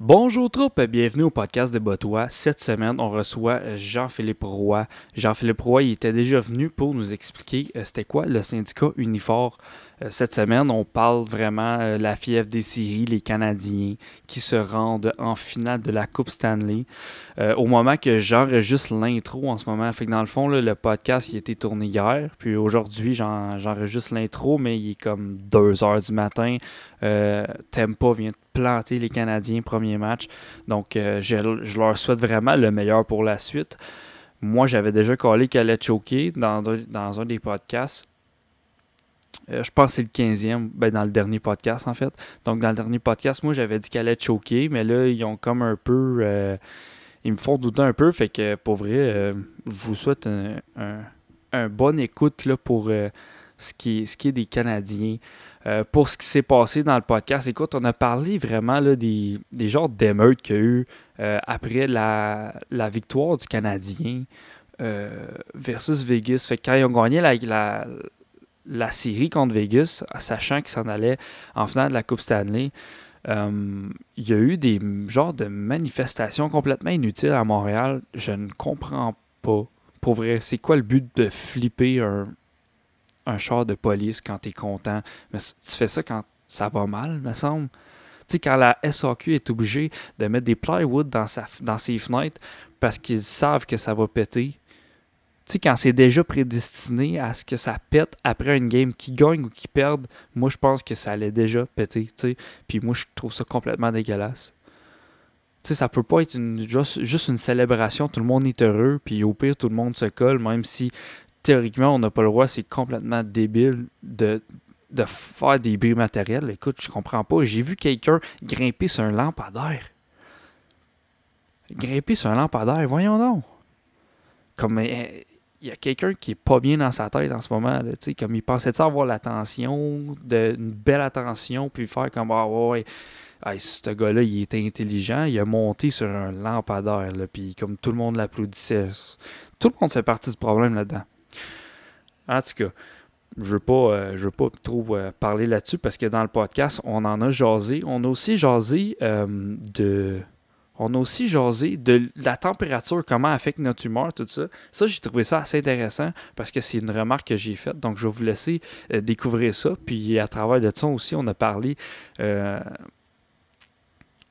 Bonjour troupe, bienvenue au podcast de Botois. Cette semaine, on reçoit Jean-Philippe Roy. Jean-Philippe Roy, était déjà venu pour nous expliquer euh, c'était quoi le syndicat Unifor. Euh, cette semaine, on parle vraiment de la fièvre des séries, les Canadiens qui se rendent en finale de la Coupe Stanley. Euh, au moment que j'enregistre l'intro en ce moment, fait que dans le fond, le podcast il a été tourné hier, puis aujourd'hui, j'enregistre l'intro, mais il est comme 2 heures du matin. Tempa vient de planter les Canadiens premier match. Donc, je, je, leur souhaite vraiment le meilleur pour la suite. Moi, j'avais déjà collé qu'elle allait choquer dans, dans un des podcasts. Euh, je pense que c'est le 15e, ben, dans le dernier podcast en fait. Donc dans le dernier podcast, moi j'avais dit qu'elle allait choquer, mais là ils ont comme un peu. Euh, ils me font douter un peu. Fait que pour vrai, euh, je vous souhaite un, un, bon écoute là, pour ce, qui est, ce qui est des Canadiens. pour ce qui s'est passé dans le podcast, écoute, on a parlé vraiment là, des, des genres d'émeutes qu'il y a eu après la, la, victoire du Canadien versus Vegas. Fait que quand ils ont gagné la la série contre Vegas, sachant qu'ils s'en allait en finale de la Coupe Stanley, euh, il y a eu des genres de manifestations complètement inutiles à Montréal. Je ne comprends pas. Pour vrai, c'est quoi le but de flipper un, un char de police quand tu es content? Mais tu fais ça quand ça va mal, me semble. Tu sais, quand la SAQ est obligée de mettre des plywood dans, sa, dans ses fenêtres parce qu'ils savent que ça va péter, tu sais, quand c'est déjà prédestiné à ce que ça pète après une game qui gagne ou qui perde, moi, je pense que ça allait déjà péter, tu sais. Puis moi, je trouve ça complètement dégueulasse. Tu sais, ça peut pas être une, juste, une célébration, tout le monde est heureux, puis au pire, tout le monde se colle, même si théoriquement, on n'a pas le droit, c'est complètement débile de, de faire des bruits matériels. Écoute, je comprends pas. J'ai vu quelqu'un grimper sur un lampadaire. Grimper sur un lampadaire, voyons donc. Comme eh, il y a quelqu'un qui est pas bien dans sa tête en ce moment. Comme il pensait ça avoir l'attention, une belle attention, puis faire comme Ah ouais, ouais ce gars-là, il était intelligent, il a monté sur un lampadaire, là, puis comme tout le monde l'applaudissait. Tout le monde fait partie du problème là-dedans. En tout cas, je veux pas, euh, je veux pas trop euh, parler là-dessus parce que dans le podcast, on en a jasé. On a aussi jasé euh, de on a aussi jasé de la température, comment affecte notre humeur, tout ça. Ça, j'ai trouvé ça assez intéressant parce que c'est une remarque que j'ai faite. Donc, je vais vous laisser euh, découvrir ça. Puis, à travers de ça aussi, on a parlé euh,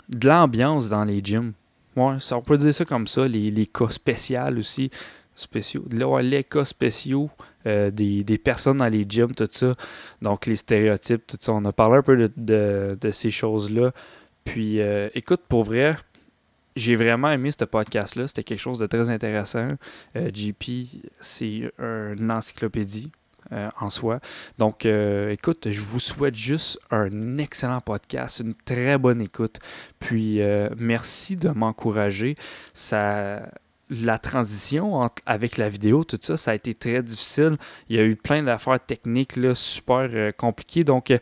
de l'ambiance dans les gyms. On peut dire ça comme ça, les, cas spéciaux aussi. Spéciaux. Là, les cas spéciaux euh, des, personnes dans les gyms, tout ça. Donc, les stéréotypes, tout ça. On a parlé un peu de, ces choses-là. Puis, écoute, pour vrai, j'ai vraiment aimé ce podcast-là. C'était quelque chose de très intéressant. Euh, GP, c'est une encyclopédie. Euh, en soi. Donc, euh, écoute, je vous souhaite juste un excellent podcast, une très bonne écoute. Puis, merci de m'encourager. Ça, la transition avec la vidéo, tout ça, ça a été très difficile. Il y a eu plein d'affaires techniques là, super compliquées. Donc,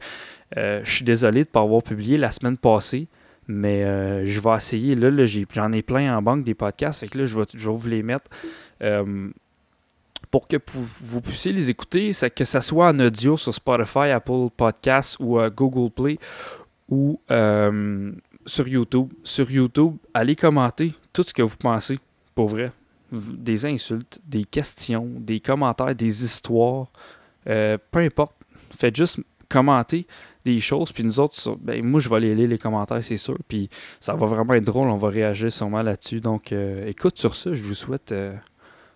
je suis désolé de ne pas avoir publié la semaine passée. Mais euh, je vais essayer. Là, j'en ai, plein en banque des podcasts. Fait que là, je vais, vous les mettre euh, pour que vous, puissiez les écouter. Que ce soit en audio sur Spotify, Apple Podcasts ou euh, Google Play ou sur YouTube. Sur YouTube, allez commenter tout ce que vous pensez. Pour vrai. Des insultes, des questions, des commentaires, des histoires. peu importe. Faites juste commenter des choses. Puis nous autres, ben, moi, je vais aller lire les commentaires, c'est sûr. Puis ça va vraiment être drôle. On va réagir sûrement là-dessus. Donc, euh, écoute, sur ça, je vous souhaite, euh,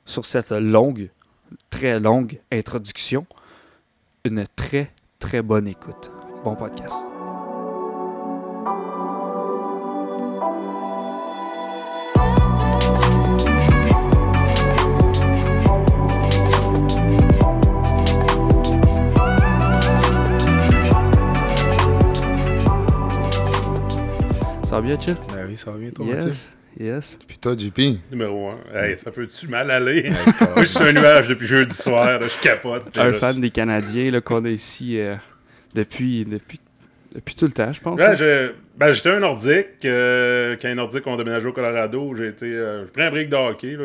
sur cette longue, très longue introduction, une très, très bonne écoute. Bon podcast. Va bien, Chill? Ben oui, ça va bien, toi, Yes, yes. Puis toi, JP? Numéro 1. Hey, ça peut-tu mal aller? Moi, je suis un nuage depuis jeudi soir, je capote. Un fan des Canadiens qu'on a ici euh, depuis, depuis, depuis tout le temps, je pense. Ben, ben, j'étais un Nordique. Euh, quand les Nordiques ont déménagé au Colorado, j'ai été. Euh, j'ai pris un break de hockey,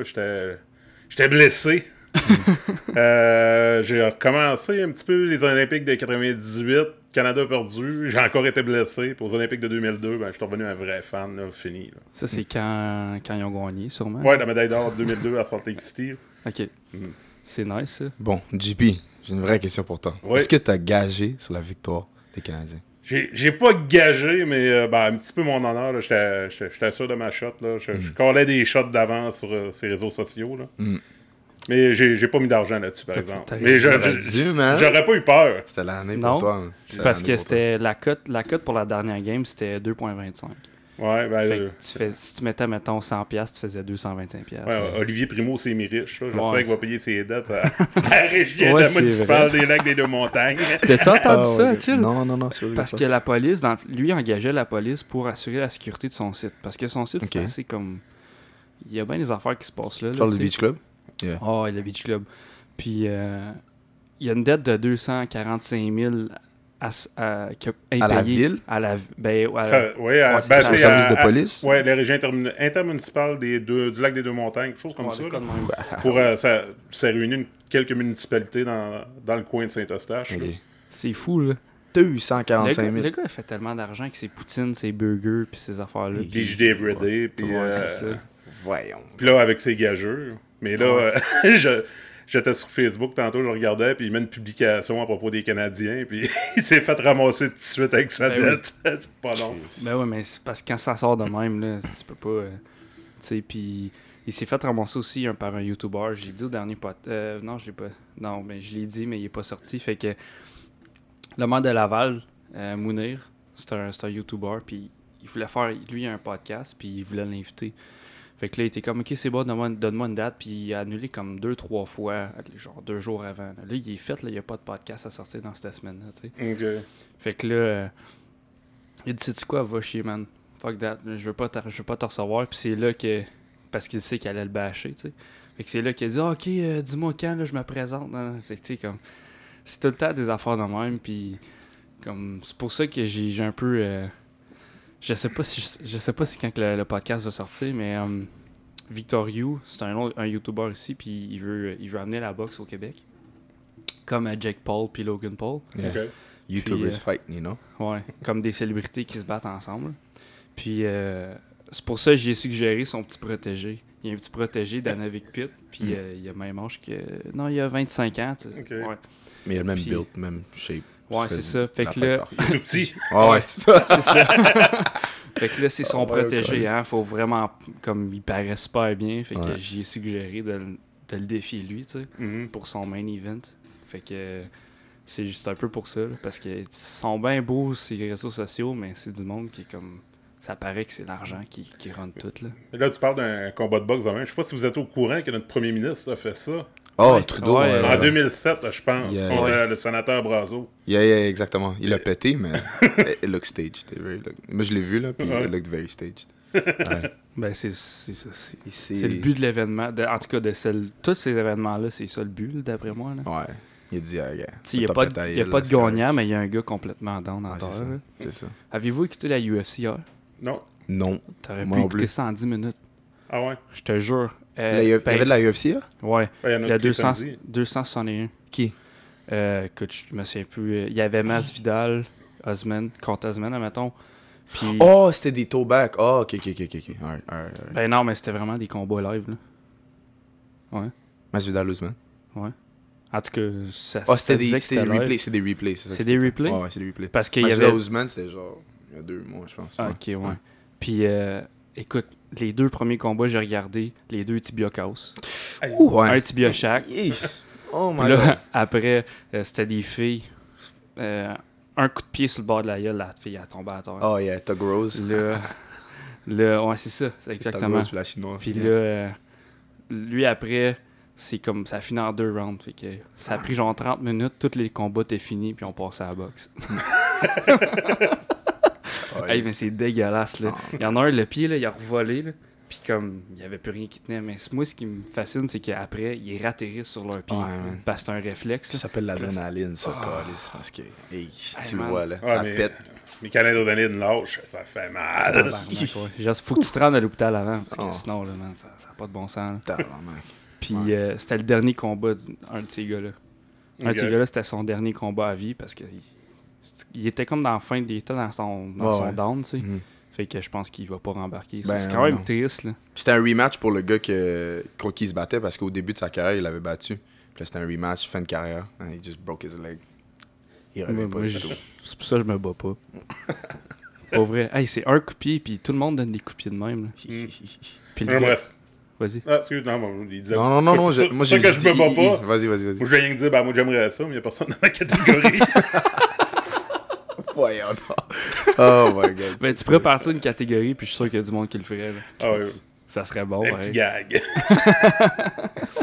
J'étais blessé. j'ai recommencé un petit peu les Olympiques de 98 Canada a perdu, j'ai encore été blessé. Puis aux Olympiques de 2002, ben, je suis revenu un vrai fan, là, fini. là. Ça, c'est quand, quand ils ont gagné, sûrement? Ouais, la médaille d'or de 2002 à Salt Lake City. Ok. Mhm. C'est nice, ça. Bon, JP, j'ai une vraie question pour toi. Oui. Est-ce que tu as gagé sur la victoire des Canadiens? J'ai pas gagé, mais euh, ben, un petit peu mon honneur. J'étais sûr de ma shot. Là. Je, je collais des shots d'avance sur euh, ces réseaux sociaux. Là. Mm. Mais j'ai j'ai pas mis d'argent là-dessus, par T'as- exemple. t'as- Mais J'aurais je- dû, man. j'aurais pas eu peur. C'était l'année Non. pour toi. Parce que c'était la cote, la cote pour la dernière game, c'était 2.25. Ouais, ben, Fait euh, que tu fais, si tu mettais, mettons, 100$, piastres, tu faisais 225$. piastres. ouais, Olivier Primo, c'est mi-riche. là. J'espère Ouais. qu'il va payer ses dettes à, à la Ouais, c'est municipale des lacs des Deux-Montagnes. T'as-tu entendu Ah, ça, ouais. Chill? Non, non, non, sur Parce ça. que la police, dans, lui, engageait la police pour assurer la sécurité de son site. Parce que son site, c'est assez comme. Il y a bien des affaires qui se passent là. tu le. Beach Club? Oh, le Beach Club. Puis, euh, il y a une dette de 245 000 à, à, que- À la ville? À la, ben, à la- Ça, ouais, à- Ouais, ben. Au service à- de police? Ouais, les régions intermun- intermunicipales des deux, du lac des Deux-Montagnes, quelque chose comme Ouais, ça. là. Pour, euh, ça, ça réunit une- quelques municipalités dans, dans le coin de Saint-Eustache. C'est fou, là. Le 245 gars, 000. le gars, il fait tellement d'argent avec ses poutines, ses burgers, puis ses affaires-là. Puis JD Everyday, puis... Euh. Voyons. Puis là, avec ses gageurs. Mais là, Ouais. euh, je- j'étais sur Facebook tantôt, je regardais, puis il met une publication à propos des Canadiens, puis il s'est fait ramasser tout de suite avec sa Ben oui. dette. c'est pas long. Ben ouais, mais c'est parce que quand ça sort de même, là, tu peux pas. euh, tu sais, puis il s'est fait ramasser aussi par un YouTuber. Je l'ai dit au dernier pot. euh, non, je l'ai pas. Non, mais je l'ai dit, mais il est pas sorti. Fait que le maire de Laval, euh, Mounir, c'est un, un YouTuber, puis il voulait faire, lui, un podcast, puis il voulait l'inviter. Fait que là, il était comme, ok, c'est bon, donne-moi donne-moi une date, puis il a annulé comme deux, trois fois, genre deux jours avant. Là, il est fait, là, il n'y a pas de podcast à sortir dans cette semaine-là, tu sais. Fait que là, euh, il dit, sais-tu quoi, va chier, man. Fuck that. Je veux pas te, je veux pas te recevoir. Puis c'est là que. Parce qu'il sait qu'elle allait le bâcher, tu sais. Fait que c'est là qu'il a dit, Ah, ok, euh, dis-moi quand, là, je me présente. Nan. Fait que, tu sais, comme. C'est tout le temps des affaires de même. Puis, comme. C'est pour ça que j'ai j'ai un peu. euh, je sais pas si je sais pas si quand le, le podcast va sortir, mais euh, Victor You, c'est un, autre- un YouTuber ici, puis il veut, il veut amener la boxe au Québec. Comme euh, Jake Paul puis Logan Paul. Yeah. Ok. YouTubers Puis, euh, fight, you know? Ouais, comme des célébrités qui se battent ensemble. Puis euh, c'est pour ça que j'ai suggéré son petit protégé. Il y a un petit protégé d'Anavik Pitt, puis Mm. euh, il a même âge que. Non, il a 25 ans. tu sais. Ok. Ouais, Mais il a le même Puis- build, même shape. Ouais, c'est ça. Fait que là- tout petit. Ouais, ouais, c'est ça. c'est ça. fait que là, c'est son Oh my protégé, God. hein. Faut vraiment. Comme il paraît super bien, fait que Ouais. j'ai suggéré de, le- de le défier lui, tu sais. Mhm. pour son main event. Fait que c'est juste un peu pour ça, là, parce qu'ils sont bien beaux ces réseaux sociaux, mais c'est du monde qui est comme. Ça paraît que c'est l'argent qui, qui run tout, là. Là, tu parles d'un combat de boxe demain. Je sais pas si vous êtes au courant que notre premier ministre a fait ça. Oh, Ouais. Trudeau. Ouais, euh, En 2007, je pense, Yeah. contre Ouais. euh, le sénateur Brazo. Yeah, yeah, exactement. Il a pété, mais it looked staged. It very look- Moi, je l'ai vu, là, puis Ouais. it looked very staged. Ouais. Ben, c'est c'est ça. C'est le but de l'événement. En tout cas, de celle, tous ces événements-là, c'est ça le but, d'après moi. là. Ouais. Il a dit, ah, yeah. Il n'y a pas de, taille, y a là, pas de gagnant, mais il y a un gars complètement down en terre. c'est ça. là. C'est ça. Avez-vous écouté la UFC hier? Non? Non. T'aurais pu écouter ça en 10 minutes. Ah ouais? Je te jure. Euh, y a- il y ben, avait de la UFC, là? Ouais, Ouais, il y en a le qui est 200, samedi. 261. Qui? Euh, écoute, je me souviens plus. Il y avait Masvidal, Osman, contre Osman, admettons. Puis, Oh, c'était des towbacks. Oh, ok, ok, ok, ok. ok. Alright, alright, alright. ben non, mais c'était vraiment des combats live, là. Ouais, Masvidal Usman. ouais. En tout cas, ça, Oh, ça c'était des, des replays. C'est des replays. ça, C'est des replays? Ouais, ouais, c'est des replays. Parce qu'il y avait... Usman, c'était genre, il y a deux mois, je pense. Ah, Ouais. ok, ouais. Puis, euh, écoute, les deux premiers combats, j'ai regardé les deux tibia. Un tibia chaque. Oh my god. là, après, euh, c'était des filles. Euh, un coup de pied sur le bord de la gueule, la fille a tombé à terre. Oh yeah, Tug Rose. Là, là, ouais, c'est ça, c'est C'est Tug exactement. Rose puis la chinoise. Puis yeah. là, euh, lui après, c'est comme ça a fini en deux rounds. Fait que ça a pris genre 30 minutes, tous les combats étaient finis, puis on passait à la boxe. Oh, Hey, mais c'est dégueulasse là. Ah. Il y en a un, le pied là, il a revolé là. Puis comme il y avait plus rien qui tenait. Mais moi, ce qui me fascine, c'est qu'après, ils ratterrissent sur leur pied. Ouais, parce que c'est un réflexe. Ça s'appelle l'adrénaline, ça, câlisse, parce que, hey, tu le man. vois, là, Ouais, ça mais pète. mes canaux d'adrénaline lâchent, ça fait mal. Faut que tu te rendes à l'hôpital avant. Parce que Oh. sinon, là, man, ça n'a pas de bon sens. Puis Ouais. euh, c'était le dernier combat d'un de ces gars-là. Un de ces gars-là, c'était son dernier combat à vie parce que il- était comme dans la fin, il était dans son, dans Ouais, son ouais. down, tu sais. Mhm. Fait que je pense qu'il va pas rembarquer. Ben, c'est quand même non. triste, là. C'était un rematch pour le gars que, contre qui il se battait parce qu'au début de sa carrière, il l'avait battu. Puis là, c'était un rematch, fin de carrière. And he just broke his leg. Il revient pas du tout. C'est pour ça que je me bats pas. Pas vrai. Hey, c'est un coup de pied, puis tout le monde donne des coups de même. là. Puis le gars-. Vas-y. Ah, excuse, non, bon, il disait. Non, non, non, non, moi j'ai que je me bats pas. Vas-y, vas-y, vas-y. Moi, je viens de dire, ben, moi, j'aimerais ça, mais il n'y a personne dans ma catégorie. Voyons. Oh my god. Ben, tu pourrais partir d'une catégorie, puis je suis sûr qu'il y a du monde qui le ferait. ah. Ça serait bon. Un petit gag.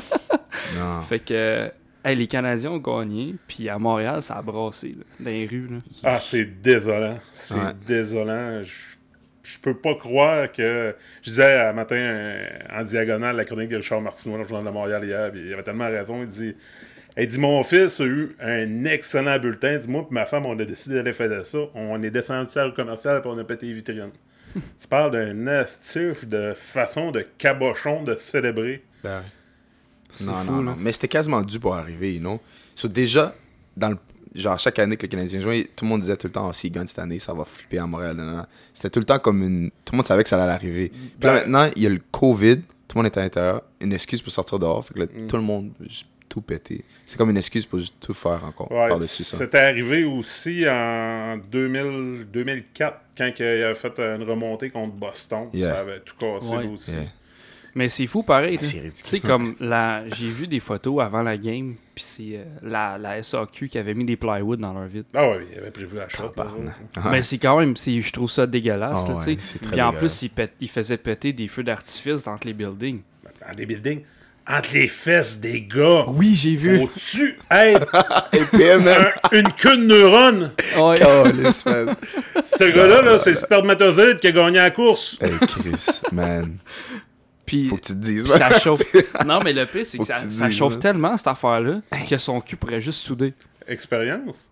Non. Fait que hey, les Canadiens ont gagné, puis à Montréal, ça a brassé là, dans les rues. Là. Ah, c'est désolant. C'est Ouais. désolant. Je, je peux pas croire que. Je disais un matin euh, en diagonale la chronique de Richard Martineau dans le Journal de Montréal hier, puis il avait tellement raison. Il dit Il dit Mon fils a eu un excellent bulletin. Dit Moi et ma femme, on a décidé d'aller faire ça. On est descendu à le commercial, puis on a pété les vitrines. tu parles d'un astuce de façon de cabochon de célébrer. Ben, non, fou, non, non. Mais c'était quasiment dû pour arriver, non? So, déjà, dans le, genre, chaque année que le Canadien jouait, tout le monde disait tout le temps, oh, s'il gagne cette année, ça va flipper à Montréal. C'était tout le temps comme une. Tout le monde savait que ça allait arriver. Puis là, Ben- maintenant, il y a le COVID, tout le monde est à l'intérieur, une excuse pour sortir dehors. Fait que là, Mm. tout le monde, tout péter. C'est comme une excuse pour juste tout faire encore Ouais, par-dessus ça. C'était arrivé aussi en 2000, 2004, quand il avait fait une remontée contre Boston. Yeah. Ça avait tout cassé Ouais. aussi. Yeah. Mais c'est fou pareil. C'est Tu ridicule. sais, comme la... j'ai vu des photos avant la game, puis c'est euh, la, la SAQ qui avait mis des plywood dans leur vide. Ah ouais, il avait prévu la autres. Mais c'est quand même, c'est- je trouve ça dégueulasse. Là, ouais, tu sais. c'est très Puis en plus, il, pète- il faisait péter des feux d'artifice entre les buildings. Dans des buildings, entre les fesses des gars. Oui, j'ai vu. Faut-tu être PM, un- une queue de neurone? Ouais. Calisse, man. Ce gars-là, là, c'est le spermatozoïde qui a gagné la course. Hey, Chris, man. Puis Faut que tu te dises. puis ça chauffe. Non, mais le pire, c'est que Faut que ça, tu ça dises, chauffe tellement, cette affaire-là, que son cul pourrait juste souder. Expérience.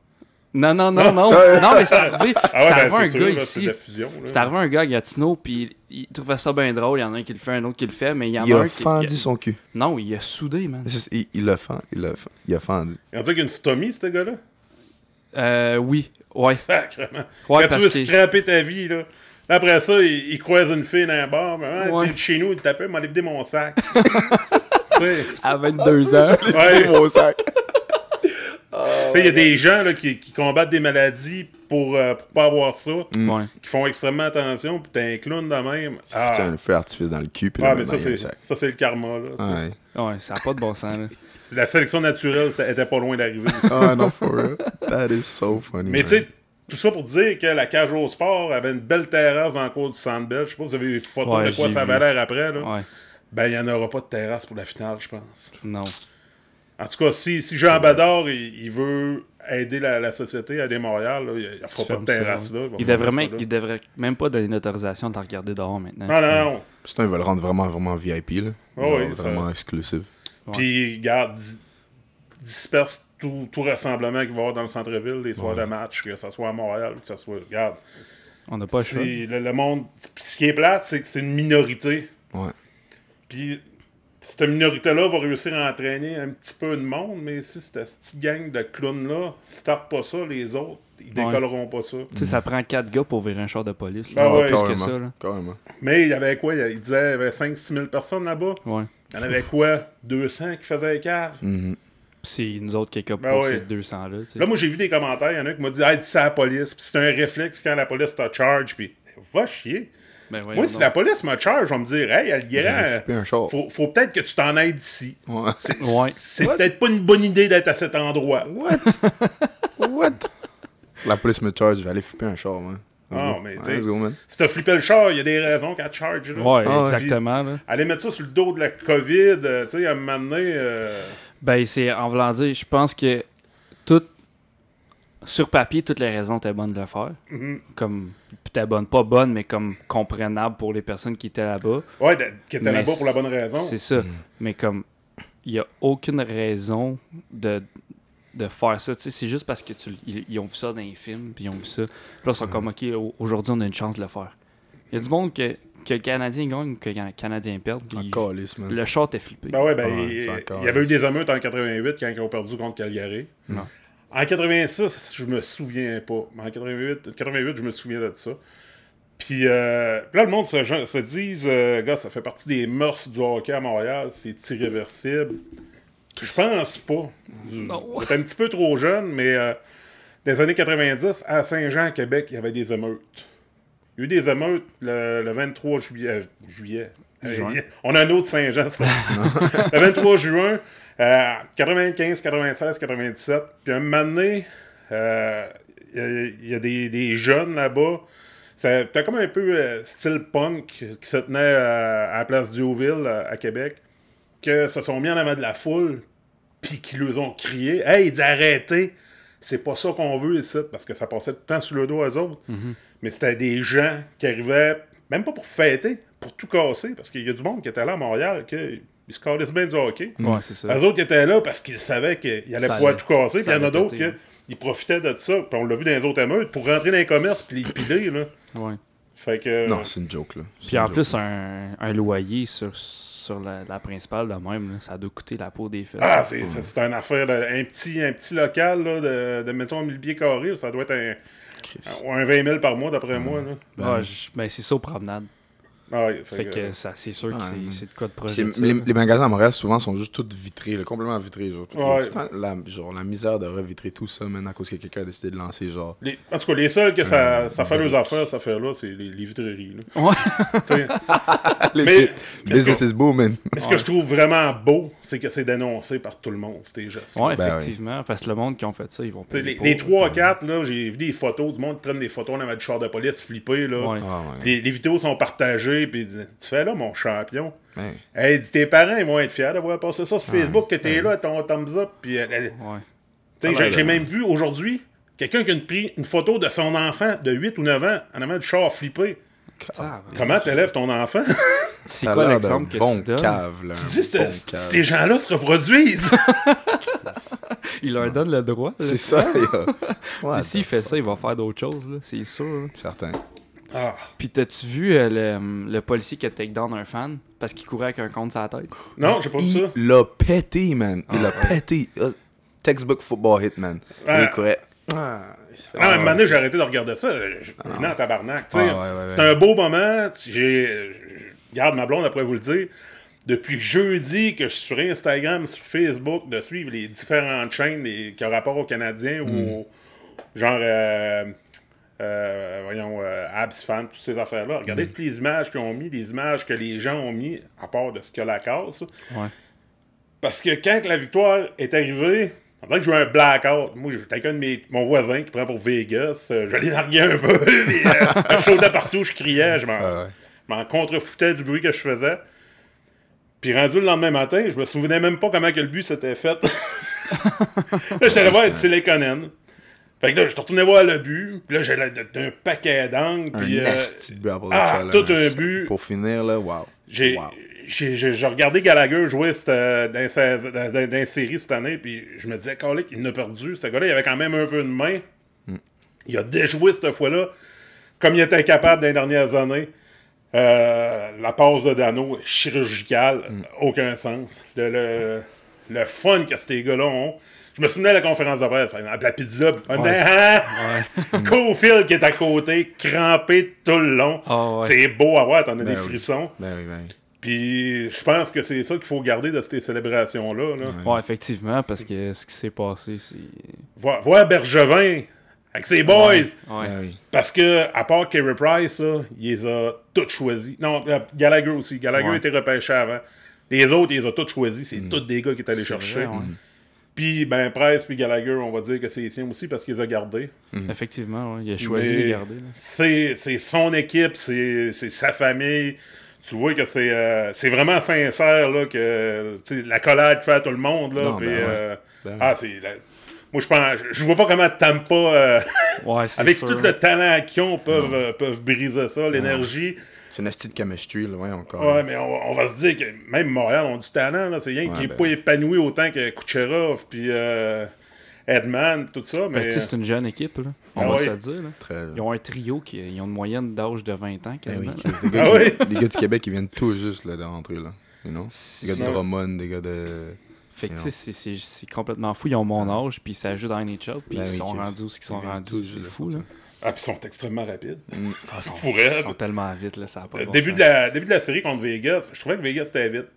Non, non, non, non. non, mais c'est arrivé. Ah c'est ouais, arrivé ben, un sûr, gars là, ici. de la fusion. là. C'est arrivé un gars à Gatineau, puis il, il trouvait ça bien drôle. Il y en a un qui le fait, un autre qui le fait, mais il y en Il a a un qui. fendu il- son cul. Non, il a soudé, man. Il il l'a fendu. Il fen- il a fendu. Il y en a qui a une stomie, ce gars-là? Euh, oui. Ouais. Sacrement. Ouais, Quand tu veux que. scraper ta vie, là. Après ça, il, il croise une fille dans un bar. Mais, ah, Ouais. Tu viens de chez nous, il t'appelle, m'a vider mon sac. tu sais, À 22 ans. ouais. Mon sac. Tu sais, il y a des gens là, qui, qui combattent des maladies pour, euh, pour pas avoir ça, Ouais. qui font extrêmement attention, puis t'es un clown de même. Ah, Tu as un feu d'artifice dans le cul. Puis mais maintenant, ça, c'est ça, le karma. Là. Ouais. Ouais, ça n'a pas de bon sens, là. La sélection naturelle, ça était pas loin d'arriver aussi. Ah non, for real. That is so funny. Mais tu sais, tout ça pour dire que la cage au sport avait une belle terrasse dans le cours du Sandbell. Je sais pas si vous avez vu des photos Ouais, de quoi ça avait l'air après. Là. Ouais. Ben, il n'y en aura pas de terrasse pour la finale, je pense. Non. En tout cas, si, si Jean Bador, il, il veut aider la, la société, aider Montréal, là, il ne fera pas de terrasse là. Il devrait, même, là. il devrait même pas donner l'autorisation de la regarder dehors maintenant. Non, non, non. Putain, ils veulent le rendre vraiment, vraiment VIP. Là. Genre, oui, ça- vraiment exclusive. Ouais. Puis, garde, dis- disperse tout, tout rassemblement qu'il va y avoir dans le centre-ville, les soirs de match, que ce soit à Montréal, que ce soit. Regarde. On n'a pas le le, le monde. Puis ce qui est plate, c'est que c'est une minorité. Ouais. Puis cette minorité-là va réussir à entraîner un petit peu de monde, mais si cette petite gang de clowns-là starte pas ça, les autres, ils Ouais. décolleront pas ça. Tu sais, ça prend 4 gars pour virer un char de police. Ah là. ouais, plus que ça, là. Carrément. Mais il y avait quoi? Il disait qu'il y avait 5-6 000 personnes là-bas. Ouais. Il y en avait quoi? 200 qui faisaient les caves. Puis c'est nous autres qui est Ben pour ouais. ces 200-là. tu sais. Là, moi, j'ai vu des commentaires. Il y en a un qui m'a dit Hey, dis ça à la police. Puis c'est un réflexe quand la police t'a charge. Puis va chier. Ben, Moi, si la police me charge, je vais me dire Hey, char. faut, faut peut-être que tu t'en aides d'ici. Ouais. C'est Ouais. c'est What? peut-être pas une bonne idée d'être à cet endroit. What? What? La police me charge, je vais aller flipper un char, man. Let's Ah, mais Ouais, tu sais- Let's go, man. Si t'as flippé le char, il y a des raisons qu'elle te charge. Là. Ouais, Ah ouais. exactement. Là. Aller mettre ça sur le dos de la COVID, euh, tu sais, à un moment donné, euh, Ben, c'est en voulant dire, je pense que tout. Sur papier, toutes les raisons étaient bonnes de le faire. mhm. Comme. Étaient bonnes, pas bonnes, mais comme comprenables pour les personnes qui étaient là-bas. ouais, de- qui Mais là-bas pour la bonne raison. C'est ça. Mm. Mais comme. Il n'y a aucune raison de, de faire ça. Tu sais, c'est juste parce que tu, ils, ils ont vu ça dans les films, puis ils ont vu ça. Puis là, ils sont comme, OK, au- aujourd'hui, on a une chance de le faire. Il y a du monde que, que le Canadien gagne ou que le Canadien perd. puis Un calice, man. le shot est flippé. Ben ouais, ben, il, encore- il y avait eu des émeutes en 88 quand ils ont perdu contre Calgary. Non. En 86, je me souviens pas. Mais en 88, 88 je me souviens de ça. Puis euh, là, le monde se, se dit, euh, gars, ça fait partie des mœurs du hockey à Montréal, c'est irréversible. Je pense pas. J'étais un petit peu trop jeune, mais euh, dans les années 90, à Saint-Jean, Québec, il y avait des émeutes. Il y a eu des émeutes le, le 23 juillet. euh, juillet. Juin. On a un autre Saint-Jean, ça. le 23 juin, euh, 95, 96, 97. Puis un moment donné, euh, il y a- il y, a des, des jeunes là-bas. C'était comme un peu euh, style punk qui se tenait euh, à la place Diouville euh, à Québec, que se sont mis en avant de la foule, puis qui leur ont crié Hey, arrêtez, c'est pas ça qu'on veut ici, parce que ça passait tout le temps sur le dos aux autres. Mais c'était des gens qui arrivaient, même pas pour fêter, pour tout casser, parce qu'il y a du monde qui était là à Montréal, qui ils se callaient bien du hockey. Ouais, c'est ça. Les autres étaient là parce qu'ils savaient qu'ils allaient Ça pouvoir allait- tout casser. Puis il y en a d'autres qui profitaient de ça. Puis on l'a vu dans les autres émeutes pour rentrer dans les commerces puis les piler. Là. Ouais. Fait que. Non, c'est une joke, là. Puis en joke, plus, là. un, un loyer sur, sur la, la principale de même, là, ça doit coûter la peau des fesses. Ah, c'est c'est- c'est une affaire. de- un, petit, un petit local là, de, de, mettons, 1000 pieds carrés. Ça doit être un, un, un 20 000 par mois, d'après moi. Là. Ben, ben, c'est ça aux promenades. Ah, ouais, Fait que ça, c'est sûr que Ouais. c'est- c'est de quoi de projet. Les, magasins à Montréal, souvent, sont juste tous vitrés, là, complètement vitrés. Genre. Ouais. La, genre, la misère de revitrer tout ça, maintenant, à cause que quelqu'un a décidé de lancer, genre. les- en tout cas, les seuls que ça, Euh, ça fait leurs affaires, cette affaire-là, c'est les, les vitreries. Là. Ouais. Mais Business is booming. Mais ce que je trouve vraiment beau, c'est que c'est dénoncé par tout le monde, ces gestes. Ouais, Ben effectivement. Parce que le monde qui ont fait ça, ils vont payer Les, les 3-4, là, j'ai vu des photos du monde qui prennent des photos on avait du char de police flippé. Là. Ouais. Ah, les vidéos sont partagées, puis tu fais là, mon champion. Hey, dis, tes parents, ils vont être fiers d'avoir passé ça sur Facebook, que t'es là, ton thumbs up. Puis, elle- elle- Ouais. t'sais, Ah, j'ai j'ai même vu aujourd'hui quelqu'un qui a pris une photo de son enfant de 8 ou 9 ans en avant du char flippé. Ah, Comment t'élèves ton enfant? C'est quoi l'exemple que bon tu donnes? cave, là. tu dis, bon cave. ces gens-là se reproduisent. Il leur donne le droit. là. C'est ça, Puis s'il fait ça, il va faire d'autres choses, là, c'est sûr. certain. Ah, Puis t'as-tu vu euh, le, le policier qui a take down un fan parce qu'il courait avec un compte sur la tête? non, j'ai pas vu ça. Il l'a pété, man. Il l'a Ah, ouais. pété. Uh, textbook football hit, man. Ouais. Il courait. Ah, il se fait- Ah, à un moment donné, j'ai arrêté de regarder ça. Je venais en tabarnak. tu Ouais, sais. ouais, ouais, C'était un beau moment. J'ai. je- Regarde, ma blonde, après vous le dire. Depuis jeudi que je suis sur Instagram, sur Facebook, de suivre les différentes chaînes qui ont rapport aux Canadiens Mm. ou au- genre. euh, euh, voyons, euh, Abs Fan, toutes ces affaires-là. Regardez Mm. toutes les images qu'ils ont mis, les images que les gens ont mis, à part de ce que la casse. Ouais. Parce que quand la victoire est arrivée, on dirait que j'ai eu un blackout. Moi, j'étais avec mes, mon voisin qui prend pour Vegas. Euh, je l'ai nargué un peu. puis, euh, je sautais partout, je criais, je m'en, Ouais, ouais. je m'en contrefoutais du bruit que je faisais. Puis rendu le lendemain matin, je me souvenais même pas comment que le but s'était fait. là, j'étais voir Tilekanen. Fait que là, je suis retourné voir le but. Puis là, j'allais d'un paquet d'angles. Un Puis euh, nasty but ah, ça, là, tout un but. Pour finir, là, wow. J'ai Wow. j'ai- j'ai- j'ai regardé Gallagher jouer euh, dans, sa- dans, dans- dans une série cette année, puis je me disais, Calic, il en a perdu. Ce gars-là, il avait quand même un peu de main. Il a déjoué cette fois-là, comme il était capable dans les dernières années. Euh, la passe de Dano est chirurgicale, aucun sens. Le, le, le fun que ces gars-là ont. Je me souvenais de la conférence de presse, par exemple, la pizza. on Ouais. Cofield qui est à côté, crampé tout le long. Ah ouais. C'est beau à voir, t'en as Ben des oui. frissons. Ben oui, ben oui. Puis je pense que c'est ça qu'il faut garder de ces célébrations-là. Là. Ouais, effectivement, parce que ce qui s'est passé, c'est. Voir, voir Bergevin avec ses boys. Ouais. Parce que, à part Kerry Price, là, il les a tous choisis. Non, euh, Gallagher aussi. Gallagher était repêché avant. Les autres, il les a tous choisis. C'est tous des gars qui est allé C'est chercher. vrai, ouais. Puis, ben, Price puis Gallagher, on va dire que c'est les siens aussi parce qu'ils les a gardés. Effectivement, ouais. il a choisi Mais de les garder. C'est c'est son équipe, c'est c'est sa famille. Tu vois que c'est euh, c'est vraiment sincère là, que tu sais, la collade fait à tout le monde. Là, Non, ben ouais. euh, Ben ah, c'est la- Moi, je pense. Je vois pas comment Tampa, euh, Ouais, avec sûr. tout le talent qu'ils ont, peuvent, euh, peuvent briser ça, l'énergie. C'est une petite chemistry, là, ouais, encore. Ouais, mais on, va- on va se dire que même Montréal ont du talent. là. C'est rien Ouais, qui n'est ben. pas épanoui autant que Kucherov, puis euh, Edman, tout ça. Ben, Mais tu sais, c'est une jeune équipe, là. On Ah va se le dire. Là. Très... Ils ont un trio qui ils ont une moyenne d'âge de 20 ans, Ben quasiment. oui, des, gars Ah oui? des gars du Québec qui viennent tout juste là, de rentrer, là. You know? Des gars de Drummond, des gars de Fait que, Et tu sais, c'est- c'est c'est complètement fou. Ils ont mon âge, puis ça joue dans NHL, puis Ben ils oui, sont rendus où ce qu'ils sont Ils viennent rendus. tous, C'est là, fou, là. Ah, puis ils sont extrêmement rapides. Mm. Ils sont, ils sont tellement vite, là, ça a pas de Euh, bon début, sens. de la, début de la série contre Vegas, je trouvais que Vegas était vite.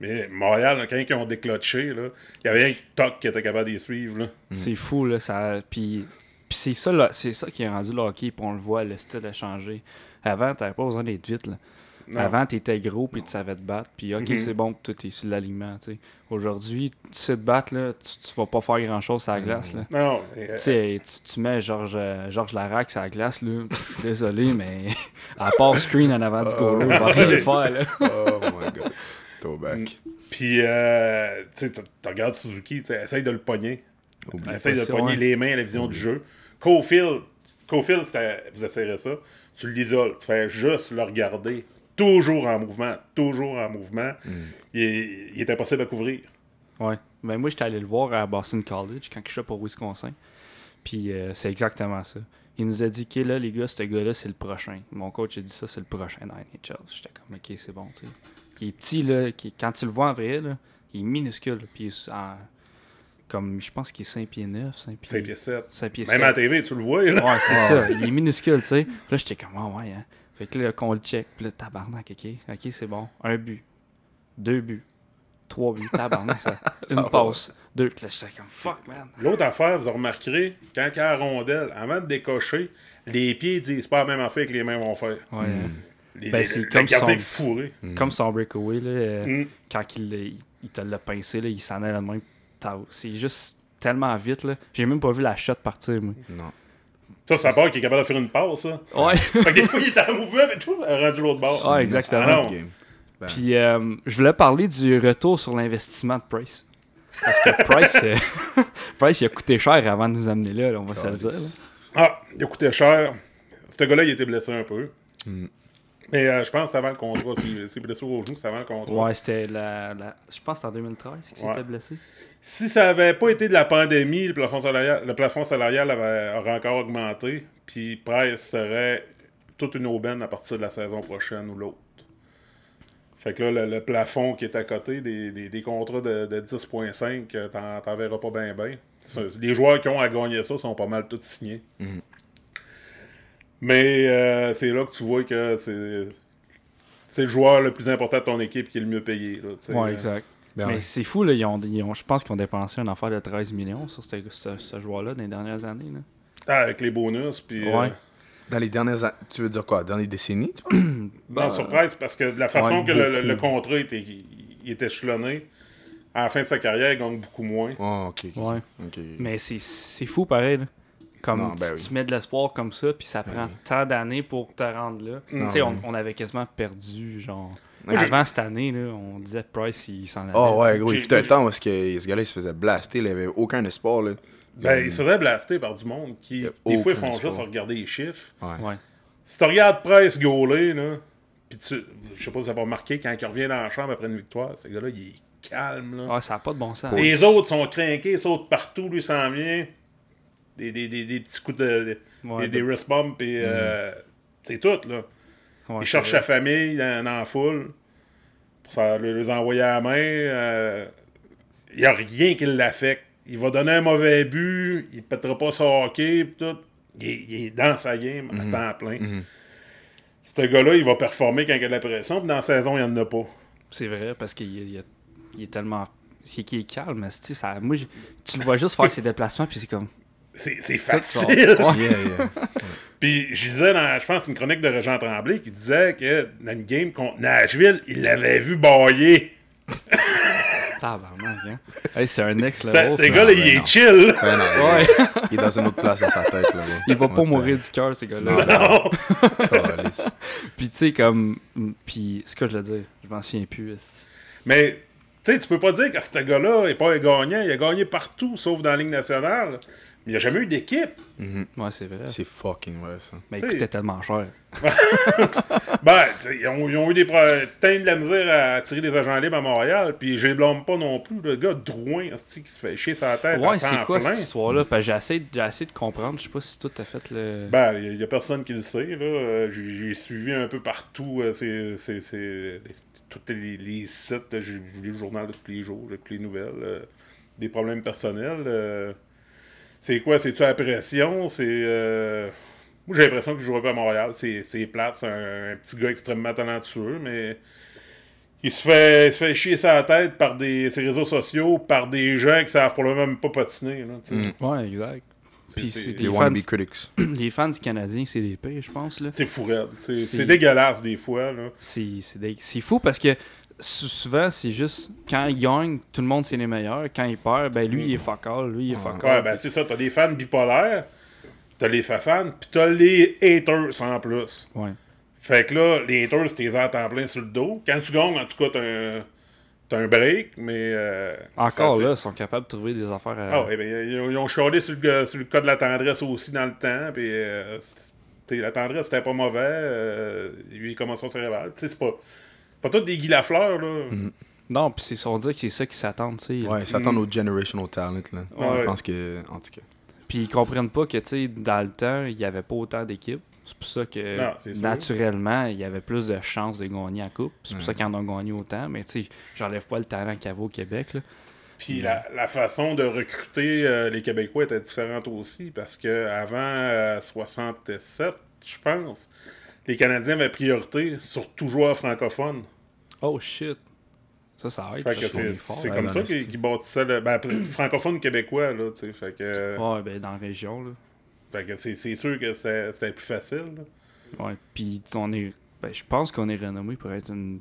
Mais Montréal, là, quand ils ont déclenché, là, il y avait un toc qui était capable d'y suivre. Là. C'est fou, là. Ça... Puis, puis c'est ça, là, c'est ça qui est rendu le hockey, puis on le voit, le style a changé. Avant, t'avais pas besoin d'être vite, là. Non. Avant, t'étais gros, puis tu savais te battre. Puis, OK, Mhm. c'est bon, tout est sur l'alignement, tu. Aujourd'hui, tu sais te battre, là, tu, tu vas pas faire grand-chose sur la glace, là. Non, euh, Tu tu, tu mets Georges euh, Georges Larac sur la glace, là. Je désolé, mais à part screen en avant du goal, il va rien faire, là. Oh my god. Throwback. Puis, euh, tu tu tu regardes Suzuki, tu essaye de le pogner. Oublie Essaye de le pogner ouais. les mains à la vision du jeu. Cofield, Cofield, vous essayerez ça. Tu l'isoles, tu fais juste le regarder. Toujours en mouvement, toujours en mouvement. Il, est, il est impossible à couvrir. Ouais. Ben moi, j'étais allé le voir à Boston College quand je suis pour Wisconsin. Puis euh, c'est exactement ça. Il nous a dit que là, les gars, ce gars-là, c'est le prochain. Mon coach a dit ça, c'est le prochain dans NHL. J'étais comme, ok, c'est bon, tu sais. Il est petit, là. qui- quand tu le vois en vrai, là, il est minuscule. Puis en- comme, je pense qu'il est 5 pieds 9, 5 pieds, 5 pieds 7. 5 pieds Même 7. à la TV, tu le vois. Là. Ouais, c'est ça. Il est minuscule, tu sais. Là, j'étais comme, ah ouais, hein. Fait que là, qu'on le check. Puis là, tabarnak, ok. Ok, c'est bon. Un but. Deux buts. Trois buts. Tabarnak, ça. Une va. passe. Deux. Puis là, j'étais comme, fuck, man. L'autre affaire, vous remarquerez, quand il y a la rondelle, avant de décocher, les pieds disent pas la même affaire que les mains vont faire. Ouais, hein. Les, Ben, les- c'est le comme son- est fourré. Comme son breakaway, là, euh, Mm. quand il, il, il te l'a pincé, là, il s'en allait de même. C'est juste tellement vite, là. J'ai même pas vu la shot partir, moi. Non. Ça, ça part qu'il est capable de faire une passe, ça. Ouais. fait que des fois, il est en mouvement, mais tout, il a rendu l'autre bord. Ouais, exactement. Ah. Ben, Puis, euh, je voulais parler du retour sur l'investissement de Price. Parce que Price, euh, Price, il a coûté cher avant de nous amener là, là, on va se le dire. là. Ah, il a coûté cher. Ce gars-là, il était blessé un peu. Mm. Mais euh, je pense que c'était avant le contrat. Si, si blessé au genou, c'était avant le contrat. Ouais, c'était la, la- Je pense que c'était en 2013 qu'il Ouais. s'était blessé. Si ça avait pas été de la pandémie, le plafond salarial, le plafond salarial avait, aurait encore augmenté. Puis Price serait toute une aubaine à partir de la saison prochaine ou l'autre. Fait que là, le, le plafond qui est à côté des, des, des contrats de, de 10.5, euh, t'en t'en verras pas bien bien. Les joueurs qui ont à gagner ça sont pas mal tous signés. Mais euh, c'est là que tu vois que c'est c'est le joueur le plus important de ton équipe qui est le mieux payé. Là. Ouais, exact. Ben Mais ouais. c'est fou, là. Ils ont, ils ont- je pense qu'ils ont dépensé une affaire de 13 millions sur ce, ce- ce joueur-là dans les dernières années. Là. Ah, avec les bonus. Puis, euh. Dans les dernières Tu veux dire quoi? Dans les décennies, tu Non, sur Price, parce que de la façon ouais, que le, contrat était, il, il est échelonné, à la fin de sa carrière, il gagne beaucoup moins. Oh, ok. ok, Ouais. ok. Mais c'est- c'est fou, pareil. là. Comme Non, tu, ben oui. tu mets de l'espoir comme ça, puis ça prend oui. tant d'années pour te rendre là. Non, Tu sais, on, oui. on avait quasiment perdu, genre. Avant cette année, là, on disait Price, il s'en allait. Oh ouais, gros, il fut un temps où est-ce que ce gars-là il se faisait blaster, il avait aucun espoir là. Ben, il se faisait blaster par du monde qui, des fois, ils font espoir. juste regarder les chiffres. Ouais. Si tu regardes Price gauler, là, puis tu, je sais pas si ça va remarqué, quand il revient dans la chambre après une victoire, ce gars-là, il est calme, là. Ah, ça n'a pas de bon sens. Les autres sont craqués, sautent partout, lui s'en vient. Des, des, des, des petits coups de. des- Ouais, des, de- wrist bumps, et euh, c'est tout, là. Ouais, il cherche vrai. sa famille dans, dans la foule pour ça, le- les envoyer à la main. euh, Il n'y a rien qui l'affecte. Il va donner un mauvais but, il ne pètera pas son hockey, pis tout. Il est, il est dans sa game à temps plein. Mhm. Ce gars-là, il va performer quand il y a de la pression, puis dans la saison, il n'y en a pas. C'est vrai, parce qu'il est, est- est tellement. C'est qu'il est calme, esti, ça, moi, tu le vois juste faire ses déplacements, puis c'est comme. C'est facile. ouais. Yeah, yeah. Puis je disais, dans, je pense, une chronique de Régent Tremblay qui disait que dans une game contre Nashville, il l'avait vu bailler. Tabarnak, hein. Hey, c'est un Ça, level. Ce gars-là, il est non. chill. Ben non, Ouais. il est dans une autre place dans sa tête là. Il va pas Ouais, mourir du cœur, ces gars-là. Non. Calisse. Puis tu sais, comme. Puis ce que je veux dire, je m'en souviens plus. Mais, tu sais, tu peux pas dire que ce gars-là est pas un gagnant. Il a gagné partout, sauf dans la Ligue nationale. Mais il n'y a jamais eu d'équipe. Mhm. Ouais, c'est vrai. C'est fucking vrai, ça. Mais T'sais- il coûtait tellement cher. Ben, t'sais, ils ont, ils ont eu des pro- tant de la misère à attirer des agents libres à Montréal, puis je les blâme pas non plus. Le gars Drouin, qui se fait chier sa tête. à Ouais, c'est quoi plein. cette histoire-là? Parce que j'ai essayé, de comprendre. Je sais pas si toi t'as fait le. Ben, il n'y a, personne qui le sait. là. Euh, J'ai suivi un peu partout euh, c'est, c'est, c'est, les- tous les, les sites. J'ai lu le journal de tous les jours, j'ai toutes les nouvelles. euh, des problèmes personnels. euh. C'est quoi? C'est-tu la pression? C'est. euh, Moi, j'ai l'impression qu'il ne jouerait pas à Montréal. C'est, c'est plate. C'est un, un petit gars extrêmement talentueux, mais. Il se fait, il se fait chier sa tête par des, ses réseaux sociaux, par des gens qui savent probablement même pas patiner. Là. Mm. Ouais, exact. C'est- Puis c'est- c'est Les les, fans, critics. les fans du Canadien, c'est des pires, je pense. là. C'est fou, raide. C'est, C'est- c'est dégueulasse des fois. Là. C'est c'est dé- c'est fou parce que souvent, c'est juste quand il gagne, tout le monde c'est les meilleurs. Quand il perd, ben lui il est fuck all, lui il est fuck all. Ouais, ben c'est ça. T'as des fans bipolaires, t'as les fans, pis t'as les haters en plus. Ouais. Fait que là, les haters, t'es à temps plein sur le dos. Quand tu gagnes, en tout cas, t'as un, t'as un break, mais. euh, Encore là, ils sont capables de trouver des affaires à. Ah ouais, ben, ils, ont- chialé sur le, sur le cas de la tendresse aussi dans le temps, pis. euh, la tendresse, c'était pas mauvais. Euh, il a eu une commotion cérébrale. Tu sais, c'est pas. Pas tout des Guy Lafleur, là. Non, puis c'est on dirait que c'est ça qu'ils s'attendent, tu sais. Ouais, ils s'attendent au generational talent, là. Ouais. Je pense que, en tout cas. Puis ils comprennent pas que, tu sais, dans le temps, il y avait pas autant d'équipes. C'est pour ça que, Non, naturellement, il y avait plus de chances de gagner la coupe. C'est pour ça qu'ils en ont gagné autant. Mais, tu sais, j'enlève pas le talent qu'il y avait au Québec, là. Puis la, la façon de recruter euh, les Québécois était différente aussi, parce que avant euh, 67, je pense, les Canadiens avaient priorité sur tout joueur francophone. Oh shit. Ça, ça aide. C'est comme ça qu'ils qu'ils bâtissaient le. Ben, francophone québécois, là, tu sais. Fait que, Ouais, ben dans la région, là. fait que c'est c'est sûr que c'était c'était plus facile. là. Ouais, puis on est. Ben, je pense qu'on est renommé pour être une,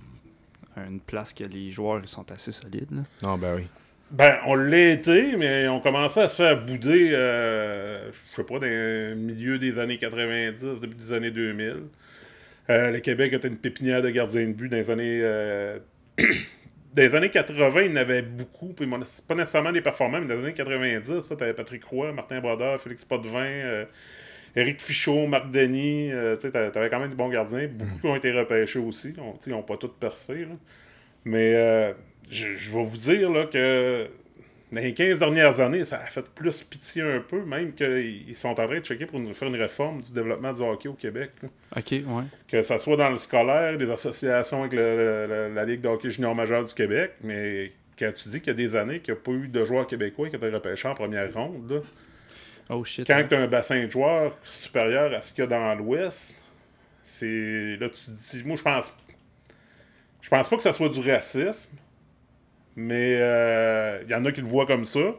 une place que les joueurs ils sont assez solides. Là. Non, ben oui. Ben, on l'a été, mais on commençait à se faire bouder, euh, je sais pas, dans le milieu des années 90, début des années 2000. Euh, le Québec était une pépinière de gardiens de but dans les années... euh, dans les années 80, il y en avait beaucoup, pas nécessairement des performants, mais dans les années 90, ça, t'avais Patrick Roy, Martin Brodeur, Félix Potvin, euh, Éric Fichot, Marc Denis, euh, tu t'avais quand même des bons gardiens. Beaucoup ont été repêchés aussi. Tu Ils n'ont pas tous percé. Mais je, je vais vous dire là, que dans les 15 dernières années, ça a fait plus pitié un peu, même qu'ils sont en train de checker pour nous faire une réforme du développement du hockey au Québec. là. Ok, ouais. Que ça soit dans le scolaire, des associations avec le- le- le- la Ligue de hockey junior majeur du Québec, mais quand tu dis qu'il y a des années qu'il n'y a pas eu de joueurs québécois qui étaient repêchés en première ronde, là, Oh shit. quand hein. tu as un bassin de joueurs supérieur à ce qu'il y a dans l'Ouest, c'est. Là, tu te dis. Moi, je pense. Je pense pas que ça soit du racisme, mais il y en a qui le voient comme ça,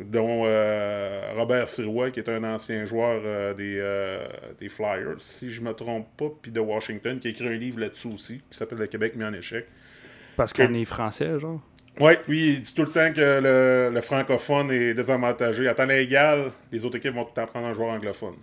dont euh, Robert Sirois, qui est un ancien joueur euh, des, euh, des Flyers, si je me trompe pas, puis de Washington, qui a écrit un livre là-dessus aussi, qui s'appelle Le Québec mis en échec. Parce qu'on est français, genre. Ouais, lui, il dit tout le temps que le, le francophone est désavantagé. À temps égal, les autres équipes vont tout le temps prendre un joueur anglophone.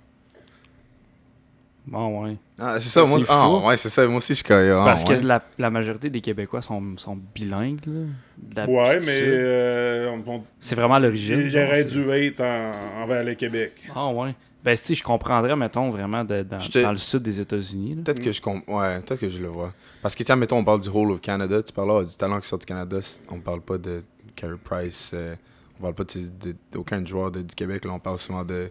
Bon, ouais. Ah, c'est ça, moi. Ah, fou. ouais, c'est ça. Moi aussi, je connais. ah, Parce ouais. que la, la majorité des Québécois sont, sont bilingues, là. Ouais, mais euh, C'est vraiment l'origine. il aurait dû être en- envers le Québec. Ah, ouais. Ben, si, je comprendrais, mettons, vraiment de- dans, dans le sud des États-Unis. Peut-être que je comp... Ouais, peut-être que je le vois. Parce que, tiens, mettons, on parle du Whole of Canada. Tu parles là, du talent qui sort du Canada. On parle pas de Carey Price. euh, on parle pas de- de- d'aucun joueur de- du Québec. Là, on parle souvent de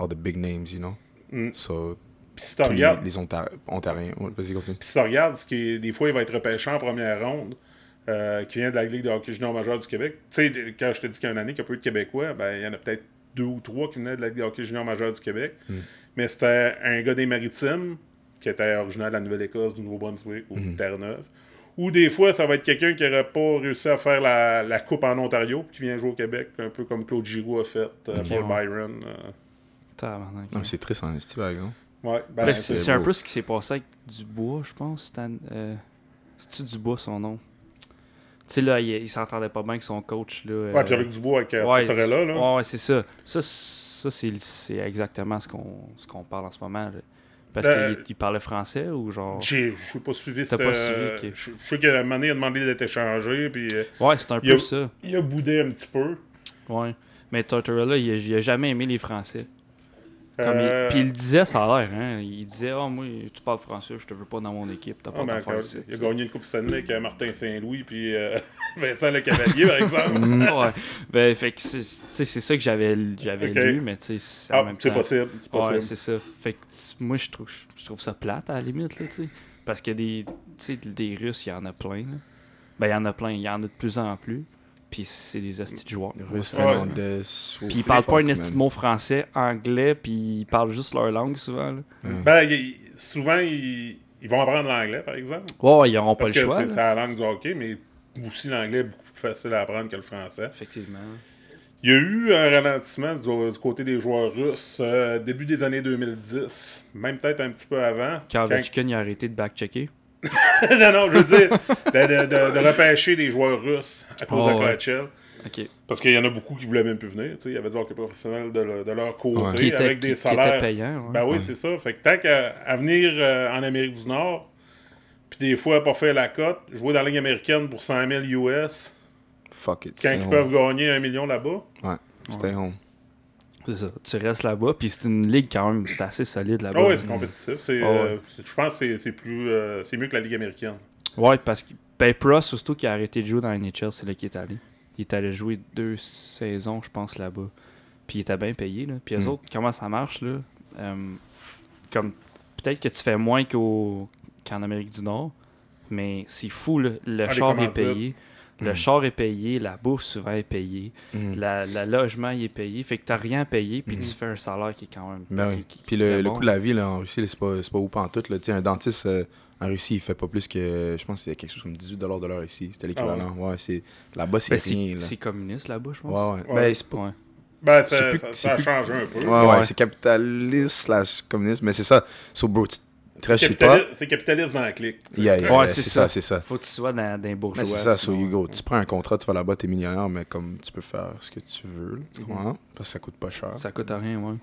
all the big names, you know? Mm. So, si tu les, regardes, les Ontar- Ontariens. Ouais, Vas-y, continue. puis si tu regardes, ce qui est- des fois, il va être repêché en première ronde, euh, qui vient de la Ligue de hockey junior majeur du Québec. Tu sais, quand je te dis qu'il y a une année qu'il n'y a pas eu de Québécois, ben, il y en a peut-être deux ou trois qui venaient de la Ligue de hockey junior majeur du Québec. Mm. Mais c'était un gars des Maritimes, qui était originaire de la Nouvelle-Écosse, du Nouveau-Brunswick ou de Terre-Neuve. Ou des fois, ça va être quelqu'un qui n'aurait pas réussi à faire la, la coupe en Ontario, puis qui vient jouer au Québec, un peu comme Claude Giroux a fait, euh, Paul ouais. Byron. euh. C'est triste en esti, par exemple. Ouais, ben, Ben, c'est- un peu ce qui s'est passé avec Dubois, je pense. Euh, C'est-tu Dubois, son nom? Tu sais, là, il, il s'entendait pas bien avec son coach, là. euh, Ouais, puis avec Dubois, avec euh, ouais, Tortorella, là. Ouais, ouais, c'est ça. Ça, ça c'est exactement ce qu'on parle en ce moment. là. Parce Euh, qu'il il parlait français ou genre? J'ai je n'ai pas suivi T'as pas euh, suivi. Je je sais qu'à un moment donné, il a demandé d'être échangé, puis euh, Ouais, c'est un a- peu ça. il a boudé un petit peu. Ouais. Mais Tortorella, il a, il a jamais aimé les Français. Comme il- Euh, Puis il disait, ça a l'air, hein. Il disait, ah, moi, tu parles français, je te veux pas dans mon équipe, t'as ah, pas ben, d'affaires ici. il a gagné une Coupe Stanley avec euh, Martin Saint-Louis puis euh, Vincent Le Cavalier, par exemple. ouais. Ben, fait que c'est ça que j'avais j'avais lu, mais tu sais, Ah, c'est possible. C'est Ouais, possible. c'est ça. Fait que moi, je trouve, je trouve ça plate à la limite, là, tu sais. Parce que des, des Russes, il y en a plein, là. Ben, il y en a plein, il y en a de plus en plus. Puis c'est des hosties de joueurs. Fernandez. Puis ils parlent pas un esti de mot français, anglais, puis ils parlent juste leur langue souvent, là. Ben, il- souvent, ils, ils vont apprendre l'anglais, par exemple. Ouais, ils auront pas Parce le que choix. c'est là. c'est la langue du hockey, mais aussi l'anglais est beaucoup plus facile à apprendre que le français. Effectivement. Il y a eu un ralentissement du, du côté des joueurs russes euh, début des années 2010, même peut-être un petit peu avant. Quand Quand- Ovechkin il a arrêté de back-checker. non, non, je veux dire, de, de- de- de repêcher des joueurs russes à cause Oh, de ouais. KHL. Ok. Parce qu'il y en a beaucoup qui voulaient même plus venir. Il y avait du hockey professionnel de, le- de leur côté, Ouais. Qui était, avec qui- des qui salaires. payant. ouais. Ben oui, c'est ça. Fait que tant qu'à à venir euh, en Amérique du Nord, puis des fois pas faire la cote, jouer dans la Ligue américaine pour 100 000 US, Fuck it. quand ils home. peuvent gagner un million là-bas. Ouais, stay home. C'est ça. Tu restes là-bas, puis c'est une ligue quand même, c'est assez solide là-bas. Ah ouais, c'est compétitif. C'est, Ah euh, ouais. je pense que c'est, plus, euh, c'est mieux que la Ligue américaine. Ouais, parce que Pross, surtout qui a arrêté de jouer dans la NHL, c'est là qu'il est allé. Il est allé jouer deux saisons, je pense, là-bas. Puis il était bien payé. Là. Puis les Mm. autres, comment ça marche, là? euh, comme peut-être que tu fais moins qu'au, qu'en Amérique du Nord, mais c'est fou, là. le Ah, char est payé. Le Mm. char est payé, la bouffe souvent est payée, Mhm. la, la logement il est payé, fait que t'as rien payé, puis Mhm. tu fais un salaire qui est quand même. Ben qui- oui. qui- qui Puis le, très le bon. coût de la vie là, en Russie, c'est pas, c'est pas ouf en tout. Là. Un dentiste euh, en Russie, il fait pas plus que. Je pense que c'était quelque chose comme 18$ de l'heure ici. C'était l'équivalent. ouais. c'est Là-bas, c'est Ben, rien. c'est, communiste là-bas, je pense. Ouais, ouais. Ouais. Ben, c'est pas. Ouais. Ben, C'est ça, plus- ça, c'est ça a plus- changé un peu. Ouais, ouais, Ouais. c'est capitaliste slash communiste. Mais c'est ça. So, bro, Capitali- c'est capitaliste dans la clique. Yeah, yeah, Ouais, c'est ça. ça, c'est ça. Faut que tu sois dans, dans les bourgeois. C'est ça, so sinon- you go. Tu prends un contrat, tu vas là-bas, t'es millionnaire, mais comme tu peux faire ce que tu veux, là, tu Mhm. comprends? Parce que ça coûte pas cher. Ça coûte rien, ouais.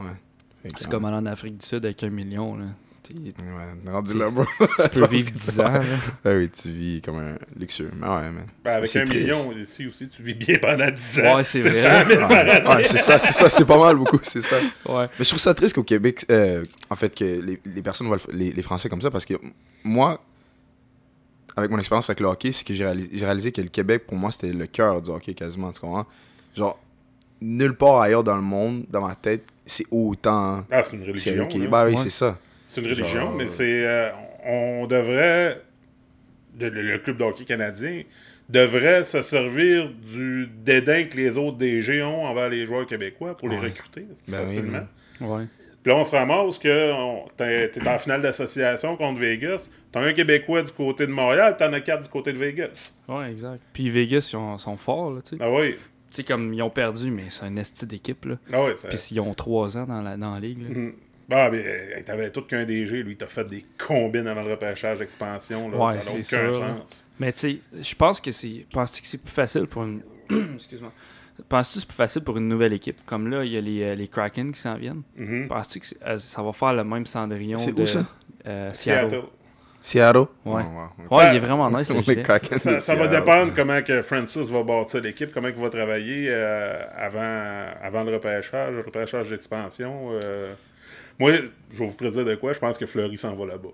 Que, C'est comme aller en Afrique du Sud avec un million, là. Tu Ouais, rendu là, bro. tu peux vivre 10 ans. Ah oui, tu vis comme un luxueux. Mais ouais, man. Ben, avec un triste. million ici aussi, tu vis bien pendant 10 ans. Ouais, c'est vrai. ça. Ouais, ouais, c'est ça, c'est ça, c'est pas mal beaucoup, c'est ça. Ouais. Mais je trouve ça triste qu'au Québec, euh, en fait, que les, les personnes voient le- les, les Français comme ça parce que moi, avec mon expérience avec le hockey, c'est que j'ai réalisé, que le Québec, pour moi, c'était le cœur du hockey quasiment, tu comprends? Genre, nulle part ailleurs dans le monde, dans ma tête, c'est autant. Ah, c'est une C'est religion. Bah oui, Ouais. c'est ça. C'est une religion, Genre, mais c'est. euh, on devrait. Le, le- club de hockey canadien devrait se servir du dédain que les autres DG ont envers les joueurs québécois pour les recruter Ben oui, facilement. Ouais. Puis là, on se ramasse que t'es t'es en finale d'association contre Vegas. T'as un Québécois du côté de Montréal, t'en as quatre du côté de Vegas. Ouais, exact. Puis Vegas, ils ont- sont forts, là, tu sais. Ah oui. Tu sais, comme ils ont perdu, mais c'est un esti d'équipe, là. Ah oui. Puis ils ont 3 ans dans la, dans la ligue, là. Mhm. Ah, mais hey, t'avais tout qu'un DG, lui, t'as fait des combines avant le repêchage d'expansion. Là, Ouais, ça n'a c'est aucun sens. Mais tu sais, je pense que c'est. Penses-tu que c'est plus facile pour une. Excuse-moi. Penses-tu que c'est plus facile pour une nouvelle équipe? Comme là, il y a les, euh, les Kraken qui s'en viennent. Mhm. Penses-tu que euh, ça va faire le même Cendrillon C'est de où, ça? euh, Seattle? Seattle? Seattle? Ouais. ouais. Ouais, il est vraiment nice, le Ça, ça va dépendre comment que Francis va bâtir l'équipe, comment il va travailler euh, avant, avant le repêchage, le repêchage d'expansion. euh. Moi, je vais vous prédire de quoi. Je pense que Fleury s'en va là-bas.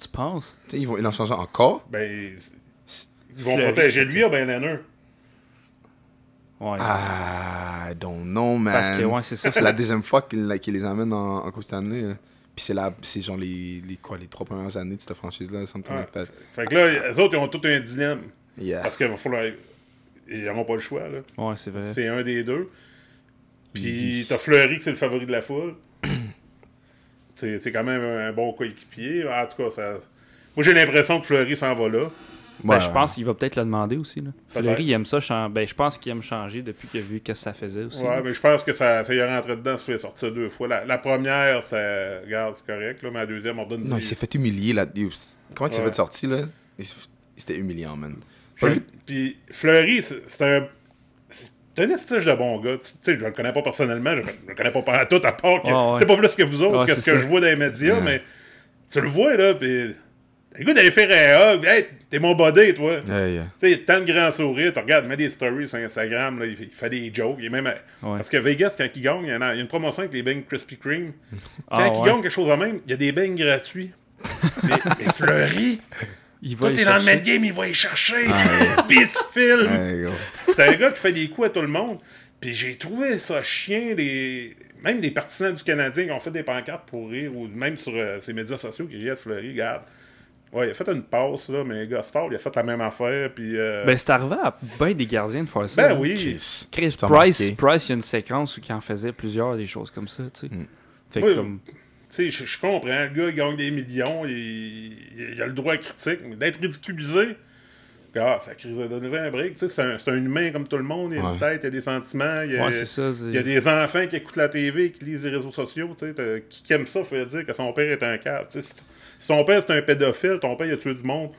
Tu penses? Tu sais, ils vont ils en changer encore? Ben, ils vont Fleury, protéger lui ou ben Leonard. Ouais. Ah, I don't know, man. Parce que, ouais, c'est ça. C'est la deuxième fois qu'il la- qu'il les amène en, en Coupe Stanley. là. Puis c'est la- c'est genre les, les, quoi, les trois premières années de cette franchise-là. like. Fait que là, les autres, ils ont tout un dilemme. Yeah. Parce qu'il va falloir. Ils n'auront pas le choix, là. Ouais, c'est vrai. C'est un des deux. Puis t'as Fleury, que c'est le favori de la foule. C'est c'est quand même un bon coéquipier. En tout cas, ça... moi j'ai l'impression que Fleury s'en va là. Ben, Ouais, je pense qu'il va peut-être le demander aussi. Là. Fleury, il aime ça. chan- Ben, je pense qu'il aime changer depuis qu'il a vu que ça faisait aussi. Ouais, mais je pense que ça, ça y est rentré dedans, ça fait sortir deux fois. La, la première, c'était. Regarde, c'est correct, là, mais la deuxième, on redonne Non, il s'est fait humilier là. Comment il s'est fait sortir là? C'était humiliant, man. Puis, puis Fleury, c'est un. C'est un estige de bon gars. Tu sais, je le connais pas personnellement, je le connais pas par tout, à part que. Ouais, ouais. C'est pas plus que vous autres, qu'est-ce c'est que je vois dans les médias, Ouais. mais tu le vois, là, puis. Le gars d'aller faire un hey, t'es mon body, toi. Yeah, yeah. Tu sais, il a tant de grands sourires, tu regardes, il met des stories sur Instagram, là, il, fait, des jokes. Il est même, Parce que Vegas, quand il gagne, il y, en a, une promotion avec les beignes Krispy Kreme. Quand Ah, il gagne quelque chose de même, il y a des beignes gratuits. mais, mais Fleury, Il va toi les t'es dans le chercher. même game, il va y chercher. Ah, Puis il se filme. Ouais, gros. C'est un gars qui fait des coups à tout le monde. Puis j'ai trouvé ça chien, des... même des partisans du Canadien qui ont fait des pancartes pour rire, ou même sur euh, ses médias sociaux qui riaient de Fleury. Regarde. Ouais, il a fait une passe, là, mais Gustave, il a fait la même affaire. Puis. euh, Ben, c'est arrivé à bien des gardiens de faire ça. ben oui. Chris. Price. Price, il y a une séquence où il en faisait plusieurs des choses comme ça, tu sais. Mm. Fait que Oui, comme... sais, je, comprends, le gars, il gagne des millions, il, il a le droit à critique, mais d'être ridiculisé, ah, ça crise de donner un break. Tu sais, c'est un, c'est un humain comme tout le monde, il a une tête, il a des sentiments, il y a, Ouais, des enfants qui écoutent la TV, qui lisent les réseaux sociaux. Tu sais, qui, qui aime ça, fait dire que son père est un cave. Tu sais, si, si ton père c'est un pédophile, ton père il a tué du monde,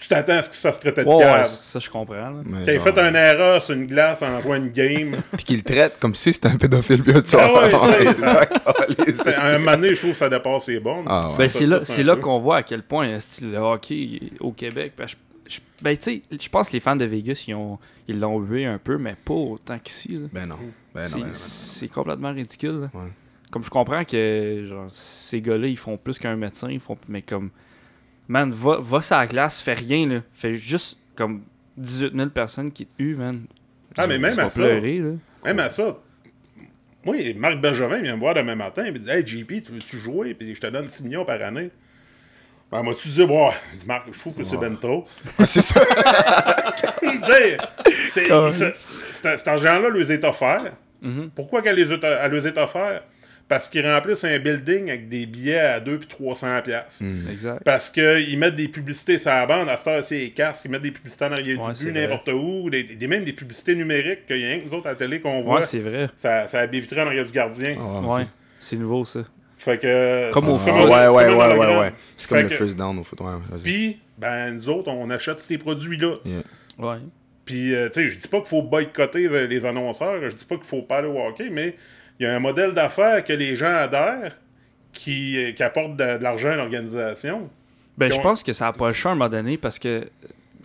tu t'attends à ce que ça se traitait de Ouais, ça, je comprends. genre- fait une erreur sur une glace en jouant une game, Puis qu'il le traite comme si c'était un pédophile, puis un tueur. Ah ouais, ça, à un moment donné, je trouve que ça dépasse les bornes. Ah ouais. Ben, c'est là, là qu'on voit à quel point euh, style, le hockey au Québec. ben, je, je- ben, tu sais, je pense que les fans de Vegas, ils ont ils l'ont vu un peu, mais pas autant qu'ici. Ben non. Ben non, C'est- ben non, ben non. c'est complètement ridicule. Comme je comprends que genre, ces gars-là, ils font plus qu'un médecin, ils font, mais comme, man, va, va sur la glace, fais rien, là. Fais juste comme 18 000 personnes qui te huent, man. Ah, mais même à ça, pleurer, là. Même à ça, moi, Marc Bergevin vient me voir demain matin et me dit Hey JP, tu veux-tu jouer? Puis je te donne 6 millions par année. Ben, moi, tu dis, bon, il dit, Marc, je trouve que c'est ben trop. Ouais, c'est ça. Il dit, c'est- Quand c'est- c'est- cet argent-là leur est offert. Mhm. Pourquoi qu'elle les a- elle leur est offert? Parce qu'ils remplissent un building avec des billets à 2 puis 300 pièces. Mm. Exact. Parce qu'ils mettent des publicités sur la bande, à cette heure, c'est les casques, ils mettent des publicités en arrière Ouais, du but, n'importe où, des, des- même des publicités numériques qu'il y a rien que nous autres à la télé qu'on voit. Ouais, c'est vrai. ça, ça a vitré en arrière du gardien. Ok. Ouais. C'est nouveau, ça. Fait que. Comme au foot. ouais, c'est ouais, ouais, ouais, ouais. C'est comme Fait le que- first down au foot. Ouais. Puis, ben, nous autres, on achète ces produits-là. Yeah. Ouais. Puis, euh, tu sais, je dis pas qu'il faut boycotter les annonceurs, je dis pas qu'il faut pas aller au hockey, mais il y a un modèle d'affaires que les gens adhèrent qui, euh, qui apporte de, de l'argent à l'organisation. Ben, je pense que ça n'a pas le choix à un moment donné parce que,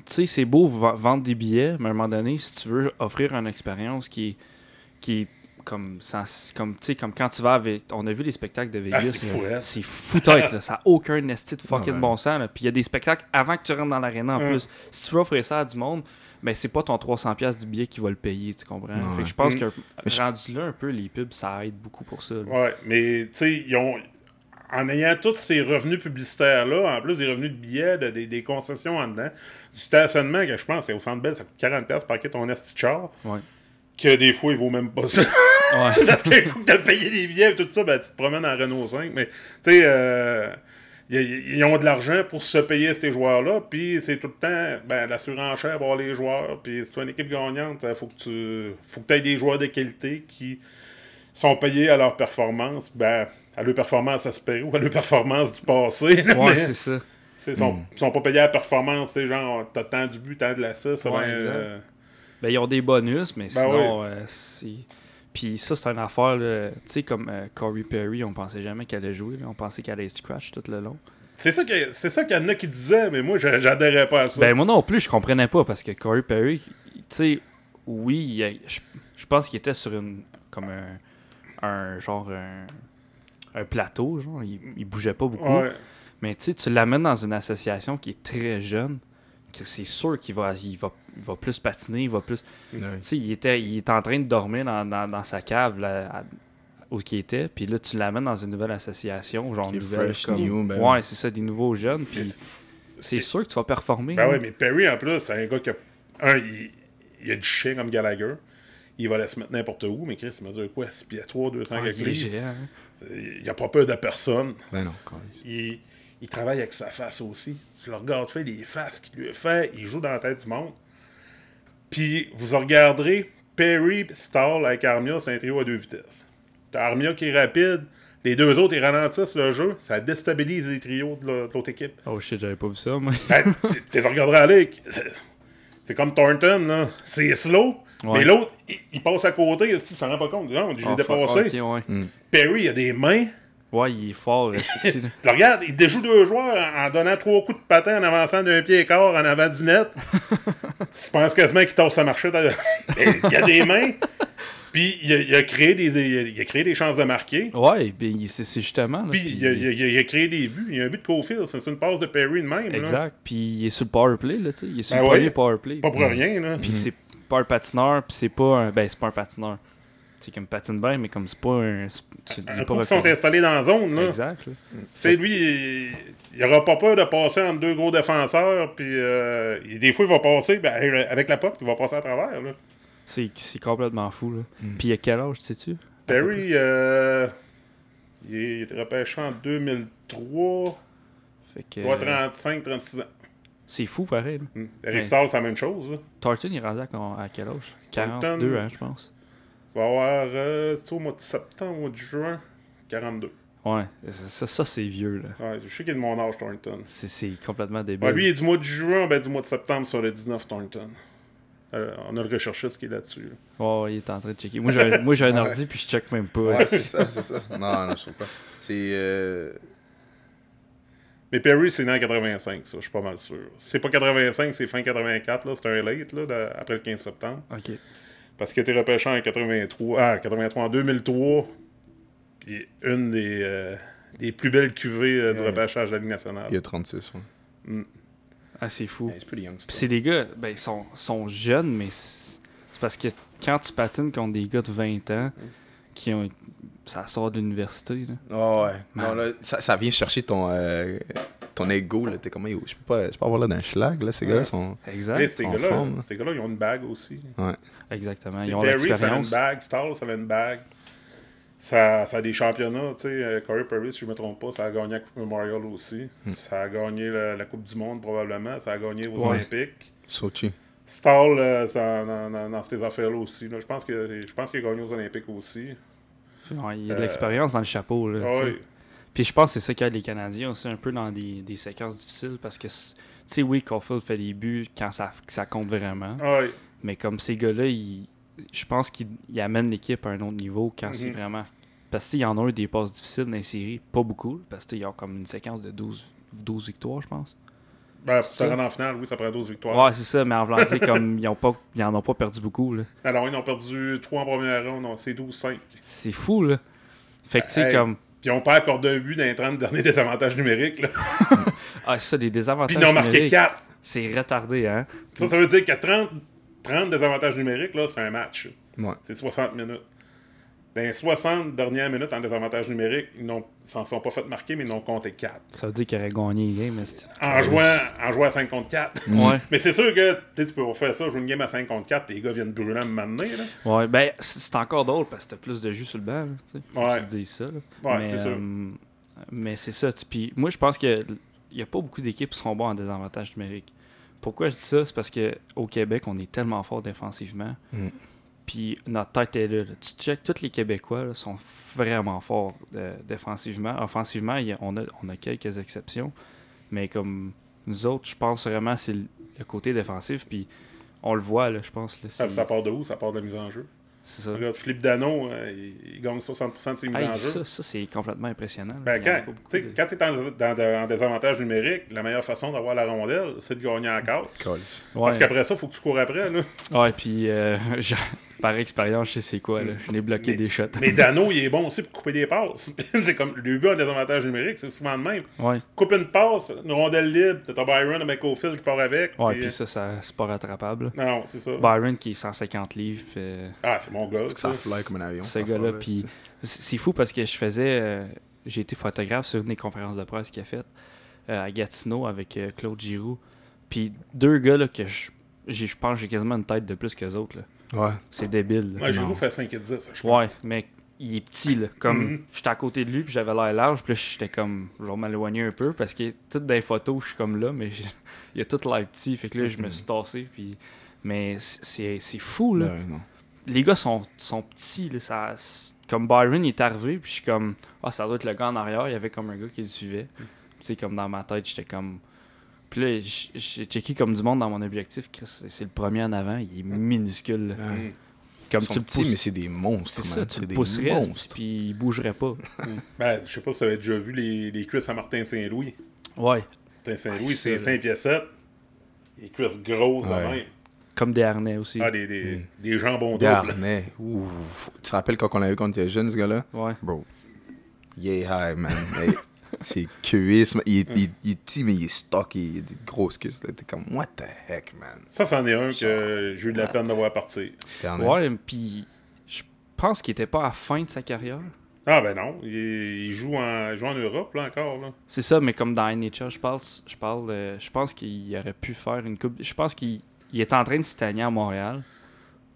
tu sais, c'est beau vendre des billets, mais à un moment donné, si tu veux offrir une expérience qui, qui comme, sens- comme, tu sais, comme quand tu vas avec. On a vu les spectacles de Vegas. Ah, c'est fou, là. hein? c'est fou tête, là. Ça n'a aucun esti de fucking Ouais. bon sens, là. Puis il y a des spectacles avant que tu rentres dans l'aréna en Ouais. plus. Si tu veux offrir ça à du monde, ben c'est pas ton 300$ du billet qui va le payer, tu comprends? Ouais. Fait que je pense Mm. que rendu là un peu, les pubs, ça aide beaucoup pour ça. là. Ouais, mais, tu sais, ils ont. En ayant tous ces revenus publicitaires-là, en plus des revenus de billets, de- des, des concessions en dedans, du stationnement, que je pense, c'est au centre belle, ça coûte 40$ par ton esti char, Ouais. que des fois, il vaut même pas ça. Ouais. Parce qu'un coup que t'as payé des billets et tout ça, ben, tu te promènes en Renault 5. Mais, tu sais, euh, ils ont de l'argent pour se payer ces joueurs-là. Puis c'est tout le temps ben, la surenchère pour avoir les joueurs. Puis si tu as une équipe gagnante, il faut que tu faut que aies des joueurs de qualité qui sont payés à leur performance. Ben, à leur performance espérée ou à leur performance du passé. là, Ouais, mais, c'est ça. ils sont, ils sont pas payés à la performance. tu genre, t'as tant du but, tant de la ça. ça Ouais, ben, exact. euh, Ben, ils ont des bonus, mais Ben sinon, euh, c'est. Puis ça, c'est une affaire, tu sais, comme euh, Corey Perry, on pensait jamais qu'elle allait jouer. là. On pensait qu'elle allait scratch tout le long. c'est ça qu'il y en a qui disaient, mais moi, j'a- j'adhérais pas à ça. Ben, moi non plus, je comprenais pas parce que Corey Perry, tu sais, oui, je, pense qu'il était sur une. comme un. un genre. un, un plateau, genre. Il, il bougeait pas beaucoup. Ouais. Mais tu sais, tu l'amènes dans une association qui est très jeune, c'est sûr qu'il va, il va, il va plus patiner, il va plus. Sais, il était, il était en train de dormir dans, dans, dans sa cave là, à- où il était, puis là, tu l'amènes dans une nouvelle association, genre nouvelle. fresh, comme- new, ben ouais, oui. c'est ça, des nouveaux jeunes, puis c'est sûr que tu vas performer. Ben ouais, mais Perry, en plus, c'est un gars qui a. Un, il, il a du chien comme Gallagher. Il va aller se mettre n'importe où, mais Chris, il mesure quoi 6 pieds 3, 200 Ouais, quelques il géant, hein. A pas peur de personne. Ben non, câlisse. Il, il travaille avec sa face aussi. Tu le regardes faire les faces qu'il lui fait, il joue dans la tête du monde. Puis vous regarderez Perry Stall avec Armia, c'est un trio à deux vitesses. T'as Armia qui est rapide, les deux autres ils ralentissent le jeu, ça déstabilise les trios de l'au- de l'autre équipe. Oh shit, j'avais pas vu ça, moi. Ben, t- t'es regarderas aller. c'est- C'est comme Thornton, là. C'est slow, Ouais. mais l'autre, il, il passe à côté, il s'en rend pas compte. Non, j'ai Oh, fuck, dépassé. ouais. Perry, il a des mains. Ouais, il est fort. là. Le regardes, il déjoue deux joueurs en donnant trois coups de patin en avançant d'un pied et quart en avant du net. tu penses quasiment qu'il torse sa marchette. Il y a des mains. Puis il a, il a créé des, il a- créé des chances de marquer. ouais, puis c'est justement. Puis il a, il créé des buts. Il y a un but de Cofield. C'est une passe de Perry de même. Exact. Puis il est sur le power play, là, tu sais. Il est sur Ben le ouais. premier power play. Pas pour rien. Là. Puis c'est pas un patineur, puis c'est pas un. Ben, c'est pas un patineur. C'est comme patine bien, mais comme c'est pas un. c'est- Un pas sont installés dans la zone. Là. Exact. là. Sais, lui, il, il aura pas peur de passer entre deux gros défenseurs. Puis euh, il- des fois, il va passer ben, avec la pop, il va passer à travers. Là. C'est c'est complètement fou, là. Puis il a quel âge, sais-tu? Perry, euh, il, est, il était repêché en 2003. Fait que. Ouais, 35, 36 ans. C'est fou, pareil. là. Hmm. Eric Ouais. Stahl, c'est la même chose. Là. Tartan, il est rendu à, à quel âge? 42 Thornton. ans, je pense. Il va avoir, euh, c'est au mois de septembre, au mois de juin, 42. Ouais, ça, ça, ça, c'est vieux, là. Ouais, je sais qu'il est de mon âge, Thornton. C'est- C'est complètement débile. Ouais, lui, il est du mois de juin, ben du mois de septembre sur le 19 Thornton. Euh, on a le recherchiste qui est là-dessus. là. Ouais, il est en train de checker. Moi, j'ai un, moi, j'ai un Ouais. ordi, puis je check même pas. Ouais, c'est ça, c'est ça. Non, non, je sais pas. C'est. Euh... Mais Perry, c'est né en 85, ça, je suis pas mal sûr. Si c'est pas 85, c'est fin 84, là, c'est un late, là, de- après le 15 septembre. Ok. Parce qu'il a été repêché en 83, ah, 83 en 2003. Puis une des, euh, des plus belles cuvées euh, du Ouais. repêchage de la Ligue nationale. Il y a 36, ouais. Ah, c'est fou. Ouais, c'est pretty young. Puis c'est des gars, ben, ils sont, sont jeunes, mais c'est c'est parce que quand tu patines contre des gars de 20 ans, qui ont. Ça sort de l'université, là. Oh, ouais. Man. Non, là, ça, ça vient chercher ton, euh, ton ego. Là. T'es comme, yo, je peux pas, je peux pas avoir là d'un schlag. Là. Ces gars-là sont. Mais Exact. ces gars-là, ces ils ont une bague aussi. Exactement. T'sais, Ils ont Perry, ça avait une l'expérience. bague. Stall, ça avait une bague. Ça, ça a des championnats, tu sais. euh, Corey Perry, si je me trompe pas, ça a gagné la Coupe Memorial aussi. Ça a gagné la, la Coupe du Monde, probablement. Ça a gagné aux Ouais. Olympiques. Sochi. Stall, euh, dans, dans- dans- dans ces affaires-là aussi. là. Je pense que je pense qu'il a gagné aux Olympiques aussi. Ouais, il y a de Euh, l'expérience dans le chapeau, là. Puis je pense que c'est ça qu'aident les Canadiens aussi, un peu dans des, des séquences difficiles, parce que, tu sais, oui, Caulfield fait des buts quand ça, ça compte vraiment, oui. mais comme ces gars-là, je pense qu'ils ils amènent l'équipe à un autre niveau quand c'est Mhm. vraiment... Parce qu'il y en a un des passes difficiles dans les séries, pas beaucoup, parce qu'ils ont comme une séquence de 12, 12 victoires, je pense. Ben, pour Ça. se rendre en finale, oui, ça prend 12 victoires. Ouais, c'est ça, mais en dire, comme ils, ont pas, ils en ont pas perdu beaucoup, là. Alors, ils ont perdu 3 en première ronde, c'est 12-5. C'est fou, là. Fait que, tu sais, Hey. comme... Puis ils ont pas accordé un but dans les 30 derniers désavantages numériques. Là. Ah, ça, des désavantages Puis ils en ont marqué numériques, 4. C'est retardé, hein? Ça, ça veut dire que 30, 30 désavantages numériques, là, c'est un match. Ouais. C'est 60 minutes. Dans les 60 dernières minutes en désavantage numérique, ils s'en sont pas fait marquer, mais ils n'ont compté 4. Ça veut dire qu'il aurait gagné les games, mais c'est- En jouant, en jouant à 5 contre 4. Ouais. Mais c'est sûr que tu sais, tu peux faire ça, jouer une game à 5 contre 4, les gars viennent brûler à me m'amener. Là. Ouais, ben, c'est encore drôle parce que t'as plus de jus sur le banc, là, tu sais. Faut Ouais. tu ça, là. Ouais, mais, c'est sûr. euh, mais c'est ça, tu- Puis moi, je pense que il y a pas beaucoup d'équipes qui seront bons en désavantage numérique. Pourquoi je dis ça? C'est parce que au Québec, on est tellement fort défensivement. Mm. Puis notre tête est là, là. Tu check, tous les Québécois là, sont vraiment forts euh, défensivement. Offensivement, il y a- on, a, on a quelques exceptions. Mais comme nous autres, je pense vraiment que c'est le, le côté défensif. Puis on le voit, là, je pense. Là, Ça, ça part de où? Ça part de la mise en jeu? c'est ça. Regarde, Philippe Dano, euh, il, il gagne 60% de ses mises Hey, en jeu. ça, ça, c'est complètement impressionnant. là. Ben, quand tu sais, de- quand tu es en, dans- dans- en désavantage numérique, la meilleure façon d'avoir la rondelle, c'est de gagner en 4. Colle. Parce Ouais. qu'après ça, il faut que tu cours après. Là. Ouais, puis euh, par expérience, je sais c'est quoi. Là. Je n'ai bloqué Mais- des shots. Mais Dano, il est bon aussi pour couper des passes. c'est comme le but en désavantage numérique, c'est souvent le même. Ouais, Coupe une passe, une rondelle libre, t'as Byron avec Ophil qui part avec. ouais puis- puis ça, ça c'est pas rattrapable. Non, non, c'est ça. Byron qui est 150 livres. euh, Ah, c'est mon gars. Ça ça. fly comme un avion. ce gars-là. Puis c'est- fou parce que je faisais. euh, J'ai été photographe sur une des conférences de presse qu'il a faites euh, à Gatineau avec euh, Claude Giroux. Puis deux gars là, que je, je pense que j'ai quasiment une tête de plus que les autres. là. Ouais. C'est débile. Moi, Giroud fait 5 et 10, je Ouais, pense. mais il est petit, là. Comme, Mhm. j'étais à côté de lui, puis j'avais l'air large, puis là, j'étais comme, je vais m'éloigner un peu, parce que toutes dans les photos, je suis comme là, mais j'ai- il a tout l'air petit, fait que là, je me suis tassé, puis... Mais c'est c'est fou, là. Ouais, non. Les gars sont, sont petits, là, ça... Comme Byron, il est arrivé, puis je suis comme, ah, ça doit être le gars en arrière, il y avait comme un gars qui le suivait. Tu sais, comme dans ma tête, j'étais comme... Puis là, j'ai checké comme du monde dans mon objectif, Chris, c'est le premier en avant, il est minuscule. Ouais. Mm. comme Ils tu sont le petits, pousses. mais c'est des monstres, C'est ça, man. tu C'est le des pousserais, monstres. puis il bougerait pas. Ben, je sais pas si tu avais déjà vu les, les cuisses à Martin Saint-Louis. Ouais. Martin Saint-Louis, Ouais, c'est ça, 5 pieds 7. Les cuisses grosses, Ouais. même. Comme des harnais aussi. Ah, des, des, des jambons Des doubles. harnais. Ouf. Tu te rappelles quand on l'a vu quand on était jeune, ce gars-là? Ouais. Bro. Yeah, high, man. Hey, c'est cuisse, man. Il, est- il, il est petit, mais il est stocké. Il a des grosses cuisses. T'es comme, what the heck, man? Ça, c'en est un que j'ai eu de la peine de voir partir. Ouais, puis je pense qu'il était pas à la fin de sa carrière. Ah, ben non. Il, il joue, en, il joue en Europe, là, encore. Là. C'est ça, mais comme dans NHL, je parle, je parle, euh, je pense qu'il aurait pu faire une coupe. Je pense qu'il il est en train de s'éteigner à Montréal,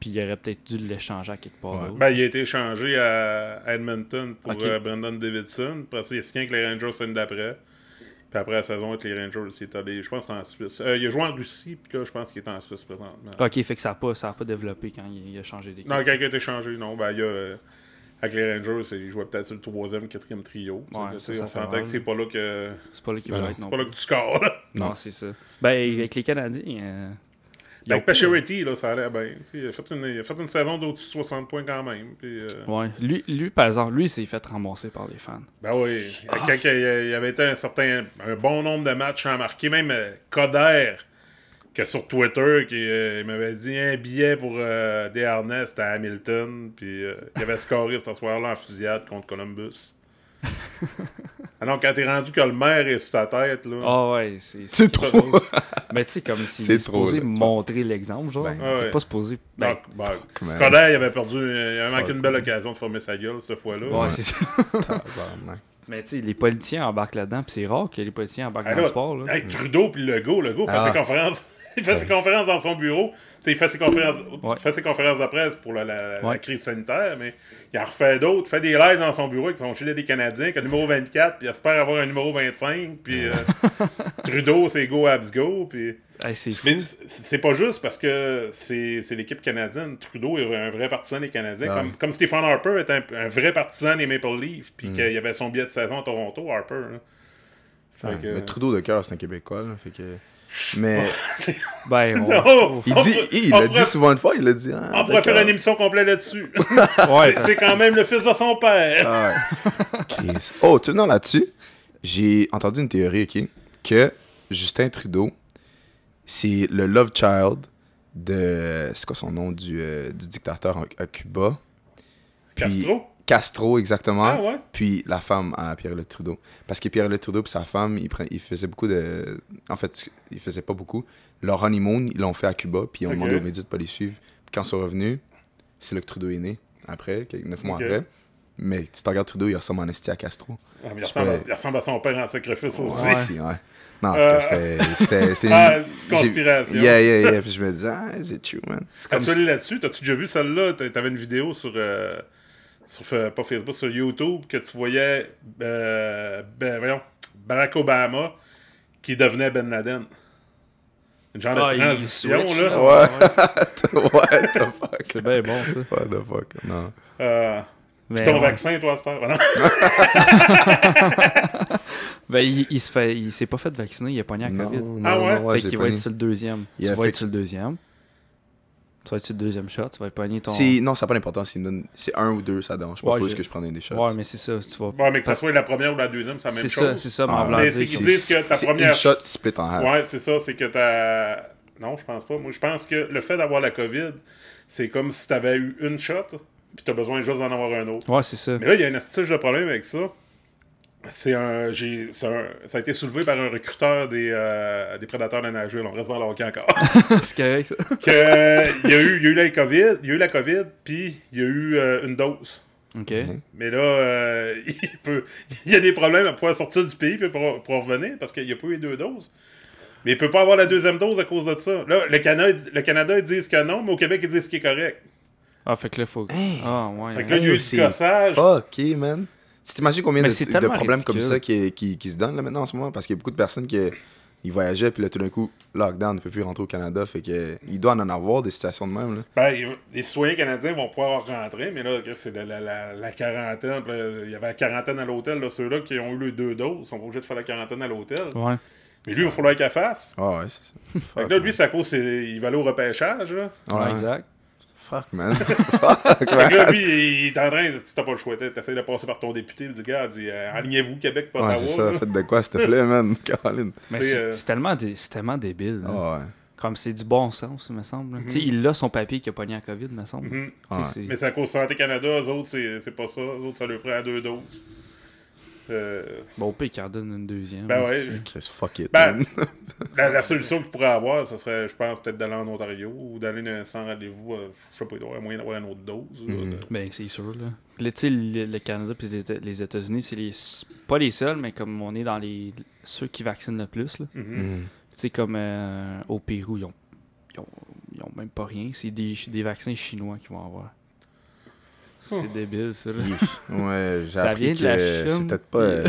puis il aurait peut-être dû l'échanger à quelque part Ouais. Ben, il a été échangé à Edmonton pour euh, Brandon Davidson. Après ça, il a signé avec les Rangers l'année d'après. Puis après la saison avec les Rangers, il est allé, je pense que c'était en Suisse. Euh, il a joué en Russie, puis là, je pense qu'il est en Suisse présentement. Ok, fait que ça n'a pas, ça a pas développé quand il, il a changé d'équipe. Non, quand il a été échangé, non. Ben, il a, euh, avec les Rangers, il jouait peut-être sur le troisième, quatrième trio. Ouais, ça, ça on s'entend que c'est pas là que, C'est pas là qu'il Ben va non, être c'est pas là que tu scores. Là. Non, c'est ça. Ben, avec les Canadiens. Avec Pacioretty, là, ça allait bien. Il a, fait une, il a fait une saison d'au-dessus de 60 points quand même. Puis, euh, Ouais. Lui, lui, par exemple, lui, il s'est fait ramasser par les fans. Ben oui. Quand il y avait été un certain, un bon nombre de matchs à marquer, même euh, Coder, que sur Twitter, qui euh, il m'avait dit un billet pour euh, des harnais, c'était à Hamilton, puis il avait scoré ce soir-là en fusillade contre Columbus. ah non, quand t'es rendu que le maire est sur ta tête, là. Ah ouais, c'est. C'est trop. Mais tu sais, comme s'il C'est est supposé là. montrer l'exemple, genre. Ben, t'es ouais. pas supposé. Ben, Donc, ben, Coder, il avait perdu, il avait manqué une belle occasion de former sa gueule cette fois-là. ouais, c'est ça. Mais tu sais, les politiciens embarquent là-dedans, puis c'est rare que les politiciens embarquent Ah, dans le sport, là. Hey, Trudeau puis Legault, Legault fait Ah. Il fait ses conférences dans son bureau. Tu sais, il fait ses conférences, Ouais. il fait ses conférences de presse pour la, la- la Ouais. crise sanitaire, mais il en refait d'autres. Il fait des lives dans son bureau avec son gilet des Canadiens, qui a le numéro 24, puis il espère avoir un numéro 25. Puis euh, Trudeau, c'est go, abs go. Puis... Hey, c'est pas juste parce que c'est c'est l'équipe canadienne. Trudeau est un vrai partisan des Canadiens. Ah. Comme, comme Stephen Harper est un, un vrai partisan des Maple Leafs, Mm. puis qu'il avait son billet de saison à Toronto, Harper. là. Fait Ouais, que- Mais Trudeau de cœur, c'est un Québécois, là, fait que... Mais Ben, on... Il dit, il l'a dit souvent une fois, il l'a dit. Ah, On pourrait faire une émission complète là-dessus. ouais, C'est quand même le fils de son père. Ah ouais. Chris. Oh, tu là-dessus, j'ai entendu une théorie, OK, que Justin Trudeau, c'est le love child de... C'est quoi son nom du, euh, du dictateur à Cuba? Puis- Castro? Castro, exactement. Ah ouais? Puis la femme à Pierre-Luc Trudeau. Parce que Pierre-Luc Trudeau et sa femme, ils, pre- ils faisaient beaucoup de... En fait, ils faisaient pas beaucoup. Leur honeymoon, ils l'ont fait à Cuba, puis ils ont demandé aux médias de pas les suivre. Puis quand ils sont revenus, c'est là que Trudeau est né, après, neuf mois après. Mais si tu regardes Trudeau, il ressemble en esti à Castro. Ah, mais il, ressemble, pourrais- il ressemble à son père en sacrifice aussi. Ouais. si, ouais. Non, Euh. c'était- c'était... Ah, une- une petite conspiration. Yeah, yeah, yeah. Puis je me disais, ah, c'est true, man. As-tu allé là-dessus? T'as-tu déjà vu celle-là? T'a- T'avais une vidéo sur, euh, sur pas Facebook, sur YouTube, que tu voyais, euh, ben, voyons, Barack Obama qui devenait Ben Laden. Une genre Ah, de transition, switch, là. là. Ouais. What the fuck? c'est bien bon, ça. What the fuck? Non. Euh, Mais, ton ouais. vaccin, toi, à? Ah, non? Ben, il, il se fait, il s'est pas fait vacciner, il a pogné la Non, COVID. non, Ah ouais? non, fait j'ai qu'il pas va être sur le deuxième. Il tu vas fait- être sur le deuxième. Tu vas être sur le deuxième shot, tu vas pogner ton. C'est- Non, ça n'a pas d'importance. donne- C'est un ou deux, ça. Ouais, faut je- juste que je prenne des shots. Ouais, mais c'est ça, tu vas. Ouais, mais que ça soit la première ou la deuxième, c'est la même C'est chose. ça, c'est ça, mais Ah, en voulant mais c'est que qu'ils disent que ta C'est première- une shot split en half. Ouais, c'est ça, c'est que t'as. Non, je pense pas. Moi, je pense que le fait d'avoir la COVID, c'est comme si t'avais eu une shot, puis t'as besoin juste d'en avoir un autre. Ouais, c'est ça. Mais là, il y a un astuce de problème avec ça. C'est un, j'ai, c'est un- ça a été soulevé par un recruteur des, euh, des prédateurs de Nashville. On reste dans le hockey encore. c'est correct, ça. que, il, y a eu, il y a eu la COVID, il y a eu la COVID, puis il y a eu euh, une dose. Ok. Mhm. Mais là, euh, il, peut, il y a des problèmes à pouvoir sortir du pays puis pour, pour revenir parce qu'il n'y a pas eu les deux doses. Mais il peut pas avoir la deuxième dose à cause de ça. Là, le Canada, le Canada ils disent que non, mais au Québec, ils disent ce qui est correct. Ah, fait que là, faut. Hey. Ah, ouais. Fait que hein. là, il y a eu Hey, du c'est gossage. Ok, man. Tu t'imagines combien de, problèmes comme ça qui, qui, qui se donnent là, maintenant en ce moment? Parce qu'il y a beaucoup de personnes qui ils voyageaient, puis là, tout d'un coup, lockdown, ne peut plus rentrer au Canada. Fait que il doit en avoir des situations de même. Là. Ben, les citoyens canadiens vont pouvoir rentrer, mais là, c'est de la, la- la quarantaine. Il y avait la quarantaine à l'hôtel. là, Ceux-là qui ont eu les deux doses sont pas obligés de faire la quarantaine à l'hôtel. Ouais. Mais lui, il va falloir qu'elle fasse. Ah ouais, c'est ça. Fait que là, lui, à cause, il va aller au repêchage. Là. Ouais, Ouais. exact. Fuck, man. Fuck, man. là, lui, il est en train, si t'as pas le choix, t'essayes de passer par ton député, il dit, gars, dis, euh, alignez-vous, Québec, pas Ouais, c'est ça. Faites de quoi, s'il te plaît, man. Caroline. Mais c'est euh, c'est tellement, tellement débile. Ah ouais. Comme c'est du bon sens, me semble. Tu sais, il a son papier qui a pogné la COVID, me semble. Tu sais, Ouais. Mais c'est à cause de Santé Canada, eux autres, c'est c'est pas ça. Eux autres, ça leur prend à deux doses. Euh, Bon, au pire, qu'il en donne une deuxième. Ben ouais. fuck it, Ben, la, la solution que tu pourrais avoir, ce serait, je pense, peut-être d'aller en Ontario ou d'aller dans- sans rendez-vous. euh, je sais pas, il doit y avoir moyen d'avoir une autre dose. là, de- Ben, c'est sûr, là. Là, tu sais, le, le Canada puis les, Éta- les États-Unis, c'est les, pas les seuls, mais comme on est dans les ceux qui vaccinent le plus, là. Mhm. Mhm. Tu sais, comme euh, au Pérou, ils ont, ils, ont, ils ont même pas rien. C'est des, des vaccins chinois qu'ils vont avoir. C'est Oh. débile, ça, là. Ouais, j'ai Ça appris vient de la que c'est peut-être pas euh,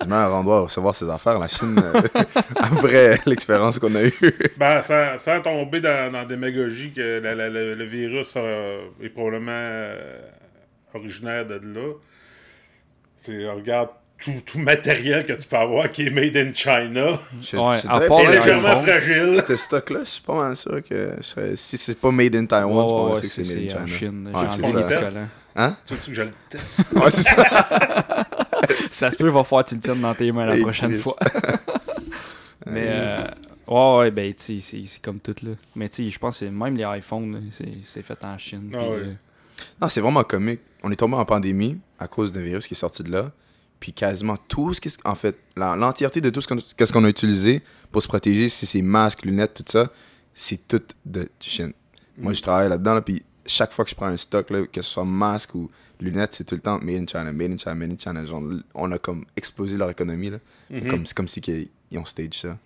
du meilleur endroit à recevoir ses affaires, la Chine, euh, après l'expérience qu'on a eue. Ben, sans, sans tomber dans, dans la démagogie que la- la- la- le virus euh, est probablement euh, originaire de là. Tu regarde tout, tout matériel que tu peux avoir qui est made in China. Je, Ouais, à part légèrement fragile. ce stock-là, je suis pas mal sûr que je serais- si c'est pas made in Taiwan, Ouais, je ouais, pense ouais, que c'est made in c'est en China. Chine. Ouais, Hein? Tu veux que je le teste? Ouais, c'est ça. Ça se peut, va falloir que tu le tiennes dans tes mains la prochaine Chris. fois. Mais, euh, ouais, ouais, ben, tu sais, c'est- c'est comme tout, là. Mais, tu sais, je pense que même les iPhones, c'est fait en Chine. Ah ouais. euh, Non, c'est vraiment comique. On est tombé en pandémie à cause d'un virus qui est sorti de là. Puis quasiment tout ce qui. En fait, l'entièreté de tout ce qu'on qu'est-ce qu'on a utilisé pour se protéger, si c'est masques, lunettes, tout ça, c'est tout de Chine. Moi, je travaille là-dedans, là, puis chaque fois que je prends un stock, là, que ce soit masque ou lunettes, c'est tout le temps made in China, made in China, made in China. Genre, on a comme explosé leur économie. là. Mhm. Comme, c'est comme si qu'ils ils ont stage ça.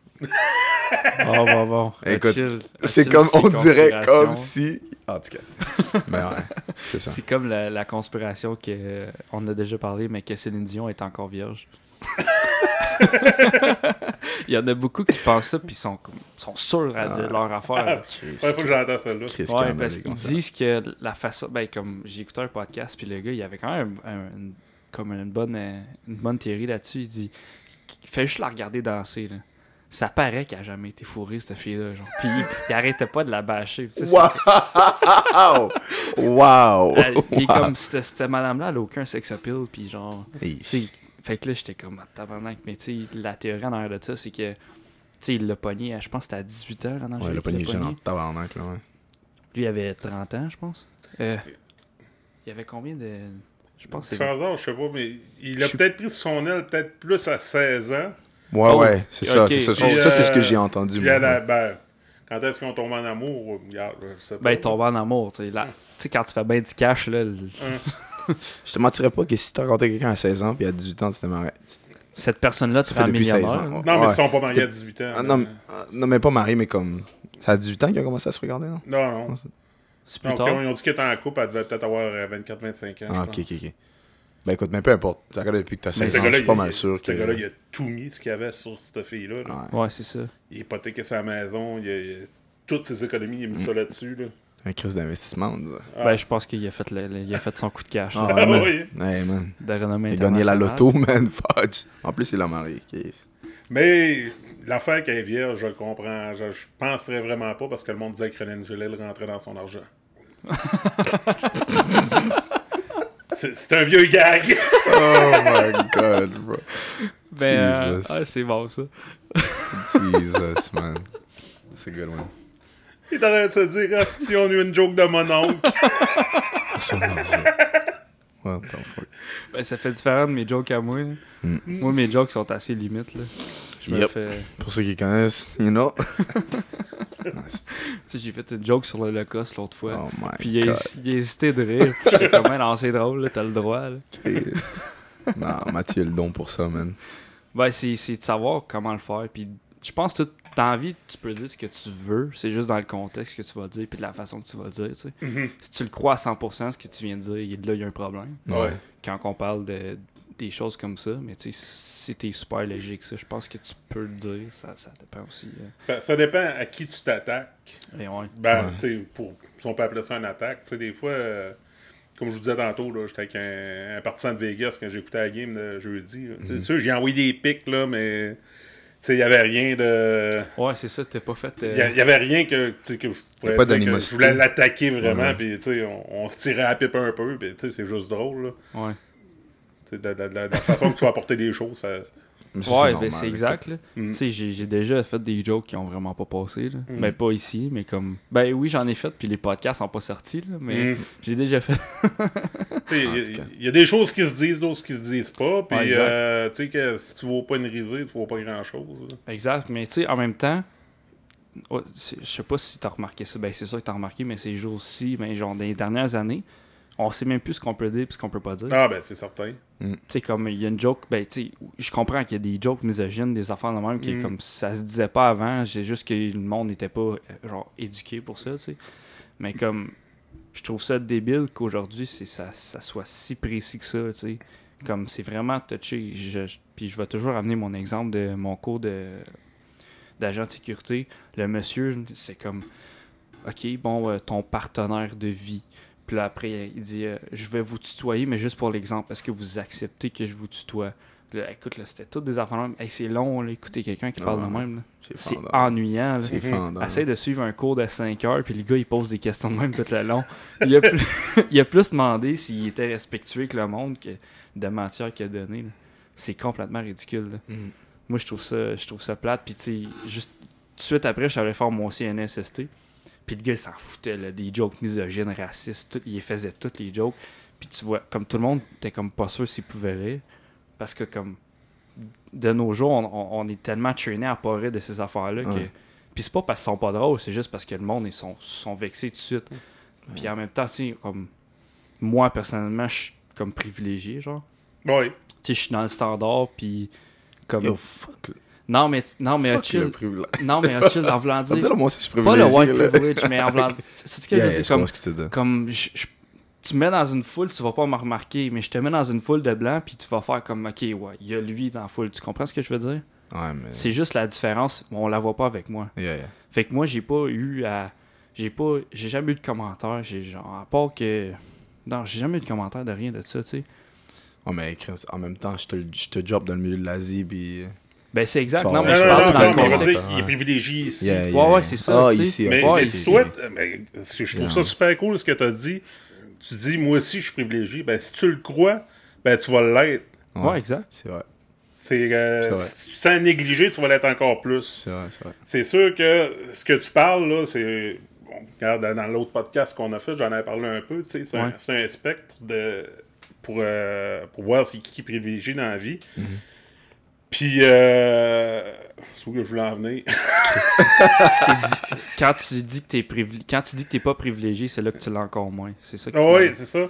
Bon, bon, bon. Écoute. C'est comme, on dirait comme si. En tout cas. Mais ouais, c'est ça. C'est comme la, la conspiration que euh, on a déjà parlé, mais que Céline Dion est encore vierge. Il y en a beaucoup qui pensent ça, puis sont, sont sûrs à- de leur affaire. là. Ouais, faut que j'entende. Chris Ouais, Cameron, parce qu'ils ça. disent que la façon. Ben, comme j'ai écouté un podcast, puis le gars, il avait quand même un- un- une, comme une bonne, euh, une bonne théorie là-dessus. Il dit fait juste la regarder danser. Là. Ça paraît qu'elle a jamais été fourrée, cette fille-là. Genre. Puis il, il arrêtait pas de la bâcher. Tu sais, c'est- Wow! wow! elle- il est comme cette, cette madame-là, elle a aucun sex appeal, puis genre. Hey, tu sais, fait que là, j'étais comme ah, tabarnak. Mais tu sais, la théorie en arrière de ça, c'est que. Tu sais, il l'a pogné, à- je pense que c'était à 18 heures en Ouais, Angélique le pogné qu'il l'a jeune en pogné. tabarnak, là, ouais. Lui, il avait 30 ans, je pense. Euh, il avait combien de. Je pense que c'est. Sans hasard, je sais pas, mais il a Je peut-être pris son aile peut-être plus à 16 ans. Ouais, Oh, ouais, c'est ça, ok. c'est ça. Puis, ça, c'est ce que euh, j'ai entendu, Puis moi. la- ben, quand est-ce qu'on tombe en amour? Regarde, je sais pas. Ben, il tombe en amour, tu sais. là. Tu sais, quand tu fais bien du cash, là, le- Je te mentirais pas que si t'as rencontré quelqu'un à 16 ans puis à 18 ans, tu t'es marié. tu- cette personne-là, tu fais depuis 16 millionnaire. ans. Non, mais Ouais. ils sont pas mariés à 18 ans. Ah, là. non, mais- ah, non, mais pas marié, mais comme. Ça a 18 ans qu'ils ont commencé à se fréquenter, non? Non, non. C'est plus tard. quand ils ont dit qu'elle était en couple, elle devait peut-être avoir euh, 24-25 ans. Ah, ok, ok, ok. Ben écoute, mais peu importe. Ça regarde depuis que t'as Mais 16 ce ans, je suis pas mal sûr ce que. gars-là, il a tout mis ce qu'il y avait sur cette fille-là. là. Ouais. Ouais, c'est ça. Il a hypothéqué sa maison, il a, il a- toutes ses économies, il a mis Mm. ça là-dessus. Là. Un crise d'investissement, on dirait. Ah. Ben, je pense qu'il a, fait le- le- il a fait son coup de cash. Ah, là, ouais, man. oui. Ouais, man. de renommée Il a gagné la loto, man. Fudge. En plus, il l'a marié. Mais l'affaire qu'elle est vierge, je le comprends. Je, je penserais vraiment pas parce que le monde disait que René Angelil rentrait dans son argent. c'est un vieux gag. Oh my god, bro. Ben, euh, Jesus. ah, c'est bon, ça. Jesus, man. C'est good one. Il est en train de se dire, ah, si on a eu une joke de mon oncle. What the fuck. Ben, ça fait différent de mes jokes à moi. là. Mm. Moi, mes jokes sont assez limites, là. Je me Yep. fais... Pour ceux qui connaissent, you know. Tu sais, j'ai fait une joke sur l'Holocauste l'autre fois. Oh my Puis il a, god. hési- il a hésité de rire. Puis J'étais comme, non, c'est drôle, là, t'as le droit. Là. non, Mathieu a le don pour ça, man. Ben, c'est c'est de savoir comment le faire. Puis je pense que t'as envie, tu peux dire ce que tu veux. C'est juste dans le contexte que tu vas dire, puis de la façon que tu vas dire, tu sais. Mhm. Si tu le crois à 100%, ce que tu viens de dire, il- là, il y a un problème. Ouais. Quand on parle de, des choses comme ça, mais tu sais, si t'es super logique, ça, je pense que tu peux le dire. Ça, ça dépend aussi. euh. Ça, ça dépend à qui tu t'attaques. Ouais. Ben, Ouais. tu sais, pour, si on peut appeler ça une attaque, tu sais, des fois, euh, comme je vous disais tantôt, là, j'étais avec un, un partisan de Vegas quand j'écoutais la game de jeudi. Tu sais, sûr, j'ai envoyé des pics, là, mais, il y avait rien de. Ouais, c'est ça, t'as pas fait. Il euh, y, a- y avait rien que, tu sais, que je pourrais pas dire que je voulais l'attaquer vraiment, Ouais. puis tu sais, on, on se tirait à la pipe un peu, puis tu sais, c'est juste drôle, là. Ouais, Tu sais, de, de- de- de la façon que tu vas apporter les choses, ça... Ouais ben, normal, c'est exact. Là. Mm. Tu sais, j'ai j'ai déjà fait des jokes qui ont vraiment pas passé. Là. Mm. Ben, pas ici, mais comme. Ben oui, j'en ai fait, puis les podcasts sont pas sortis, là, mais Mm. j'ai déjà fait. Il y, a des choses qui se disent, d'autres qui se disent pas, puis Ouais, euh, tu sais que si tu vaux pas une risée, tu vaux pas grand-chose. là. Exact, mais tu sais, en même temps, c'est- je sais pas si t'as remarqué ça, ben c'est sûr que t'as remarqué, mais ces jours-ci, ben genre dans les dernières années, on sait même plus ce qu'on peut dire et ce qu'on peut pas dire. Ah ben, c'est certain. Tu sais, comme il y a une joke, ben tu sais, je comprends qu'il y a des jokes misogynes, des affaires de même, qui Mm. comme ça se disait pas avant, c'est juste que le monde n'était pas euh, genre éduqué pour ça, tu sais. Mais comme, je trouve ça débile qu'aujourd'hui, c'est ça, ça soit si précis que ça, tu sais. Comme c'est vraiment touché. Je, je- puis je vais toujours amener mon exemple de mon cours de d'agent de sécurité. Le monsieur, c'est comme, OK, bon, euh, ton partenaire de vie. Puis là, après, il dit, euh, je vais vous tutoyer, mais juste pour l'exemple, est-ce que vous acceptez que je vous tutoie? Là, écoute, là, c'était toutes des affaires. Hey, c'est long, là, écouter quelqu'un qui parle de même. C'est ennuyant. C'est Mhm. Essaye de suivre un cours de 5 heures, puis le gars, il pose des questions de même tout le long. Il a plus, il a plus demandé s'il était respectueux que le monde que de matière qu'il a donné. là. C'est complètement ridicule. là. Mm. Moi, je trouve ça, je trouve ça plate. Puis, tu sais, juste tout de suite après, je allé faire mon CNSST. Puis le gars, il s'en foutait, là, des jokes misogynes, racistes. Tout, il faisait toutes les jokes. Puis tu vois, comme tout le monde, t'es comme pas sûr s'il pouvait rire. Parce que, comme, de nos jours, on, on- on est tellement traîné à pas rire de ces affaires-là que. Ouais. Puis c'est pas parce qu'ils sont pas drôles, c'est juste parce que le monde, ils sont, sont vexés tout de suite. Puis en même temps, tu sais, comme. Moi, personnellement, je suis comme privilégié, genre. Oui. Tu sais, je suis dans le standard, puis. Comme. Yo, fuck. Non, mais, non, mais fuck chill. Non, mais chill, en voulant dire. là, moi aussi, je suis Pas le white là. privilege, mais en voulant dire. C'est ce que Yeah, je veux dire. Comme, comprends ce que tu veux dire. comme je- je- tu me mets dans une foule, tu vas pas me remarquer, mais je te mets dans une foule de blancs, puis tu vas faire comme, ok, ouais, il y a lui dans la foule. Tu comprends ce que je veux dire? Ouais, mais. C'est juste la différence, on la voit pas avec moi. Yeah, yeah. Fait que moi, j'ai pas eu à. J'ai pas. J'ai jamais eu de commentaires. J'ai genre. À part que. Non, j'ai jamais eu de commentaires de rien de ça, tu sais. Oh, mais en même temps, je te, je te drop dans le milieu de l'Asie, puis. Ben, c'est exact. Non, mais je parle dans le contexte. il est privilégié ici. Yeah, Ouais, ouais, c'est ça, Ah, Mais, que je trouve Yeah. ça super cool ce que tu as dit. Tu dis, moi aussi, je suis privilégié. Ben, si tu le crois, ben, tu vas l'être. Ouais, exact. C'est vrai, C'est, euh, C'est vrai. si tu te sens négligé, tu vas l'être encore plus. c'est vrai, c'est vrai. C'est sûr que ce que tu parles, là, c'est. Bon, regarde, dans- l'autre podcast qu'on a fait, j'en avais parlé un peu. tu sais, C'est un, Ouais. c'est un spectre de, pour, euh, pour voir c'est qui qui est privilégié dans la vie. Mhm. Puis, euh, c'est où que je voulais en venir? Quand tu dis que t'es. Quand tu dis que t'es pas privilégié, c'est là que tu l'as encore moins. C'est ça que Ah oui, c'est ça.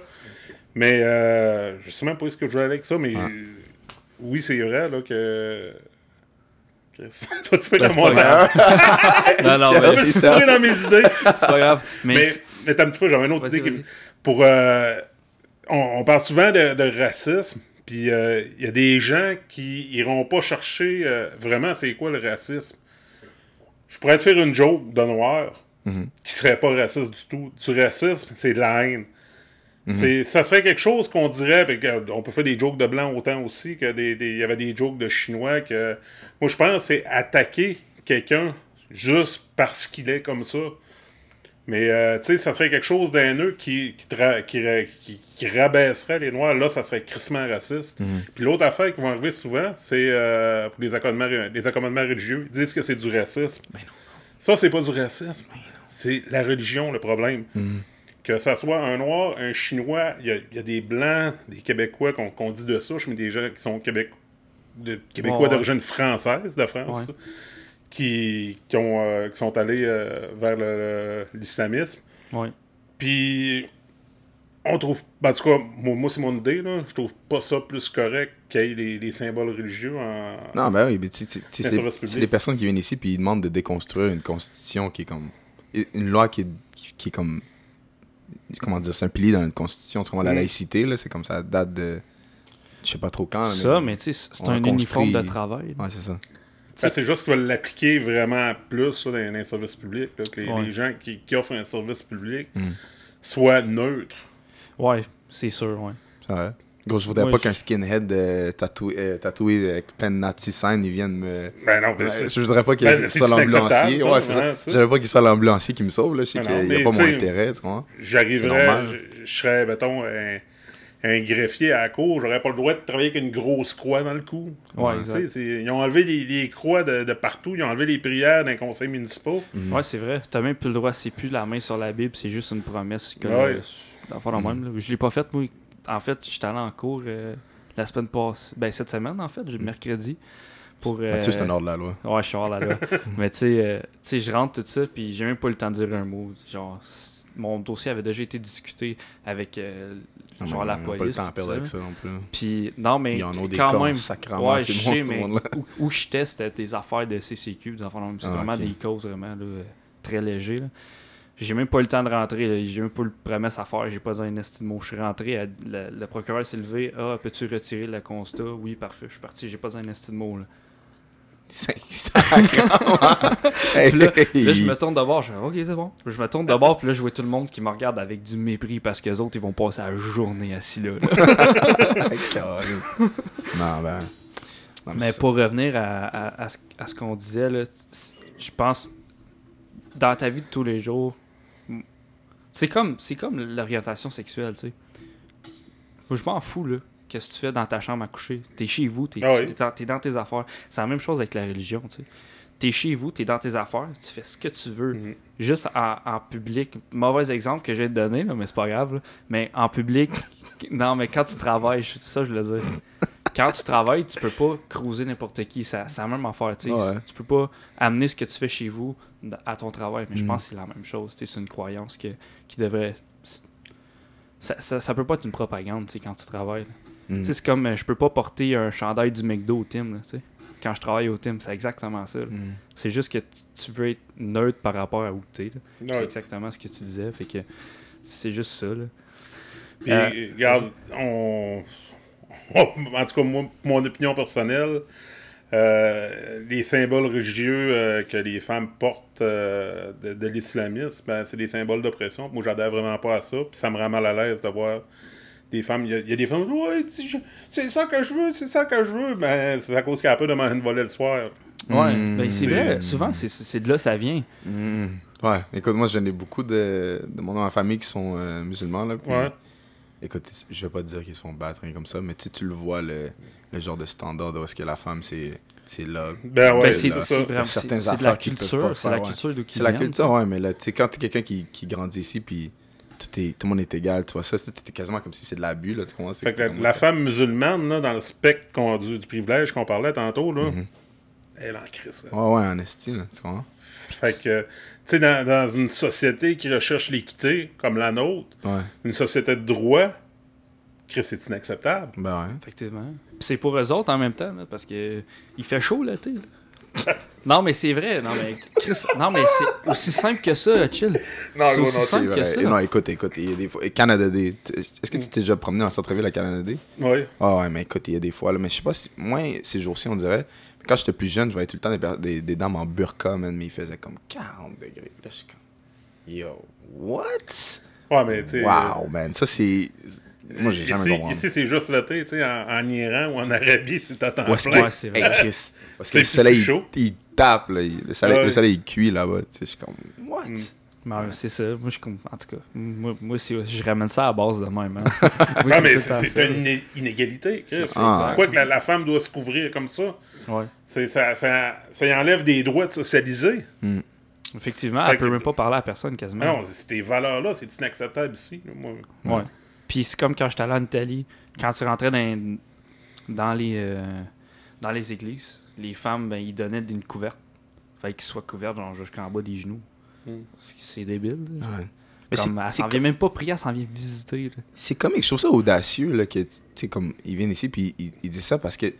Mais euh, je sais même pas ce que je voulais avec ça, mais euh, oui, c'est vrai là, que. Toi, tu fais Ben, la pas montagne. non, non, Je mais me suis dans mes idées. c'est pas grave. Mais, Mais, mais attends un petit peu, j'avais une autre idée. qui-. Pour, euh, on, on parle souvent de, de racisme, puis euh, il y a des gens qui iront pas chercher euh, vraiment c'est quoi le racisme. Je pourrais te faire une joke de noir Mhm. qui serait pas raciste du tout. Du racisme, c'est de la haine. C'est, ça serait quelque chose qu'on dirait, on peut faire des jokes de blanc autant aussi que des, des- y avait des jokes de chinois que moi je pense que c'est attaquer quelqu'un juste parce qu'il est comme ça. Mais euh, tu sais, ça serait quelque chose d'haineux qui, qui, qui, qui- qui rabaisserait les Noirs. Là, ça serait crissement raciste. Puis l'autre affaire qui va arriver souvent, c'est euh, pour les accommodements, les accommodements religieux. Ils disent que c'est du racisme. Ça, c'est pas du racisme. C'est la religion le problème. Que ça soit un Noir, un Chinois, il y y a des Blancs, des Québécois qu'on qu'on dit de souche, mais des gens qui sont Québec, de, Québécois ouais. d'origine française, de France, Ouais. Qui, qui, ont, euh, qui sont allés euh, vers l'islamisme. ouais. Puis, on trouve. ben, en tout cas, moi, moi, c'est mon idée, là. Je trouve pas ça plus correct qu'il y ait les, les symboles religieux en. Non, ben oui, mais c'est service c'est public. des personnes qui viennent ici puis ils demandent de déconstruire une constitution qui est comme. Une loi qui est, qui, qui est comme. Comment dire, c'est un pilier dans une constitution. Tu comprends, la Mm. laïcité, là, c'est comme ça date de. Je sais pas trop quand. Ça, mais tu sais, c'est un construit- uniforme de travail. Ouais, c'est ça. Ben, c'est juste qu'ils veulent l'appliquer vraiment plus ça, dans, dans les services publics. là, que les, Ouais. les gens qui, qui offrent un service public Mm. soient neutres. Ouais, c'est sûr, ouais. C'est vrai. Gros, je voudrais pas je- qu'un skinhead euh, tatoué, euh, tatoué avec plein de Nazi sign, il vienne me. Ben non, ben Ouais, je voudrais pas qu'il Ben, soit l'ambulancier. Ouais, c'est ça. ouais, ça. Je voudrais pas qu'il soit l'ambulancier qui me sauve, là. Je sais Ben qu'il n'y a pas mon intérêt, tu vois. J'arriverais, je, je serais, mettons, un, un greffier à la cour, j'aurais pas le droit de travailler avec une grosse croix dans le cou. Ouais, exact. Ils ont enlevé les, les croix de, de partout, ils ont enlevé les prières d'un conseil municipal. Ouais, c'est vrai. T'as même plus le droit, c'est plus la main sur la Bible, c'est juste une promesse. Que, Ouais. euh, même, là. Je l'ai pas faite, moi. En fait, j'étais allé en cours euh, la semaine passée. Ben, cette semaine, en fait, j'ai- mercredi. Pour, euh, Mathieu, c'est un ordre de la loi. Ouais, je suis hors la loi. Mais tu sais, euh, tu sais, je rentre tout ça, puis j'ai même pas eu le temps de dire un mot. Genre, mon dossier avait déjà été discuté avec euh, Non, genre mais la a pas le police. temps ça. avec ça non plus. Puis, non, mais Ils en ont des quand même, sacrément, ouais, je sais, le mais où, où j'étais, c'était des affaires de CCQ, des affaires. C'est Ah, vraiment des causes vraiment là, très légers. là. J'ai même pas eu le temps de rentrer, j'ai même pas eu de promesse à faire, j'ai pas un esti de mot. Je suis rentré, le, le procureur s'est levé, ah, peux-tu retirer le constat? Oui, parfait, je suis parti, j'ai pas un esti de mot. Là. Hey, là. Là, je me tourne de bord, je fais OK, c'est bon. Je me tourne de bord, puis là, je vois tout le monde qui me regarde avec du mépris parce que les autres, ils vont passer la journée assis là. là. Carré. Non, ben. non, Mais pour revenir à, à- à ce, à ce qu'on disait, là, je pense, dans ta vie de tous les jours, c'est comme, comme l'orientation sexuelle, tu sais. Moi, je m'en fous, là. Qu'est-ce que tu fais dans ta chambre à coucher? T'es chez vous, t'es Ah oui. t'es dans, t'es affaires. C'est la même chose avec la religion, tu sais. T'es chez vous, t'es dans tes affaires, tu fais ce que tu veux. Mhm. Juste en, public, mauvais exemple que j'ai donné, là, mais c'est pas grave. là. Mais en public, non, mais quand tu travailles, ça je le dire. Quand tu travailles, tu peux pas cruiser n'importe qui. Ça- C'est la même affaire. tu sais. Ouais. Tu peux pas amener ce que tu fais chez vous à ton travail. Mais je Mhm. pense que c'est la même chose. C'est une croyance que, qui devrait. Ça, ça, ça peut pas être une propagande tu sais, quand tu travailles. Mm. Tu sais, C'est comme euh, je peux pas porter un chandail du McDo au Tim. là, tu sais. Quand je travaille au Tim, c'est exactement ça. Mm. C'est juste que tu- veux être neutre par rapport à où tu es. C'est exactement ce que tu disais. Fait que c'est juste ça. Là. Puis, Euh, regarde, on- En tout cas, moi, mon opinion personnelle, euh, les symboles religieux euh, que les femmes portent euh, de, de l'islamisme, ben, c'est des symboles d'oppression. Moi, j'adhère vraiment pas à ça. Puis ça me rend mal à l'aise de voir des femmes. Il y, a- il y a des femmes Ouais, c'est ça que je veux, c'est ça que je veux. Ben, c'est à cause qu'elle a peur de m'en voler le soir. Ouais, Mm. ben, c'est vrai. Souvent, c'est- c'est de là que ça vient. Mm. Ouais, écoute, moi, j'en ai beaucoup de, de mon dans ma famille qui sont euh, musulmans, là. puis- Ouais. Écoute, je vais pas te dire qu'ils se font battre, rien comme ça, mais tu, tu le vois, le, le genre de standard de où est-ce que la femme, c'est c'est là. Ben ouais, Ben, c'est c'est de affaires la culture. pas C'est la culture d'où C'est la culture, ouais, mais là, tu sais, quand t'es quelqu'un qui, qui grandit ici, puis tout, est, tout le monde est égal, tu vois, ça, c'était quasiment comme si c'est de l'abus, là, tu comprends? C'est Fait que la, femme musulmane, là, dans le spectre du, du privilège qu'on parlait tantôt, là, Mhm. elle en crie ça. Ouais, ouais, en estime, là, tu comprends? Fait que, tu sais, dans, dans une société qui recherche l'équité, comme la nôtre, Ouais, une société de droit, Chris, c'est inacceptable. ben ouais. Effectivement. Puis c'est pour eux autres en même temps, là, parce que il fait chaud l'été. non, mais c'est vrai. Non, mais Chris, non, mais c'est aussi simple que ça, chill. C'est aussi C'est simple que vrai. ça. Non, écoute, écoute, il y a des fois. Canada Day. Est-ce que tu t'es déjà promené en centre-ville à Canada Day? Oui. Ah ouais, mais écoute, il y a des fois, là, mais je sais pas si. Moi, ces jours-ci, on dirait. mais Quand j'étais plus jeune, je voyais tout le temps des, des, des dames en burqa, man, mais il faisait comme 40 degrés. Là, je suis comme. Yo, what? Ouais, mais tu sais. Wow, man, ça c'est. Moi, j'ai jamais compris. ici, c'est juste l'été, tu sais, en, en Iran ou en Arabie, est-ce plein. Ouais, c'est que. vrai. Hey, Chris. Parce que le soleil, chaud. il, il tape, là. il- Le soleil, Ouais. le soleil, il cuit là-bas. Tu sais, je suis comme. What? Mm. Mais, ouais, c'est ça. Moi, je, en tout cas, moi, moi je ramène ça à la base de même. hein. Non, mais c'est une iné- inégalité. C'est- Ah. Pourquoi que la, la femme doit se couvrir comme ça? Ouais. Ça, ça, ça y enlève des droits de socialiser. Effectivement, Fait elle peut que- même pas parler à personne quasiment. Non, ces valeurs-là, c'est inacceptable ici. Moi, Ouais. Puis c'est comme quand j'étais allé en Italie, quand tu rentrais dans, dans, les, euh, dans les églises, les femmes, ben, ils donnaient une couverte. Fallait qu'ils soient couvertes genre, jusqu'en bas des genoux. Mm. C'est- débile. là. Ouais. Mais Comme, elle c'est s'en vient même pas prier, elle s'en vient visiter. C'est comme, je trouve ça audacieux, là, que, tu sais, comme, ils viennent ici, puis ils, ils disent ça parce que,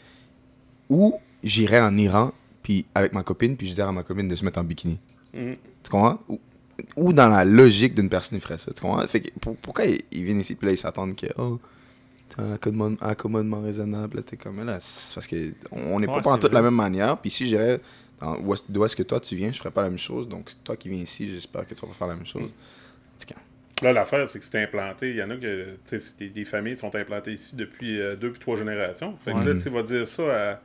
ou j'irais en Iran, puis avec ma copine, puis je dirais à ma copine de se mettre en bikini. Mm. Tu comprends? Ou, ou dans la logique d'une personne, il ferait ça. Tu comprends? Fait que, pour- pourquoi ils, ils viennent ici, puis là, ils s'attendent que, oh, un accommodement, raisonnable, t'es comme, là, c'est parce que on n'est Ouais, pas en toute la même manière, puis si j'irais d'où est-ce que toi tu viens, je ferais pas la même chose, donc toi qui viens ici, j'espère que tu vas faire la même chose. Là, l'affaire, c'est que c'est implanté. Il y en a que, tu sais, c'est des, des familles sont implantées ici depuis euh, deux puis trois générations. Fait que là, tu sais, va dire ça à,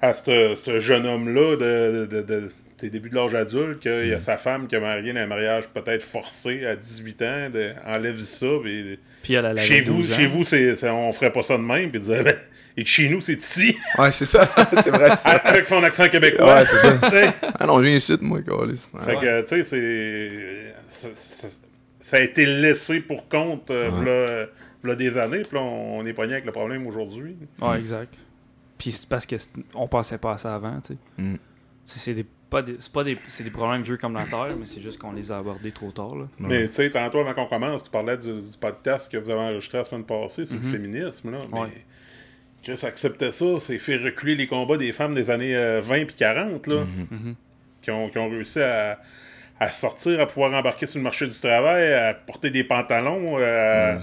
à ce ce jeune homme-là de, de, de, de tes débuts de l'âge adulte, qu'il y a sa femme qui a marié dans un mariage peut-être forcé à 18 ans, de, enlève ça, puis Puis elle, elle avait chez vous, 12 ans. chez vous c'est, on ferait pas ça de même, puis disait, ben, et chez nous, c'est ici, Ouais, c'est ça. c'est vrai, ça. avec son accent québécois. Ouais, c'est ça. Ah non, je viens ici, moi, câlisse. Ouais. Fait que, tu sais, c'est. ça- a été laissé pour compte, euh, v'là- v'là des années, puis là, on, on est pogné avec le problème aujourd'hui. Ouais, exact. Puis c'est parce que c'est- on pensait pas à ça avant, tu sais. Mm. C'est c'est des, pas des, c'est pas des, c'est des problèmes vieux comme la Terre, mais c'est juste qu'on les a abordés trop tard, là. Mais tu sais, tantôt avant qu'on commence, tu parlais du, du podcast que vous avez enregistré la semaine passée sur le féminisme. Là, mais Ouais. Chris acceptait ça, c'est fait reculer les combats des femmes des années euh, 20 puis 40, là, Mhm. qui, ont, qui ont réussi à, à sortir, à pouvoir embarquer sur le marché du travail, à porter des pantalons. euh,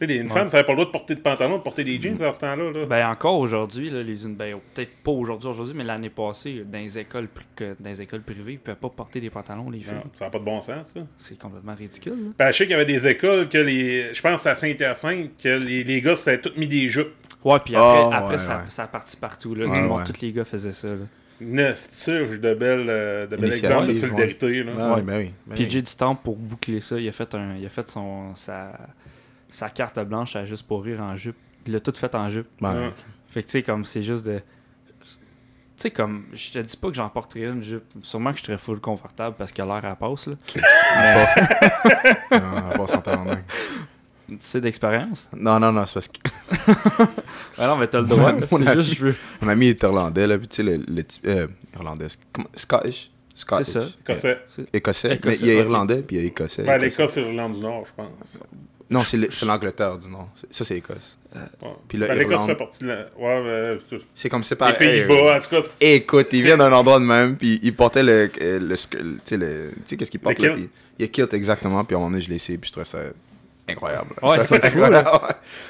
sais, les- une femme, ça n'avait pas le droit de porter de pantalons, de porter des jeans à ce temps-là. Là. Ben encore aujourd'hui, là, les une ben, peut-être pas aujourd'hui, aujourd'hui, mais l'année passée, dans les écoles dans les écoles privées, ils pouvaient pas porter des pantalons, les filles. Non, ça n'a pas de bon sens, ça. C'est complètement ridicule. là. Ben, je sais qu'il y avait des écoles que les. Je pense que à Saint-Hyacinthe, que les, les gars s'étaient tous mis des jupes. Ouais, puis après, Ah, après ouais, ça, ouais. ça a parti partout. Là. Tout le monde, ouais. tous les gars faisaient ça. Là. Nestige de belles, euh, de belles exemples de ouais. solidarité. Là. Ah, ouais, ben oui. ben Puis oui. Du temps pour boucler ça, il a fait un, il a fait son sa, sa carte blanche à juste pour rire en jupe. Il l'a tout fait en jupe. Ben, Ouais. Fait que tu sais comme c'est juste de tu sais comme je te dis pas que j'en porterais une jupe. Sûrement que je serais full confortable parce que l'air elle passe là. non, on passe en tabarnak. Tu sais d'expérience? Non, non, non, c'est parce que Ah non mais t'as le droit. c'est ami. juste je veux. mon ami est irlandais, là, puis tu sais, le, le type. Euh, irlandais. c'est- comment- Scottish? Scottish. ça. Écossais. Mais il y a irlandais, puis il y a écossais. Ben, l'Écosse, c'est l'Irlande du Nord, je pense. Non, c'est le- c'est l'Angleterre du Nord. Ça, c'est Écosse. Ouais. Puis là, Ben, L'Écosse fait partie de la. Ouais, mais. tout- C'est comme c'est Les pas. Pays-Bas, en tout cas. Écoute, il vient d'un endroit de même, puis il portait le. euh, le, tu sais, le- tu sais, qu'est-ce qu'il porte Le là, puis Il a kilt exactement, puis à un moment donné, je l'ai essayé, puis je trouvais ça incroyable. Ouais, c'est ça fou, là.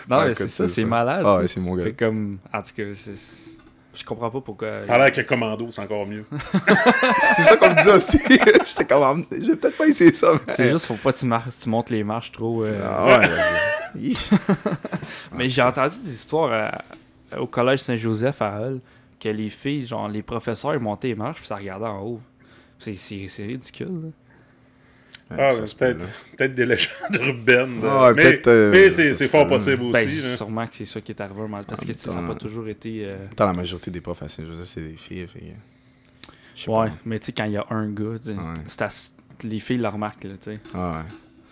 Non mais c'est ça, c'est malade. Ah ouais, c'est mon gars. Fait comme en tout cas c'est- je comprends pas pourquoi. Ça a l'air que Commando, c'est encore mieux. C'est ça qu'on me dit aussi. J'étais comme, ah, je vais peut-être pas essayer ça. mais- C'est juste faut pas que tu marches, tu montes les marches trop. euh, Ah ouais, vas-y. Mais j'ai entendu des histoires à- au collège Saint-Joseph à Hull que les filles, genre les professeurs, ils montaient les marches puis ça regardait en haut. C'est, c'est, c'est ridicule. là. Ah, peut, peut-être des légendes urbaines. Ah, ouais, mais euh, mais c'est c'est fort possible aussi. Ben, là. sûrement que c'est ça qui est arrivé mal parce que ça n'a pas toujours été. euh, Attends, la majorité des profs à Saint-Joseph, c'est des filles. fait Ouais, pas. mais tu sais, quand il y a un gars, Ouais. c'est les filles le remarquent. Là, tu sais. Ah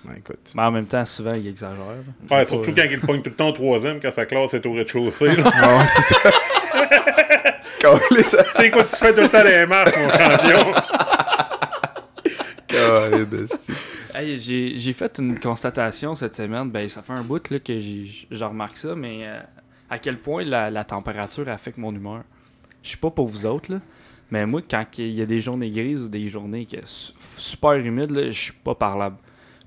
ouais. Ouais, écoute. Mais en même temps, souvent, ils exagèrent. là. Ouais, C'est surtout pas- quand il pogne tout le temps au troisième, quand sa classe est au rez-de-chaussée. Ah ouais, c'est ça. Calé, ça. tu sais quoi, tu fais tout le temps les marques, mon champion? Hey, j'ai, fait une constatation cette semaine. Ben, ça fait un bout là, que je remarque ça, mais euh, à quel point la, la température affecte mon humeur. Je sais pas pour vous autres, là, mais moi, quand il y a des journées grises ou des journées qui sont su- super humides, je suis pas parlable.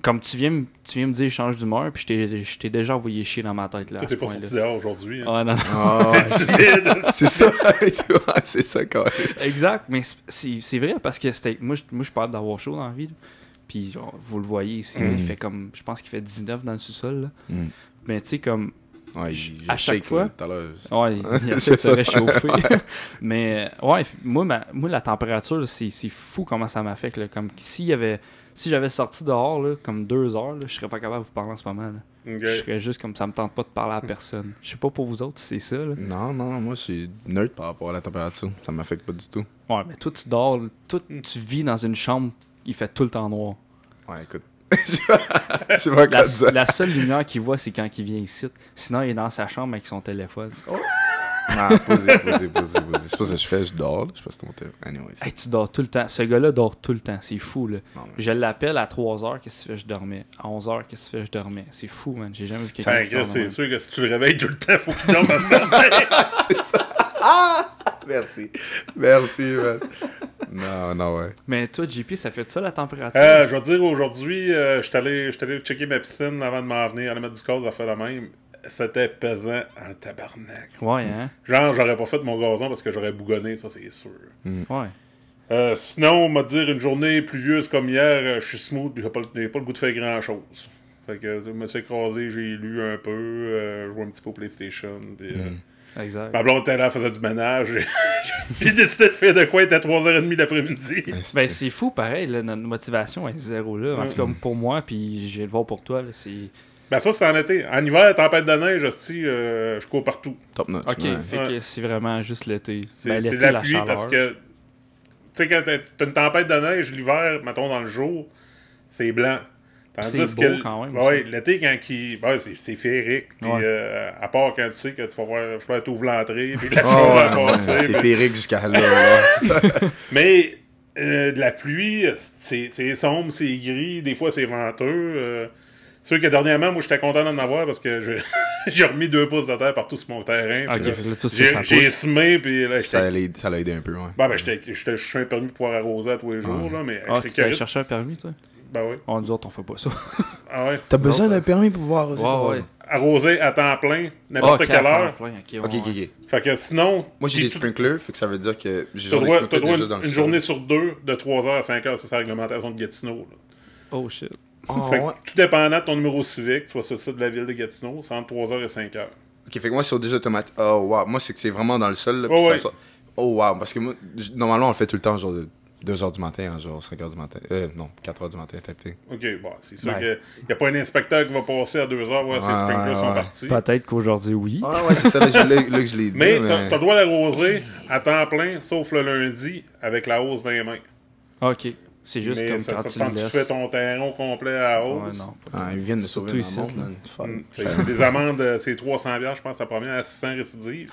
Comme tu viens, me- tu viens me dire change d'humeur, puis je t'ai, déjà envoyé chier dans ma tête. Là, t'es pas sorti dehors aujourd'hui. hein. Ah, non, non. Ah. C'est ça, c'est ça, quand même. Exact, mais c'est- vrai parce que c'était moi je moi je parle d'avoir chaud dans la vie. là. Puis genre, vous le voyez ici, il Mhm. fait comme je pense qu'il fait 19 dans le sous-sol. là. Mhm. Mais tu sais comme Ouais, À chaque fois? là, tout à l'heure. ouais, il, de se réchauffer. mais ouais, moi ma- moi la température c'est c'est fou comment ça m'affecte comme s'il y avait si j'avais sorti dehors là, comme deux heures, là, je serais pas capable de vous parler en ce moment. là. Je serais juste comme ça me tente pas de parler à personne. Je sais pas pour vous autres si c'est ça là. Non, non, moi, je suis neutre par rapport à la température. Ça m'affecte pas du tout. Ouais, mais toi tu dors, toi tu vis dans une chambre, il fait tout le temps noir. Ouais, écoute. Je sais pas La, la seule lumière qu'il voit, c'est quand il vient ici. Sinon, il est dans sa chambre avec son téléphone. Non, posez, posez, posez, posez. C'est pas ça que je fais, je dors, là. Je sais pas si ton thème. Anyways. Hey, tu dors tout le temps. Ce gars-là dort tout le temps. C'est fou, là. Non, mais- Je l'appelle à 3h, qu'est-ce que tu fais, je dormais. À 11h, qu'est-ce que tu fais, je dormais. C'est fou, man. J'ai jamais vu quelqu'un c'est même. sûr que si tu le réveilles tout le temps, faut qu'il dorme maintenant. Merci. Merci, man. Non, non, ouais. Mais toi, JP, ça fait ça, la température? Euh, je vais te dire, aujourd'hui, euh, je suis allé, j'étais allé checker ma piscine avant de m'en venir, aller mettre du cause, à faire la même. C'était pesant en tabarnak. Ouais, hein? Genre, j'aurais pas fait mon gazon parce que j'aurais bougonné, ça c'est sûr. Ouais. Euh, sinon, on va dire une journée pluvieuse comme hier, euh, je suis smooth, j'ai pas, pas le goût de faire grand chose. Fait que je me suis écrasé, j'ai lu un peu, euh, joué un petit peu au PlayStation. Puis, euh, Mm. Exact. Ma blonde était là, elle faisait du ménage. J'ai décidé de faire de quoi, il était 3h30 l'après-midi. Ben, c'est fou, pareil, là, notre motivation est zéro là. En tout cas, pour moi, puis je vais le voir pour toi, là, c'est. Ben ça, c'est en été. En hiver, tempête de neige, aussi, euh, je cours partout. Top notch. Ok, ouais. fait que c'est vraiment juste l'été. C'est Ben, de la, la pluie chaleur. parce que, tu sais, quand t'as une tempête de neige l'hiver, mettons dans le jour, c'est blanc. Tandis C'est que beau l- quand même, Ouais, l'été, quand il. ben, c'est c'est féerique. Puis, Ouais. euh, à part quand tu sais que tu vas voir, faut t'ouvres l'entrée, puis la Oh, chose ouais, va ouais, passer. c'est ben- féerique jusqu'à là. Mais euh, de la pluie, c'est c'est sombre, c'est gris, des fois c'est venteux. C'est sûr que dernièrement, moi j'étais content d'en avoir parce que j'ai remis deux pouces de terre partout sur mon terrain. J'ai semé, puis là, ça l'a aidé- ça l'a aidé un peu, ouais. Bon, ben, j'étais j'étais- je suis un permis pour pouvoir arroser à tous les jours, Ouais. là, mais Ah, tu chercher un permis, toi? Ben oui. On nous autres, on fait pas ça. Ah ouais? T'as besoin d'un permis pour voir aussi Ouais, ton ouais. voisin? Arroser à temps plein, n'importe Ah, quelle à temps heure. plein, ok, Ok, ok. Fait que sinon. Moi, j'ai des sprinklers, fait que ça veut dire que j'ai déjà une, dans le une journée sur deux, de 3h à 5h, c'est sa réglementation de Gatineau. Oh shit. Ah, Fait que ouais. tout dépendant de ton numéro civique, tu vas sur le site de la ville de Gatineau, c'est entre 3h et 5h. Ok, fait que moi, c'est déjà automatique. Oh, wow. Moi, c'est que c'est vraiment dans le sol, là, Oh, ça ouais. Oh, wow. Parce que moi, normalement, on le fait tout le temps, genre de 2h du matin, genre 5h du matin. Euh, non, 4h du matin, tapé. Ok, bon, c'est sûr Ouais. qu'il n'y a pas un inspecteur qui va passer à 2h voir si les Ouais, sprinklers sont partis. Peut-être qu'aujourd'hui, oui. Ah, ouais, c'est ça, là, je- là, là que je l'ai dit. Mais mais- t'as le droit d'arroser à temps plein, sauf le lundi, avec la hausse dans les mains. Ok. C'est juste Mais comme ça, quand ça tu tu fais ton terrain au complet à Ouais, hausse. non. Ah, ils viennent de Surtout sauver ici, là. C'est. Mm. Fait que C'est des amendes, euh, c'est 300 bières, je pense, ça provient à 600 récidives.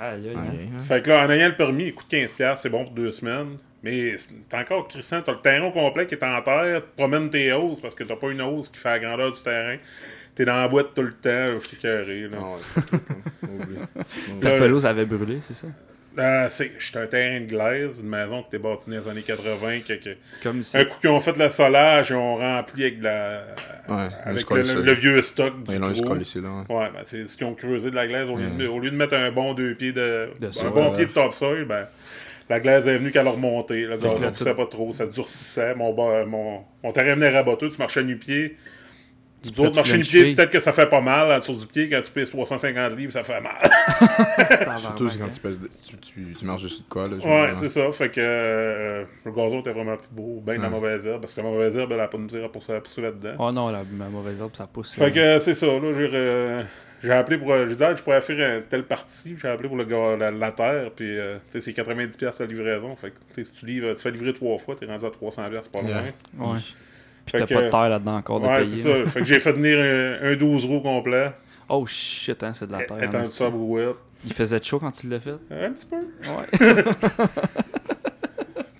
Aïe, aïe, Ouais, aïe. hein. Fait que là, en ayant le permis, il coûte 15 piastres, c'est bon pour deux semaines. Mais c'est encore crissant, t'as le terrain au complet qui est en terre, tu promènes tes hausses parce que t'as pas une hausse qui fait la grandeur du terrain. T'es dans la boîte tout le temps, je suis carré. Là. Ah, ouais, hein. Là, pelouse avait brûlé, c'est ça? Euh, c'est j'étais un terrain de glaise, une maison qui était bâtie dans les années 80. que- que- Comme ici. Un coup qu'ils ont fait le solage, ils ont rempli avec de la. Ouais, avec le, ici. le- le vieux stock du Ouais, non, trou. ici, là. ouais. Ouais, ben, c'est ce qu'ils ont creusé de la glaise. Au, lieu, de, Ouais. au lieu de mettre un bon deux pieds de. De un sol. bon pied de topsoil, ben. La glaise est venue qu'à leur que gazon là, poussait pas trop, ça durcissait. Mon, mon, mon terrain venait raboteux, tu marchais nu-pied. Tu Nous autres, peux-tu marcher une nu-pied, cheville? peut-être que ça fait pas mal là, sur du pied. Quand tu pèses 350 livres, ça fait mal. Surtout quand tu, pèses de- tu, tu, tu marches dessus de quoi, là. Ouais, hein. c'est ça. Fait que euh, le gazon était vraiment plus beau, bien de la Ouais. mauvaise herbe, parce que la mauvaise herbe, elle a pas de misère à pousser, pousser là-dedans. Oh non, la, ma mauvaise herbe, ça pousse. Fait euh, que euh, c'est ça, là, j'ai, euh, j'ai appelé pour. J'ai dit, ah, je pourrais faire une telle partie, j'ai appelé pour le la, la terre, puis euh, tu sais, c'est 90$ piastres la livraison. Fait que, si tu livres, tu fais livrer trois fois, t'es rendu à 300$, piastres, c'est pas loin. Yeah. Ouais. Puis t'as que- pas de terre là-dedans encore de Ouais, payer. c'est ça. fait que j'ai fait venir un, un 12 roues complet, Oh shit, hein, c'est de la terre. étant brouette. Il faisait chaud quand tu l'as fait? Un petit peu. Ouais.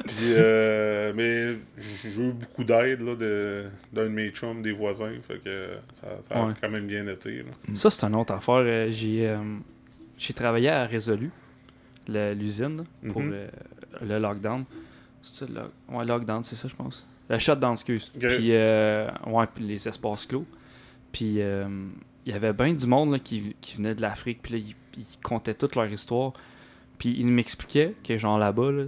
Puis, euh, mais j'ai eu beaucoup d'aide là, de, d'un de mes chums, des voisins. Fait que ça, ça a Ouais. quand même bien été. Là. Ça, c'est une autre affaire. Euh, J'ai euh, j'ai travaillé à Résolu, l'usine, pour Mhm. le, le lockdown. C'est le ouais, lockdown, c'est ça, je pense. Le shutdown, excuse. Ok. Puis, euh, ouais, puis les espaces clos. Puis, euh, il y avait bien du monde là, qui, qui venait de l'Afrique. Puis là, ils, ils contaient toute leur histoire. Puis, ils m'expliquaient que, genre, là-bas, là,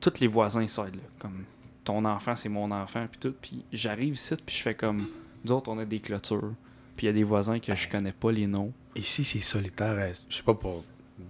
tous les voisins, ils s'aident. là. Comme, ton enfant, c'est mon enfant, puis tout. Puis, j'arrive ici, puis je fais comme, nous autres, on a des clôtures. Puis, il y a des voisins que je connais pas les noms. Ici, c'est solitaire. Je sais pas pour...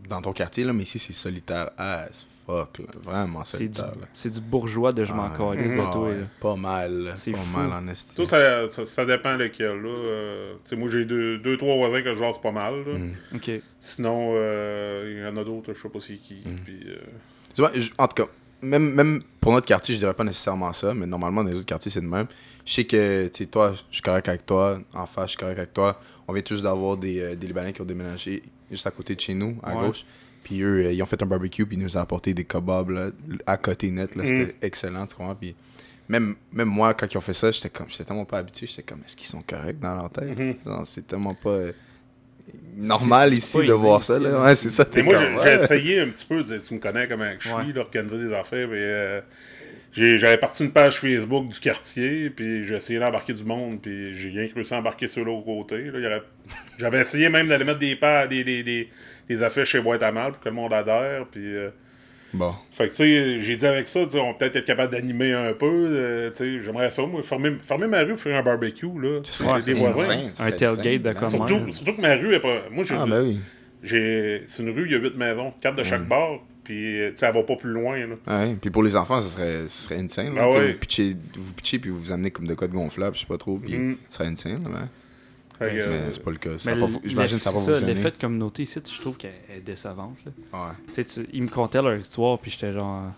Dans ton quartier, là, mais ici, c'est solitaire as fuck, là. Vraiment C'est du, solitaire, c'est du bourgeois de je m'en Ah, ouais, là. Pas mal. C'est Pas fou. mal, en esti. Ça, ça, ça, ça dépend lequel. Là. Euh, tu sais, moi, j'ai deux, deux, trois voisins que je jase pas mal. là. Mm. Ok. Sinon, euh, il y en a d'autres, je sais pas c'est qui. Mm. Puis, euh, en tout cas, même, même pour notre quartier, je dirais pas nécessairement ça, mais normalement, dans les autres quartiers, c'est de même. Je sais que, tu sais, toi, je suis correct avec toi, en face, je suis correct avec toi. On vient tous d'avoir des, euh, des Libanais qui ont déménagé juste à côté de chez nous, à Ouais. gauche. Puis eux, euh, ils ont fait un barbecue, puis ils nous ont apporté des kebabs là, à côté net. Là, Mm. C'était excellent, tu comprends? Puis même, même moi, quand ils ont fait ça, j'étais comme j'étais tellement pas habitué. J'étais comme, est-ce qu'ils sont corrects dans leur tête? Mhm. Genre, C'est tellement pas euh, normal ici de voir ça. Là. Ouais, c'est ça. T'es moi, j'ai essayé un petit peu, tu tu me connais comment je suis, Ouais. là, organiser des affaires. Mais, euh, j'avais parti une page Facebook du quartier, puis j'ai essayé d'embarquer du monde, puis j'ai rien réussi à embarquer sur l'autre côté. J'avais essayé même d'aller mettre des, pa- des, des, des, des affiches chez Boîte à Mal pour que le monde adhère, puis euh, Bon. Fait que, tu sais, j'ai dit avec ça, tu sais, on va peut-être être capable d'animer un peu. euh, tu sais, j'aimerais ça, moi, fermer, fermer ma rue, faire un barbecue, là. Ouais, des voisins. insane, Un tailgate de insane. comme- Surtout, surtout que ma rue est pas. Moi, j'ai. Ah, ben oui. j'ai- C'est une rue, il y a huit maisons, quatre de chaque bord, puis, euh, tu sais, elle va pas plus loin, là. Ah ouais. Puis pour les enfants, ça serait, ça serait insane. là. Ah ouais. Vous pitchez, vous pitchez puis vous vous amenez comme de quoi de gonflable, je sais pas trop. Puis Mm. ça serait insane. là, que, Mais euh, c'est pas le cas. Pas J'imagine que ça va ça, fonctionner. L'effet de communauté ici, je trouve qu'elle est décevante. Là. Ouais. Tu ils me contaient leur histoire, puis j'étais genre.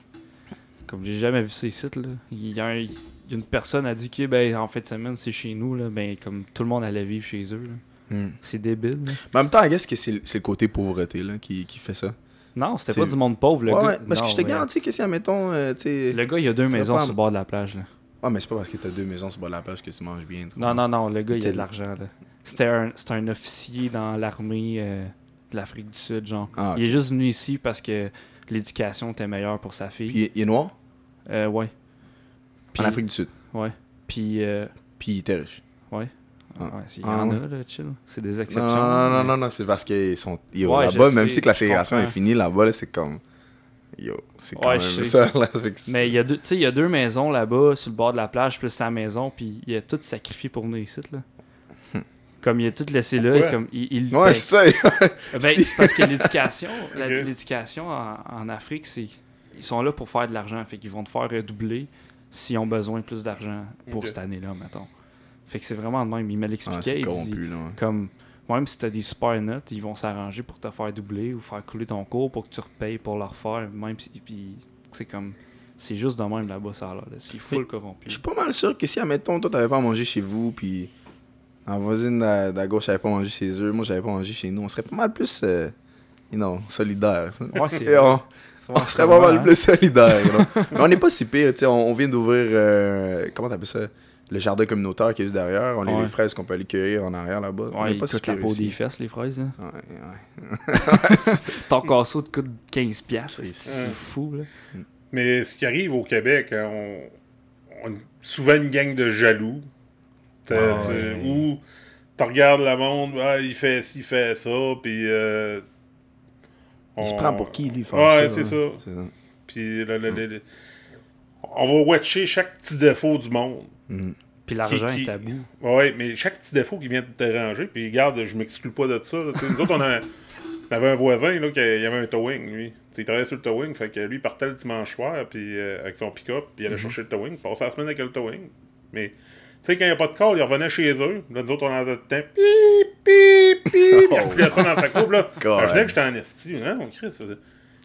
Comme j'ai jamais vu ça ici, là. Il y a, un- il y a une personne a dit que, ben, en fin de semaine, c'est chez nous, là. Ben, comme tout le monde allait vivre chez eux, là. Mm. C'est débile, là. Mais en même temps, I guess que c'est c'est le côté pauvreté là, qui, qui fait ça. Non, c'était pas du monde pauvre, le ouais, gars. ouais, parce non, que je te garantis que si, admettons, euh. Le gars, il a deux maisons pas- sur le bord de la plage, là. Ah, mais c'est pas parce que t'as deux maisons sur le bord de la plage que tu manges bien. Non, non, non, le gars, il a de l'argent, là. C'était un, un officier dans l'armée euh, de l'Afrique du Sud, genre. Ah, Il est juste venu ici parce que l'éducation était meilleure pour sa fille. Puis il est noir? Euh, ouais. Puis- en Afrique du Sud. Ouais. Puis, euh, Puis il était riche. ouais. Ah. Y Ah, en ouais. a, là, chill. C'est des exceptions. non, non, mais- non, non, c'est parce qu'ils sont. Yo, Ouais, je là-bas, même sais, si que la ségrégation est finie, là-bas, là, c'est comme. Yo, c'est quand Ouais, même ça, là. Mais il y a deux, tu sais, il y a deux maisons là-bas sur le bord de la plage plus sa maison, puis il a tout sacrifié pour venir ici là. Comme il a tout laissé là, et comme il, il Ouais, ben, c'est ça. ben, c'est parce que l'éducation, l'éducation en, en Afrique, c'est ils sont là pour faire de l'argent, fait qu'ils vont te faire redoubler s'ils ont besoin de plus d'argent pour cette année-là, mettons. Fait que c'est vraiment de même. Il me Ah, l'expliquait. là. ouais. comme même si t'as des super notes, ils vont s'arranger pour te faire doubler ou faire couler ton cours pour que tu repayes pour le refaire. Même si puis c'est comme c'est juste de même là-bas ça là. C'est full corrompu. Je suis pas mal sûr que si, admettons, toi, t'avais pas à manger chez vous, puis la voisine de la, gauche avait pas mangé chez eux, moi, j'avais pas mangé chez nous, on serait pas mal plus, euh, you know, solidaires. Ouais, c'est on, on serait pas mal plus solidaires. là. Mais on n'est pas si pire, tu sais, on, on vient d'ouvrir, euh, comment t'appelles ça, le jardin communautaire qui est juste derrière, on a Ouais. les fraises qu'on peut aller cueillir en arrière là-bas. on Ouais, pas si coûtent la peau des fesses les fraises. Là. Ouais, ouais. Ton casseau te coûte 15 piastres, c'est C'est- c'est fou là. Mais ce qui arrive au Québec, hein, on, on a souvent une gang de jaloux. Ou tu regardes le monde, ah, il fait ci, il fait ça, puis. euh, Il se on- prend pour qui, lui, faire Ouais, ça, c'est ça. C'est ça. Puis le- le- le- le- on va watcher chaque petit défaut du monde. Mhm. Puis l'argent Qui- qui- est tabou. Ouais, mais chaque petit défaut qui vient te déranger, puis regarde, je m'exclus pas de ça. là. Nous autres, on, a- on avait un voisin là, qui il avait un towing, lui. Tu sais, il travaillait sur le towing, fait que lui, il partait le dimanche soir puis, euh, avec son pick-up, puis il allait chercher le towing, il passait la semaine avec le towing. Mais, tu sais, quand il n'y a pas de call, il revenait chez eux. Là, nous autres, on avait le temps. Pip, pip, pip. Il refilait ça dans sa coupe, là. Je que j'étais en esti. Hein, on crie, ça.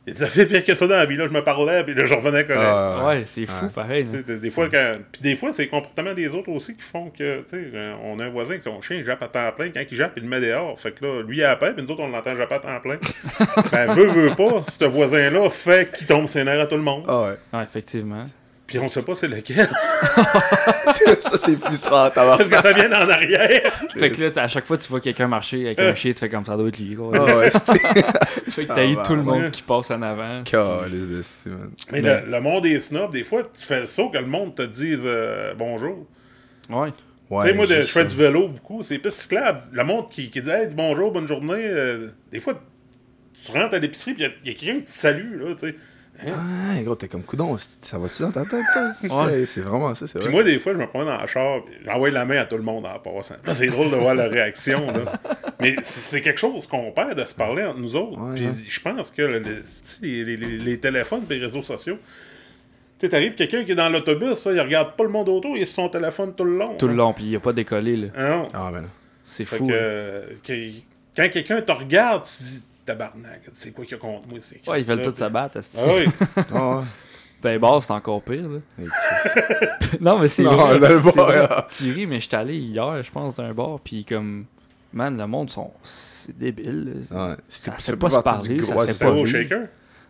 Il ça fait pire que ça dans la vie, là. Je me parlais, puis là, je revenais correct. Ah, Ouais, c'est fou Ouais. pareil. Des- Des fois, quand... Puis des fois, c'est les comportements des autres aussi qui font que, tu sais, euh, on a un voisin qui son chien, il jappe à temps plein. Quand il jappe, il le met dehors. Fait que là, lui, il a peur, puis nous autres, on l'entend japper à temps plein. ben, veut, veut pas, ce voisin-là fait qu'il tombe ses nerfs à tout le monde. Ah ouais. Ouais, effectivement. Puis on sait pas c'est lequel. ça, c'est frustrant, t'as Parce que ça vient en arrière. Fait que là, à chaque fois que tu vois quelqu'un marcher avec un chien, tu fais comme ça doit être lui. quoi. Ah ouais, c'était. Fait que t'as eu tout le Ouais. monde qui passe en avant. De. Mais Mais- le, le monde des snobs, des fois, tu fais le saut que le monde te dise euh, bonjour. Ouais. Ouais, tu sais, moi, je fais du vélo beaucoup. C'est plus cyclable. Le monde qui, qui dit hey, dis bonjour, bonne journée. euh, des fois, tu rentres à l'épicerie, puis il y a, quelqu'un qui te salue, là, tu sais. Ouais, gros, t'es comme coudon, ça va-tu dans ta tête, Ouais. C'est vraiment ça, c'est Puis vrai. moi, des fois, je me prends dans le char, puis j'envoie la main à tout le monde en passant. C'est drôle de voir la réaction, là. Mais c'est quelque chose qu'on perd de se parler entre nous autres. Ouais, Puis ouais. je pense que le- les, les- les- les téléphones et les réseaux sociaux, tu sais, t'arrives quelqu'un qui est dans l'autobus, il regarde pas le monde autour, il est sur son téléphone tout le long. Tout le long, puis il a pas décollé. là. Ah non. Ah, ben là. C'est fou. que, que- quand quelqu'un te regarde, tu dis tabarnak, c'est quoi qu'il y a contre moi? c'est Ouais, ils veulent tous se battre. Ah oui. Ah. Ben, bar, c'est encore pire. Là. Non, mais c'est Non, vrai. le bar. Tu ris, mais j'étais allé hier, je pense, d'un bar, puis comme, man, le monde, sont... c'est débile. là. Ouais. Ça sait pas se parler, ça sait pas au vu. shaker?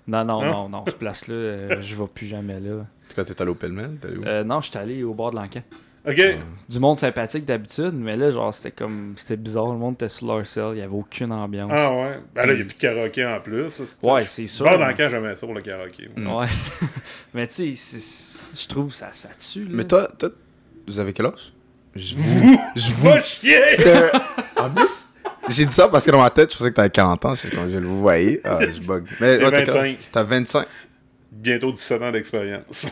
Non, non, Hein? non, non, cette place-là, euh, je vais plus jamais là. En tout cas, t'es allé au Pellemel, t'es allé où? Euh, non, j'étais allé au bord de l'encan. Ok. Du monde sympathique d'habitude, mais là, genre, c'était comme, c'était bizarre, le monde était sur leur selle, il y avait aucune ambiance. Ah ouais. Ben là, il n'y a plus de karaoké en plus. Ouais, c'est sûr. Pas dans le camp, jamais ça pour le karaoké. Mm. Ouais. mais tu sais, je trouve ça, ça tue, là. Mais toi, toi, vous avez quel âge? Je vous. Je vous. Va chier! C'était un- En plus, j'ai dit ça parce que dans ma tête, je pensais que t'avais 40 ans. Je quand je le voyais. Ah, je bug. Mais ouais, t'as quel 25. âge? T'as 25. bientôt 17 ans d'expérience.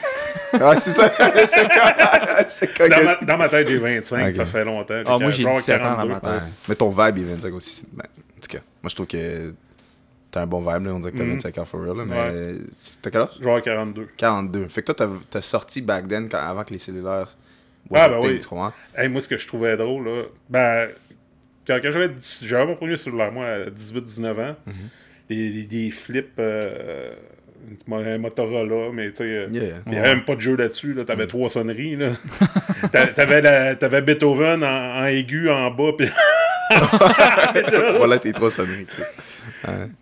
Ouais, c'est ça. C'est quand- dans, ma, dans ma tête, j'ai 25, Ok. ça fait longtemps. Ah, moi, j'ai genre 17 ans dans 42. ma tête. Ouais. Mais ton vibe, il est 25 aussi. Ben, en tout cas, moi, je trouve que t'as un bon vibe, là. On dirait que t'as Mhm. 25 ans for real, là. Mais Ouais. t'as quel âge? Genre 42. 42. Fait que toi, t'as- t'as sorti back then, quand- avant que les cellulaires. Ah, ben thing, oui. tu comprends? Hey, moi, ce que je trouvais drôle, là, ben, quand, quand j'avais 10 j'avais mon premier cellulaire, moi, à 18-19 ans, Mhm. les, les- des flips, euh, un Motorola, mais tu sais, euh, Yeah. il n'y avait même pas de jeu là-dessus, là, t'avais trois sonneries, là. T'a- t'avais, la- t'avais Beethoven en, en aigu en bas, puis... voilà tes trois sonneries.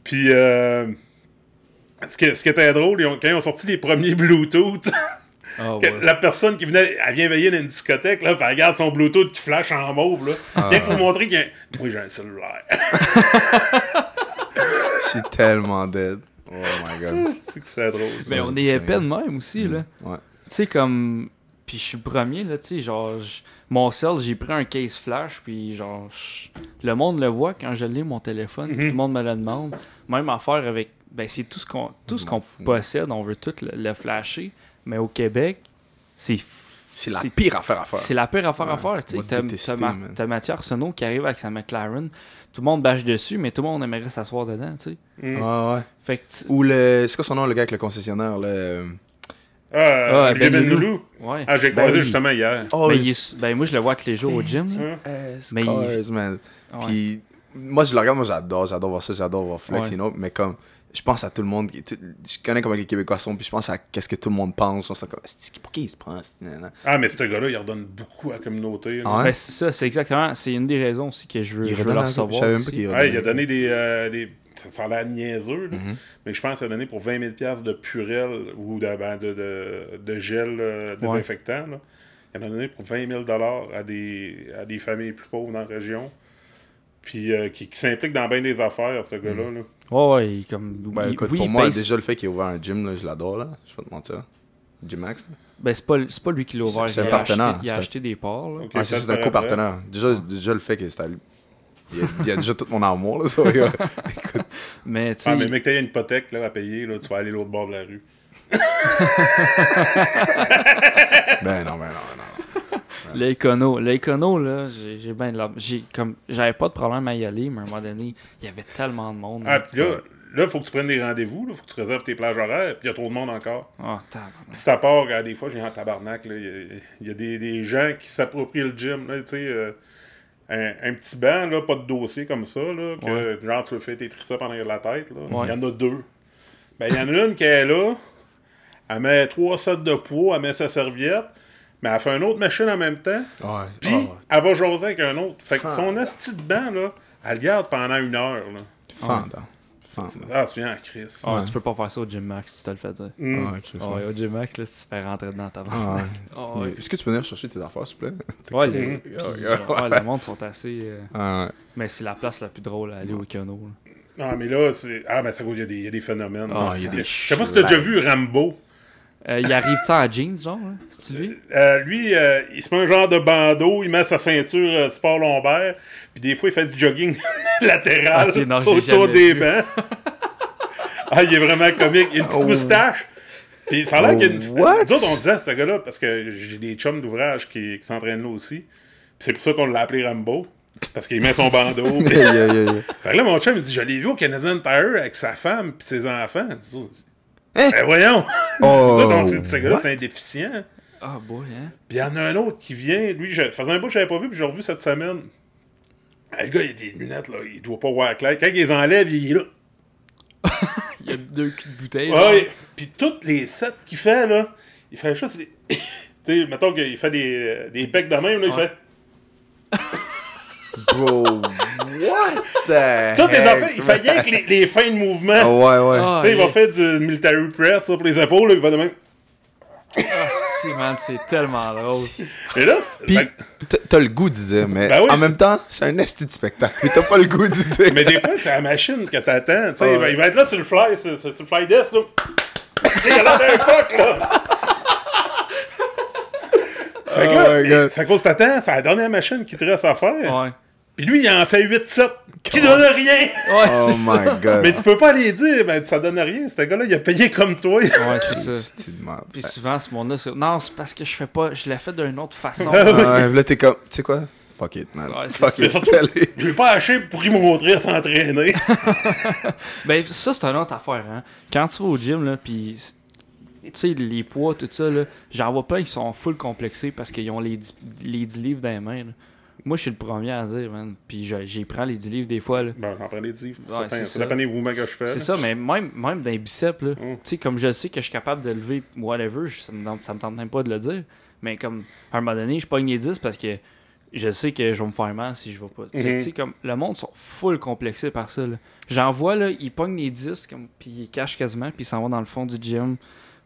Puis euh, ce, qui, ce qui était drôle, ils ont- quand ils ont sorti les premiers Bluetooth, Ah, ouais. la personne qui venait, elle vient veiller dans une discothèque, là, puis elle regarde son Bluetooth qui flash en mauve, là, rien que pour montrer qu'il y a... Moi, j'ai un cellulaire. Je suis tellement dead. Oh my god. c'est que c'est drôle, ça. Mais on est épais de même aussi, là. Ouais. Tu sais, comme. Puis je suis premier, là, tu sais, genre. Mon cell, j'ai pris un case flash, puis genre. Le monde le voit quand je l'ai, mon téléphone, tout le monde me le demande. Même affaire avec. Ben, c'est tout ce qu'on tout ce Je qu'on fous. possède, on veut tout le, le flasher. Mais au Québec, c'est. C'est la pire affaire à faire. C'est la pire affaire à faire. Tu Ma- man. t'as Mathieu Arsenault qui arrive avec sa McLaren. Tout le monde bâche dessus, mais tout le monde aimerait s'asseoir dedans, tu sais. Mm. Ouais, ouais. Fait que. Ou le. C'est quoi son nom, le gars avec le concessionnaire, là? euh, Ah, Ah, Ben Ben Loulou. Ouais. Ah, j'ai Ben croisé oui. justement hier. Oh, ben, moi, je le vois tous les jours au gym. Mais. Puis, moi, je le regarde, moi, j'adore, j'adore voir ça, j'adore voir Flex, Ouais. you know, mais comme, je pense à tout le monde, tu- je connais comment les Québécois sont, puis je pense à qu'est-ce que tout le monde pense, je pense à comme, Esti, pour qui il se prend. Ah, mais ce gars-là, il redonne beaucoup à la communauté. Ah ouais? Ben, c'est ça, c'est exactement. C'est une des raisons aussi que je veux, Il je veux redonne le un- recevoir. Je savais même aussi. pas qu'il Ouais, redonnait. il a donné des. euh, des ça, ça a l'air niaiseux, là. Mhm. mais je pense qu'il a donné pour 20 000 piastres de purel ou de, ben, de, de, de gel euh, Ouais. désinfectant. Là. Il en a donné pour 20 000 à des, à des familles plus pauvres dans la région. Puis euh, qui, qui s'implique dans bien des affaires, ce gars-là. là. Ouais, ouais, il- comme. Ben, il- écoute, oui, pour moi, déjà, le fait qu'il ait ouvert un gym, là, je l'adore, là, je vais pas te mentir. Gym Max, là. Ben, c'est pas, c'est pas lui qui l'a ouvert. C'est- un a acheté- partenaire, Il a acheté des parts, là. Ah, c'est un copartenaire. Déjà, déjà, le fait que c'est à lui. Il y, a, il y a déjà tout mon amour, là, ça, gars. Mais, tu sais. Ah, mais mec, t'as une hypothèque là, à payer, là, tu vas aller l'autre bord de la rue. Ben non, ben non, ben non. L'écono, l'écono, là, j'ai bien de la... j'ai comme J'avais pas de problème à y aller, mais à un moment donné, il y avait tellement de monde. Ah, puis là, là, faut que tu prennes des rendez-vous, là, faut que tu réserves tes plages horaires, puis il y a trop de monde encore. Oh, tabarnak. Si à part, euh, des fois, j'ai en tabarnak, là, il y a- il y, a des, des gens qui s'approprient le gym, là, tu sais, euh, un, un petit banc, là, pas de dossier comme ça, là, que genre tu veux faire tes triceps en arrière de la tête, là. Il Ouais. y en a deux. Ben, il y en a une qui est là, elle met trois sets de poids, elle met sa serviette, mais elle fait une autre machine en même temps, Ouais. puis ah ouais. elle va jaser avec un autre. Fait que son asti de banc, là, elle le garde pendant une heure, là. Ah, tu viens en crise. Ah, Ouais. Tu peux pas faire ça au Gym Max, tu te le fais dire. Mm. Ah, ouais, au Gym Max, là, si tu te fais rentrer dedans ta ouais. Ah, ouais. Est-ce que tu peux venir chercher tes affaires, s'il te plaît? Ouais, les, genre, ouais, le monde sont assez. euh, Ah, ouais. Mais c'est la place la plus drôle à aller au Kano. là. Ah, mais là, c'est. Ah, ben, ça il y, a des- il y a des phénomènes. Ah, il y a des Je sais pas si t'as déjà vu Rambo. Euh, il arrive-tu en jeans, genre, là? C'est-tu lui? Euh, lui, euh, il se met un genre de bandeau, il met sa ceinture euh, de sport lombaire, puis des fois, il fait du jogging latéral non, autour des vu. bancs. ah, il est vraiment comique. Il a une petite Oh. moustache. Puis ça a l'air Oh, qu'il y a une. what? Nous autres, on disait à ce gars-là, parce que j'ai des chums d'ouvrage qui, qui s'entraînent là aussi. Puis c'est pour ça qu'on l'a appelé Rambo. Parce qu'il met son bandeau. puis- Yeah, yeah, yeah, yeah. Fait que là, mon chum, il dit Je l'ai vu au Canadian Tire avec sa femme puis ses enfants. Hein? Ben voyons Oh, what? c'est un déficient. Ah, boy, hein? Puis il y en a un autre qui vient. Lui, je faisais un bout que je n'avais pas vu, puis j'ai revu cette semaine. Ah, Le gars, il a des lunettes, là. Il doit pas voir clair. Quand il les enlève, il est là. Il y a deux culs de bouteille. Ouais. Puis toutes les sets qu'il fait, là, il fait juste des. tu sais, mettons qu'il fait des, des becs de même, là, il fait. Bro, what the Toutes les affaires, il fait rien que les, les fins de mouvement. Ah ouais, ouais. Ah, tu sais, il va faire du military press ça, pour les épaules, là, il va de même. Ah, si, man, c'est tellement drôle. Et là, que- t'as- le goût d'y dire, mais Ben oui. en même temps, c'est un esti de spectacle. Mais t'as pas le goût d'y dire. Mais des fois, c'est la machine que t'attends. Tu sais, il, va, ouais. il va être là sur le fly, sur, sur- sur le fly desk, là. il a l'air d'un fuck, là. fait que Oh là, my God. c'est à cause que t'attends, c'est la dernière machine qui te reste à faire. Ouais. Puis lui, il en fait 8-7, qui donne rien. Ouais, Oh c'est ça. my god. Mais tu peux pas aller dire, ben, ça donne rien. Ce gars-là, il a payé comme toi. Ouais, c'est ça. C'est de merde. Puis souvent, ce monde-là, c'est. Non, c'est parce que je fais pas. Je l'ai fait d'une autre façon. Ah. Ouais, là, t'es comme, tu sais quoi? Fuck it, man. Ouais, Fuck ça. it. surtout-. Je vais pas acheter pour y montrer à s'entraîner. Ben, ça, c'est une autre affaire, hein. Quand tu vas au gym, là, pis. Tu sais, les poids, tout ça, là, j'en vois plein qui sont full complexés parce qu'ils ont les 10, les 10 livres dans les mains, là. Moi, je suis le premier à dire, man. Puis j'y prends les 10 livres des fois, là. Bon, j'en prends des livres. Ouais, certains. c'est ça dépend des mouvements que je fais. C'est ça, mais même, même dans les biceps, là, Mm. tu sais, comme je sais que je suis capable de lever whatever, je- ça me, ça me tente même pas de le dire, mais comme, à un moment donné, je pogne les 10 parce que je sais que je vais me faire mal si je vais pas. Tu sais, tu sais, comme, le monde sont full complexés par ça, là. J'en vois, là, ils pognent les 10, comme, puis ils cachent quasiment, puis ils s'en vont dans le fond du gym,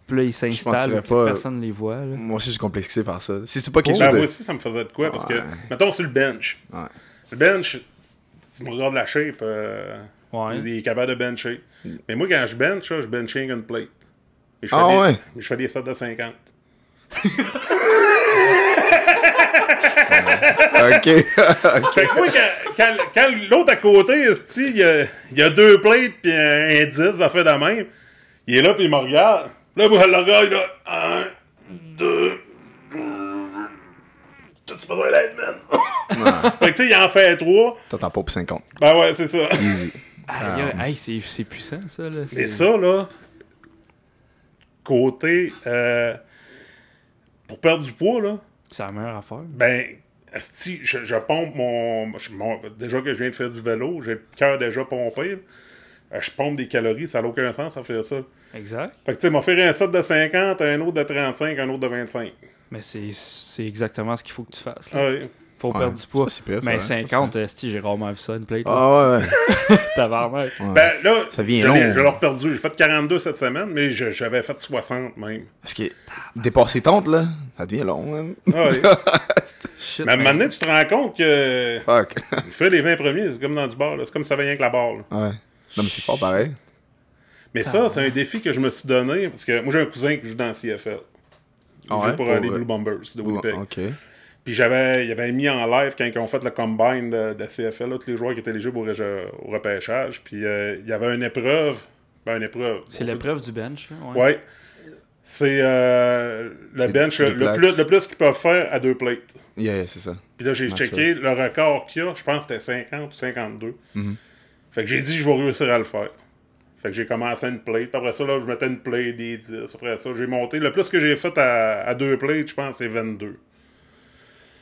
puis là, ils s'installent, personne les voit, là. Moi aussi, je suis complexé par ça. Si c'est pas quelque Ben, chose moi de. aussi, ça me faisait de quoi? Parce que, mettons, sur le bench. Ouais. Le bench, tu me regardes la shape, euh, Ouais. il est capable de bencher. Mais moi, quand je bench, je benching une plate. Et je fais Ah des, ouais? Je fais des sets de 50. Ok. Fait que moi, quand, quand- quand l'autre à côté, il y a, y a deux plates puis un, un 10, ça fait de même. Il est là puis il me regarde. Là, moi, je le regarde, il a un, deux. T'as-tu besoin d'aide, man? fait que tu sais, il en fait trois. T'entends pas pour 50. Ben ouais, c'est ça. Easy. Aïe, aïe, aïe, c'est c'est puissant, ça, là. Mais c'est- ça, là, côté. euh, pour perdre du poids, là, C'est la meilleure affaire. ben, esti, je, je pompe mon, mon- Déjà que je viens de faire du vélo, j'ai le cœur déjà pompé. Euh, Je pompe des calories, ça n'a aucun sens à faire ça. Exact. Fait que tu sais, m'a fait un set de 50, un autre de 35, un autre de 25. Mais c'est c'est exactement ce qu'il faut que tu fasses, là. Oui. Faut Ouais, perdre du poids. si pire, ça, mais hein, 50, esti, j'ai rarement vu ça, une plate. Ah ouais, ouais. Tabarnak. Ben là, Ça vient je l'ai long. je l'ai perdu. J'ai fait 42 cette semaine, mais j'avais fait 60 même. Parce que dépasser tente, là, ça devient long. Ah oui. Shit, mais à un man. moment donné, tu te rends compte que Fuck. faire les 20 premiers, c'est comme dans du bar. là. C'est comme si ça avait rien que la barre. Ouais. Non, mais c'est fort pareil. Mais ça, c'est un défi que je me suis donné parce que moi, j'ai un cousin qui joue dans la CFL. Il Ah joue ouais, pour, pour, euh, les euh, Blue Bombers de Winnipeg. Ok. Puis j'avais, il avait mis en live quand ils ont fait le combine de, de la CFL, là, tous les joueurs qui étaient éligibles au, au repêchage. Puis euh, il y avait une épreuve. Ben, une épreuve. C'est l'épreuve du bench, là. Ouais. Ouais. C'est euh, le bench le plaques. plus, le plus qu'ils peuvent faire à deux plates. Yeah, yeah, c'est ça. Puis là, j'ai checké le record qu'il y a. Je pense que c'était 50 ou 52. Mhm. Fait que j'ai dit, je vais réussir à le faire. Fait que j'ai commencé à une plate. Puis après ça, là, je mettais une plate des 10. Après ça, j'ai monté. Le plus que j'ai fait à, à deux plates, je pense, c'est 22.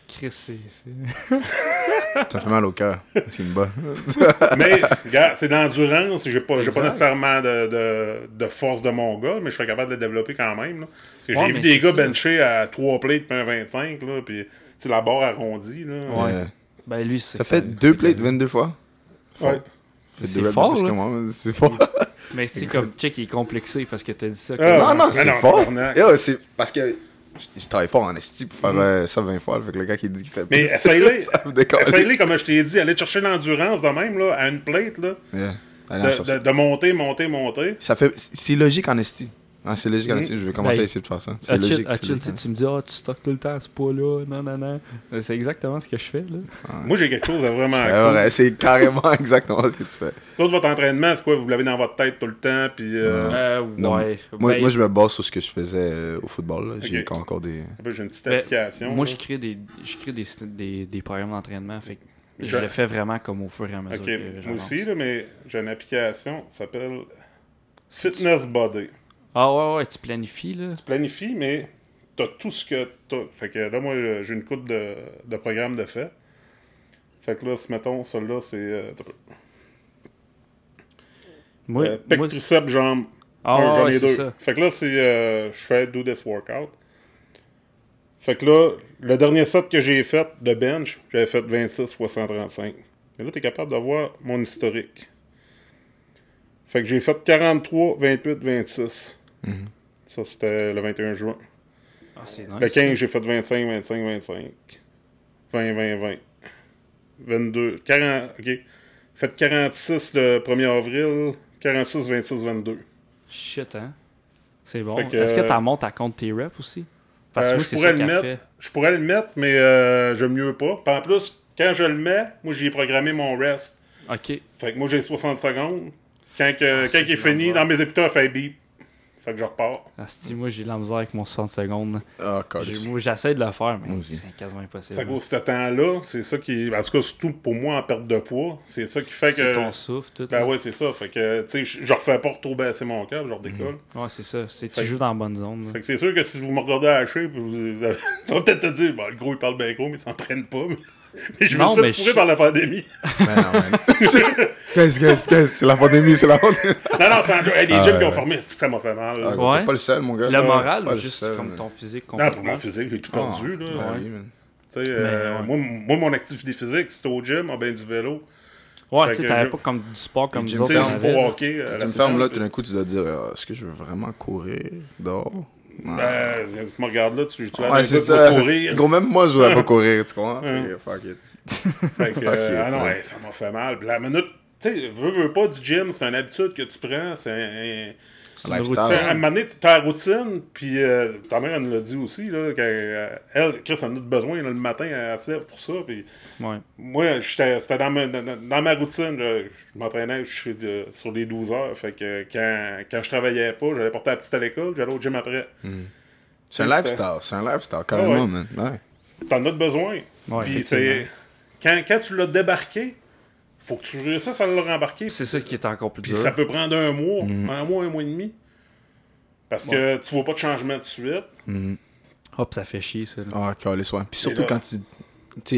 Chris, c'est. c'est- Ça fait mal au cœur. C'est une bas. Mais, regarde, c'est d'endurance. J'ai pas, j'ai pas nécessairement de, de, de force de mon gars, mais je serais capable de le développer quand même. là. Parce que Ouais, j'ai vu des gars ça. bencher à 3 plates puis un 25, là, puis la barre arrondie. Là. Ouais. Ben, lui, c'est. Ça fait deux plates 22 fois? Ouais. C'est fort, plus là. que moi, mais C'est fort. Mais c'est comme, check, il est complexé parce que t'as dit ça. Ah, que- Non, non, mais c'est fort. c'est parce que je travaille fort en esti pour faire euh, ça 20 fois. Fait que le gars qui dit qu'il fait Mais. Essaye-les, comme je t'ai dit, aller chercher l'endurance de même, là, à une plate, là, Yeah. De- de monter, monter, monter. Ça fait... C'est logique en esti. Ah, c'est logique. Je vais commencer Ben, à essayer de faire ça. C'est logique. tu me dis, ah, tu stockes tout le temps ce poids-là, non, non, non. Euh, C'est exactement ce que je fais, là. Moi, j'ai quelque chose de vraiment C'est cool. vrai, c'est carrément exactement ce que tu fais. Tout votre entraînement, c'est quoi? Vous l'avez dans votre tête tout le temps, puis... Euh, Euh, Non. ouais. Moi, Ben, moi, je me base sur ce que je faisais euh, au football. là. J'ai encore des. J'ai une petite ben, application. Moi, je crée des, je crée des, des, des programmes d'entraînement, fait que je le fais vraiment comme au fur et à mesure que moi aussi, là, mais j'ai une application qui s'appelle Fitness Body. Ah ouais, ouais, tu planifies, là. Planifie, mais t'as tout ce que t'as. Fait que là, moi, j'ai une coupe de, de programmes de fait. Fait que là, si mettons, celui-là, c'est. euh. Moi, Euh, pec, moi- triceps, jambes. ah, Un, j'en ouais, ai c'est deux. ça. Fait que là, c'est. euh, je fais do this workout. Fait que là, le dernier set que j'ai fait de bench, j'avais fait 26 fois 135. Mais là, t'es capable de voir mon historique. Fait que j'ai fait 43, 28, 26. Mhm. Ça, c'était le 21 juin. Ah, c'est nice. Le 15, j'ai fait 25, 25, 25. 20, 20, 20. 22, 40, ok. J'ai fait 46 le 1er avril, 46, 26, 22. Shit, hein. C'est bon. Est-ce que euh, t'en montes à compte tes reps aussi? Parce que Euh, moi, je pourrais ça le mettre. fait. Je pourrais le mettre, mais euh, j'aime mieux pas. Puis en plus, quand je le mets, moi j'ai programmé mon rest. Ok. Fait que moi j'ai 60 secondes. Quand, que- Ah, il est fini, dans mes écouteurs, il fait beep. Fait que je repars. Asti, moi, j'ai de la misère avec mon 60 secondes. Ah, J'ai-. Moi, j'essaie de le faire, mais Moi aussi. c'est quasiment impossible. C'est à cause de ce temps-là, c'est ça qui. En tout cas, surtout pour moi en perte de poids, c'est ça qui fait C'est que. ton souffle, tout. Ben là. ouais, c'est ça. Fait que, tu sais, je je refais pas trop baisser mon câble, je redécolle. Ouais, c'est ça. C'est tu joues dans la bonne zone. là. Fait que c'est sûr que si vous me regardez à la shape, vous, vous allez- ça va peut-être te dire, bon, le gros il parle bien gros, mais il s'entraîne pas. Mais, mais je me Non, suis je- par la pandémie. Mais non, man. Qu'est-ce, qu'est-ce, qu'est-ce? C'est la pandémie, c'est la pandémie. non, non, c'est en hey, les Ah, gyms ouais, qui ont formé, c'est que ça m'a fait mal. Ah, Ouais. T'es pas le seul, mon gars. Le moral ou juste seul, comme ton physique non, pour complètement? mon physique, j'ai tout Ah, perdu. là. ben Ouais. oui, man. Tu sais, euh, ouais. moi, moi, mon activité physique, c'était au gym, ah, ben du vélo. Ouais, tu sais, t'avais pas comme du sport comme nous autres. Tu sais, je hockey. la Tu me fermes là, tout d'un coup, tu dois te dire ah, est-ce que je veux vraiment courir dehors? Ah. Ben, tu me regardes là, tu, tu vas Ouais, ça. courir. Gros, même moi, je voudrais pas courir, tu comprends? Ouais. Fait Fuck it. Fait que, euh, ah non, ouais. hey, ça m'a fait mal. La minute, tu sais, veux, veux pas du gym, c'est une habitude que tu prends, c'est un. Routine. à un moment donné, t'as la routine, puis euh, ta mère, elle nous l'a dit aussi, là, qu'elle, elle, Chris, elle en a besoin, là, le matin, elle se lève pour ça, puis Ouais. moi, j'étais- c'était dans ma, dans, dans ma routine, je, je m'entraînais je suis de- sur les 12 heures, fait que quand, quand je travaillais pas, j'allais porter la petite à l'école, j'allais au gym après. C'est un lifestyle, c'est un lifestyle, carrément, ouais. man. Ouais. T'en as besoin. Ouais, Puis c'est. Quand, quand tu l'as débarqué, faut que tu réussisses à le rembarquer. C'est ça qui est encore plus Puis dur. ça peut prendre un mois, Mhm. un mois, un mois et demi. Parce que tu vois pas de changement de suite. Hop, ça fait chier, ça. là. Ah, calé, ouais. Puis surtout là- quand tu.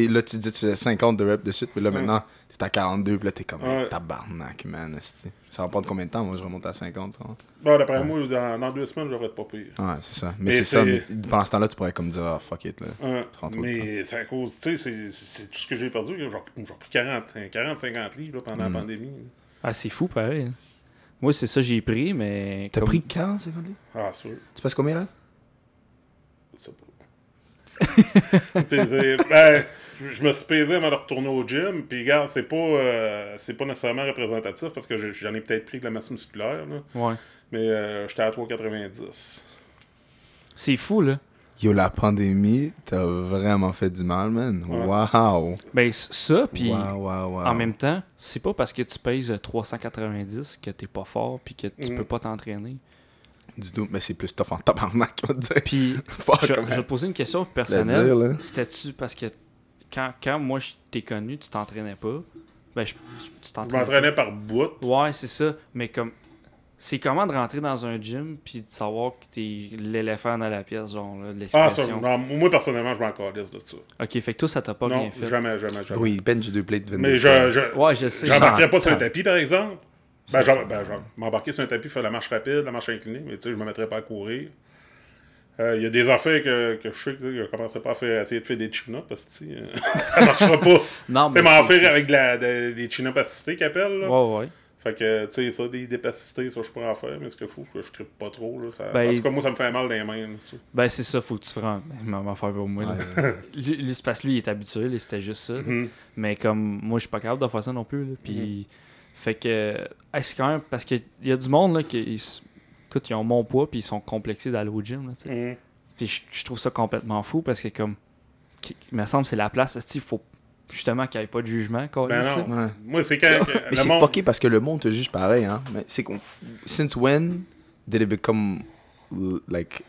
Là, tu dis que tu faisais 50 de reps de suite, mais là, maintenant, t'es à 42, puis là, t'es comme Ouais. tabarnak, man. Ça va prendre combien de temps Moi, je remonte à 50, tu vois. Bon, d'après moi, dans, dans deux semaines, j'aurais pas pire. Ouais, c'est ça. Mais c'est ça, mais pendant ce temps-là, tu pourrais comme dire, ah, fuck it, là. Le mais c'est à cause, tu sais, c'est- c'est tout ce que j'ai perdu. J'ai j'ai pris 40, 40-50 livres là, pendant la pandémie. Ah, c'est fou, pareil. hein. Moi, c'est ça j'ai pris, mais. T'as comme- pris 40, 50 livres? Ah, sûr. Tu passes combien, là? Je sais pas. Pesé- ben, je, me suis pesé avant de retourner au gym. Puis, regarde, c'est pas, euh, c'est pas nécessairement représentatif parce que j'en ai peut-être pris que la masse musculaire. Là, Ouais. mais euh, j'étais à 3,90. C'est fou, là. Yo, la pandémie, t'as vraiment fait du mal, man. Ouais. Wow. Ben, ça, puis wow, wow, wow. en même temps, c'est pas parce que tu pèses 390 que t'es pas fort, puis que tu Mhm. peux pas t'entraîner. Du tout, mais c'est plus tough en tabarnak, on va te dire. Puis, Fuck, je, je vais te poser une question le personnelle. C'était-tu parce que quand, quand moi je t'ai connu, tu t'entraînais pas? Ben, je, tu Je t'entraînais m'entraînais par bout. Ouais, c'est ça. Mais comme. C'est comment de rentrer dans un gym puis de savoir que t'es l'éléphant dans la pièce, genre, là, de Ah, ça, non, moi, personnellement, je m'en calisse de ça. ok, fait que toi, ça t'a pas non, bien fait. jamais, jamais, jamais. Oui, bench deux plates 22 Mais je, je, Ouais, je sais. J'embarquerais pas sur un tapis, par exemple. Ben, j'en- ben, m'embarquer sur un tapis, faire la marche rapide, la marche inclinée, mais tu sais, je me mettrais pas à courir. Euh, Il y a des affaires que, que je sais que je commencerai pas à faire, essayer de faire des chin-ups parce que tu sais, euh, ça marchera pas. Non, Tu sais, mais. m'en faire avec de la, de- des chin-ups assistés qu'ils appellent. Là. Ouais, ouais. Fait que, tu sais, ça, des dépes assistés, ça, je pourrais en faire, mais ce que je trouve, je, je trippe pas trop. Là, ça... Ben, en tout cas, moi, ça me fait mal dans les mains. là, tu sais. Ben, c'est ça, faut que tu fasses. Ben, m'en faire pour moi. là. Ouais. Lui, parce que lui, il est habitué, c'était juste ça. Mhm. Mais comme moi, je suis pas capable de faire ça non plus. Là, puis, fait que. hey, c'est quand même. Parce qu'il y a du monde, là, qui. Écoute, ils ont mon poids, puis ils sont complexés d'aller au gym, là, tu sais. Mhm. Puis je, je trouve ça complètement fou parce que, comme. qui- Il me semble que c'est la place. Il faut justement qu'il n'y ait pas de jugement. Ben câlisse, là. non. Ouais. Moi, c'est quand. Mais c'est monde... fucké parce que le monde te juge pareil, hein. Mais c'est qu'on. Since when did it become like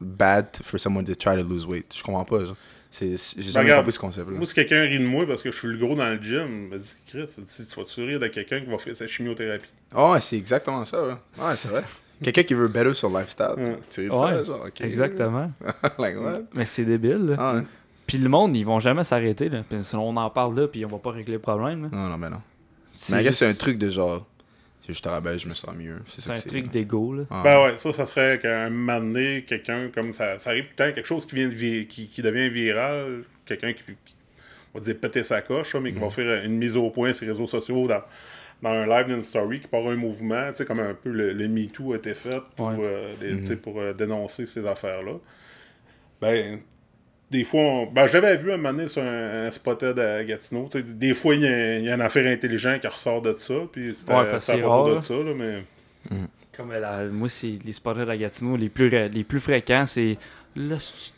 bad for someone to try to lose weight? Je comprends pas. genre. C'est, c'est- j'ai jamais regarde, compris ce concept-là. Moi, si quelqu'un rit de moi parce que je suis le gros dans le gym, me dit Chris, tu tu vas-tu rire de quelqu'un qui va faire sa chimiothérapie? Oh, ouais, c'est exactement ça, ouais. Ouais, c'est vrai. Quelqu'un qui veut better sur lifestyle. tu- Ouais. Tu ris de ça, genre. Exactement. like what? Mais c'est débile. là. Ah, ouais. Puis le monde, ils vont jamais s'arrêter. là. Puis sinon, on en parle là, puis on va pas régler le problème. là. Non, non, mais non. C'est Mais regarde, c'est un juste- truc de genre. Si je te rabaisse, je me sens mieux. C'est C'est ça un truc d'ego. là. Ah. Ben ouais, ça, ça serait qu'à un moment donné, quelqu'un comme ça, ça arrive tout le temps, quelque chose qui, vient de vi- qui, qui devient viral, quelqu'un qui, qui- on va dire péter sa coche, mais qui va faire une mise au point sur les réseaux sociaux dans, dans un live, d'une story, qui part un mouvement, tu sais, comme un peu le, le MeToo a été fait pour, Ouais. euh, sais, pour euh, dénoncer ces affaires-là. Ben, des fois, on- ben, j'avais vu un moment donné sur un, un spotted à Gatineau, tu sais, des fois, il y, y a une affaire intelligente qui ressort de ça, puis c'était Ouais, parce que c'était à c'est propos rare, de ça, là, mais... Comme la- moi, c'est les spotters à Gatineau, les plus, ré- les plus fréquents, c'est le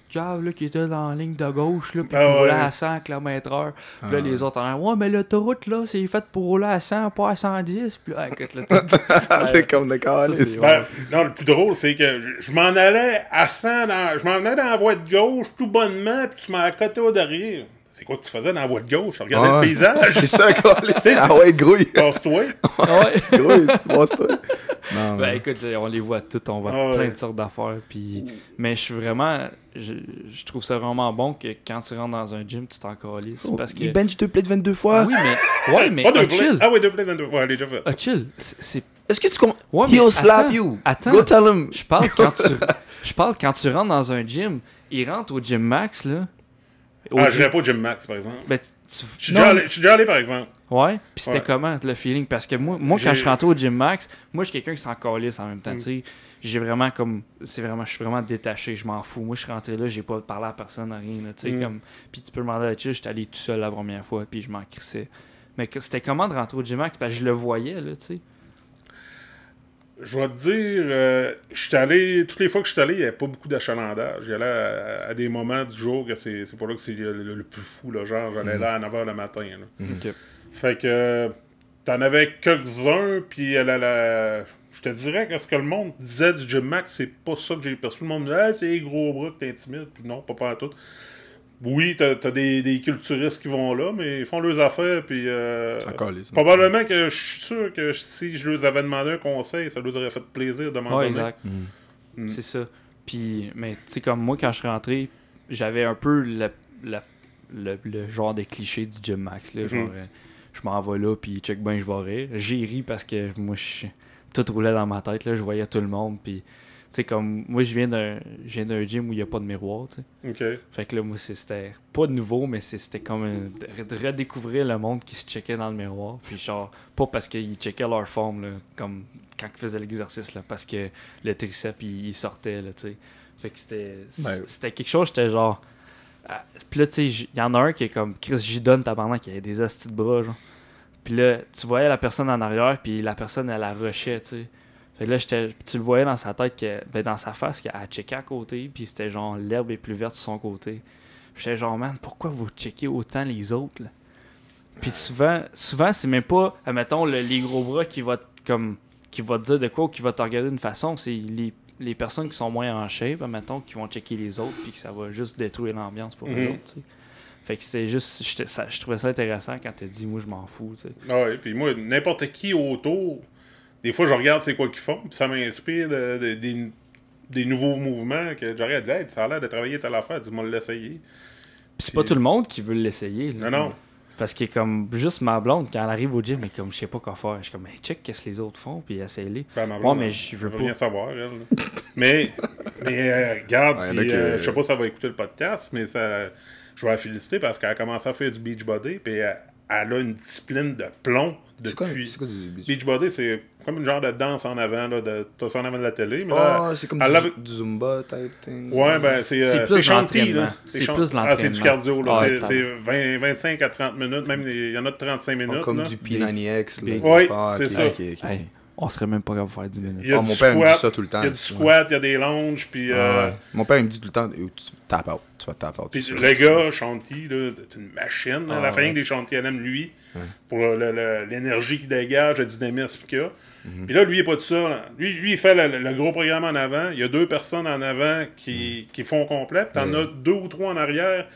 cave là, qui était dans la ligne de gauche, là, puis Ah qui roulait à 100 km/h. Puis là, Ah. les autres en ouais, mais l'autoroute, là, c'est fait pour rouler à 100, pas à 110. Puis là, écoute, là, tout- C'est comme c'est- Ben, non, le plus drôle, c'est que je- je m'en allais à 100, dans, je m'en allais dans la voie de gauche tout bonnement, puis tu m'as à côté au derrière. C'est quoi que tu faisais dans la voie de gauche? Tu regardais Ah. le paysage? C'est ça. C'est- Ah ouais, grouille. Passe-toi. Ouais. Grouille, c'est bon, c'est toi. Non, Ben écoute, on les voit toutes, on voit Ah plein ouais. de sortes d'affaires. Puis... Mais je suis vraiment. Je, je trouve ça vraiment bon que quand tu rentres dans un gym, tu t'en calisses. Parce que. Il bench deux plates 22 fois? Ah oui, mais. Ouais, mais. Ah, plays. chill. Ah oui, deux plays 22. Ouais, déjà fait. Ah, chill. C'est. Est-ce que tu comprends? Ouais, He'll slap attends, you. Attends. Go tell him. Je parle quand tu. Je parle quand tu rentres dans un gym. Il rentre au gym max, là. Au Ah, je n'irais pas au Gym Max, par exemple. Ben, tu- Je suis déjà, allé- déjà par exemple. Ouais, puis c'était Ouais. comment le feeling? Parce que moi, moi quand je suis rentré au gym max, moi je suis quelqu'un qui s'en calisse en même temps, Mm. tu sais. J'ai vraiment comme c'est vraiment je suis vraiment détaché, je m'en fous. Moi je suis rentré là, j'ai pas parlé à personne rien là, tu sais Mm. comme puis tu peux demander à chill, j'étais allé tout seul la première fois puis je m'en crissais. Mais c'était comment de rentrer au gym max? Parce que je le voyais là, tu sais. Je vais te dire, euh, je suis allé, toutes les fois que je suis allé, il n'y avait pas beaucoup d'achalandage. J'y allais à, à des moments du jour que c'est c'est pas là que c'est le, le- le plus fou, là, genre j'allais là à 9h le matin. là. Ok. Fait que t'en avais quelques-uns, puis la, la- je te dirais que ce que le monde disait du Gym Max, c'est pas ça que j'ai perçu. Le monde me disait, Ah, c'est les gros bras que t'intimides, puis non, pas pas tout. Oui, t'as as des, des culturistes qui vont là, mais ils font leurs affaires, puis euh, C'est encore lisse. probablement que je suis sûr que si je leur avais demandé un conseil, ça leur aurait fait plaisir de m'en Ouais, donner. exact. Mm. Mm. C'est ça. Puis mais tu sais comme moi quand je suis rentré, j'avais un peu le, le, le- le genre de cliché du gym max là, genre Mhm. euh, je m'en vais là puis check ben je vais rire. J'ai ri parce que moi je tout roulait dans ma tête là, je voyais tout le monde puis sais comme moi je viens d'un je viens d'un gym où il n'y a pas de miroir, tu sais. Fait que là moi c'est- c'était pas de nouveau mais c'était comme un- de redécouvrir le monde qui se checkait dans le miroir puis genre pas parce qu'ils checkaient leur forme là, comme quand ils faisaient l'exercice là parce que le triceps il, il sortait là, tu sais. Fait que c'était Ben, c'était quelque chose j'étais genre ah, puis là tu sais il y en a un qui est comme Chris donne tabarnak qui avait des hosties de bras genre. Puis là tu voyais la personne en arrière puis la personne elle la rushait, tu sais. Fait que là, j'étais- tu le voyais dans sa tête, que, ben, dans sa face, qu'elle checkait à côté, puis c'était genre l'herbe est plus verte sur son côté. Puis j'étais genre, man, pourquoi vous checkez autant les autres, là? Puis souvent, souvent c'est même pas, admettons, le- les gros bras qui va, comme, qui va te dire de quoi ou qui va te regarder d'une façon, c'est les, les personnes qui sont moins en shape, admettons, qui vont checker les autres, puis que ça va juste détruire l'ambiance pour les Mhm. autres, tu sais. Fait que c'était juste, ça- je trouvais ça intéressant quand t'as dit, moi, je m'en fous, tu sais. Ah ouais, puis moi, n'importe qui autour, des fois, je regarde c'est quoi qu'ils font, puis ça m'inspire de- de- des, des nouveaux mouvements que j'aurais dit, hey, ça a l'air de travailler telle affaire, dis-moi de l'essayer. Puis c'est pas tout le monde qui veut l'essayer, là. Non, non. Parce que comme juste ma blonde, quand elle arrive au gym, mais comme je sais pas quoi faire, je suis comme, hey, check qu'est-ce que les autres font, puis essaye-les. Ben, ma blonde, mais je veux pas. rien savoir, elle. mais, mais euh, regarde, Ouais, que- euh, je sais pas si elle va écouter le podcast, mais ça, je vais la féliciter parce qu'elle a commencé à faire du beachbody, puis elle, elle a une discipline de plomb C'est quoi, depuis. c'est quoi du beach? Beachbody, c'est comme une genre de danse en avant, là, de, t'as ça en avant de la télé, mais là, Oh, c'est comme du, du Zumba type thing. Ouais, ben c'est C'est euh, plus c'est chanty, l'entraînement. là. C'est plus Ah, c'est du l'entraînement. cardio, là. Ouais, C'est- pardon. c'est 20 25 à 30 minutes, même il y en a de 35 Oh, minutes. comme là. du P90X. là. Oui, Ah, c'est ça. Hey, on serait même pas capable de faire 10 Il minutes. y a Ah, du mon père me dit ça tout le temps. Il y a du squat, il y a des longes, puis... Ah, euh, ouais. Mon père il me dit tout le temps, tu tapes out, tu vas taper out. Puis le gars, Shanti, là, c'est une machine. Ah, la famille des Shanti, elle aime lui. Ouais. Pour l'énergie qu'il dégage, le dynamisme qu'il a. Mhm. Puis là, lui, il est pas tout ça. là. Lui, lui, il fait le, le gros programme en avant. Il y a deux personnes en avant qui, qui font complet. Puis t'en as deux ou trois en arrière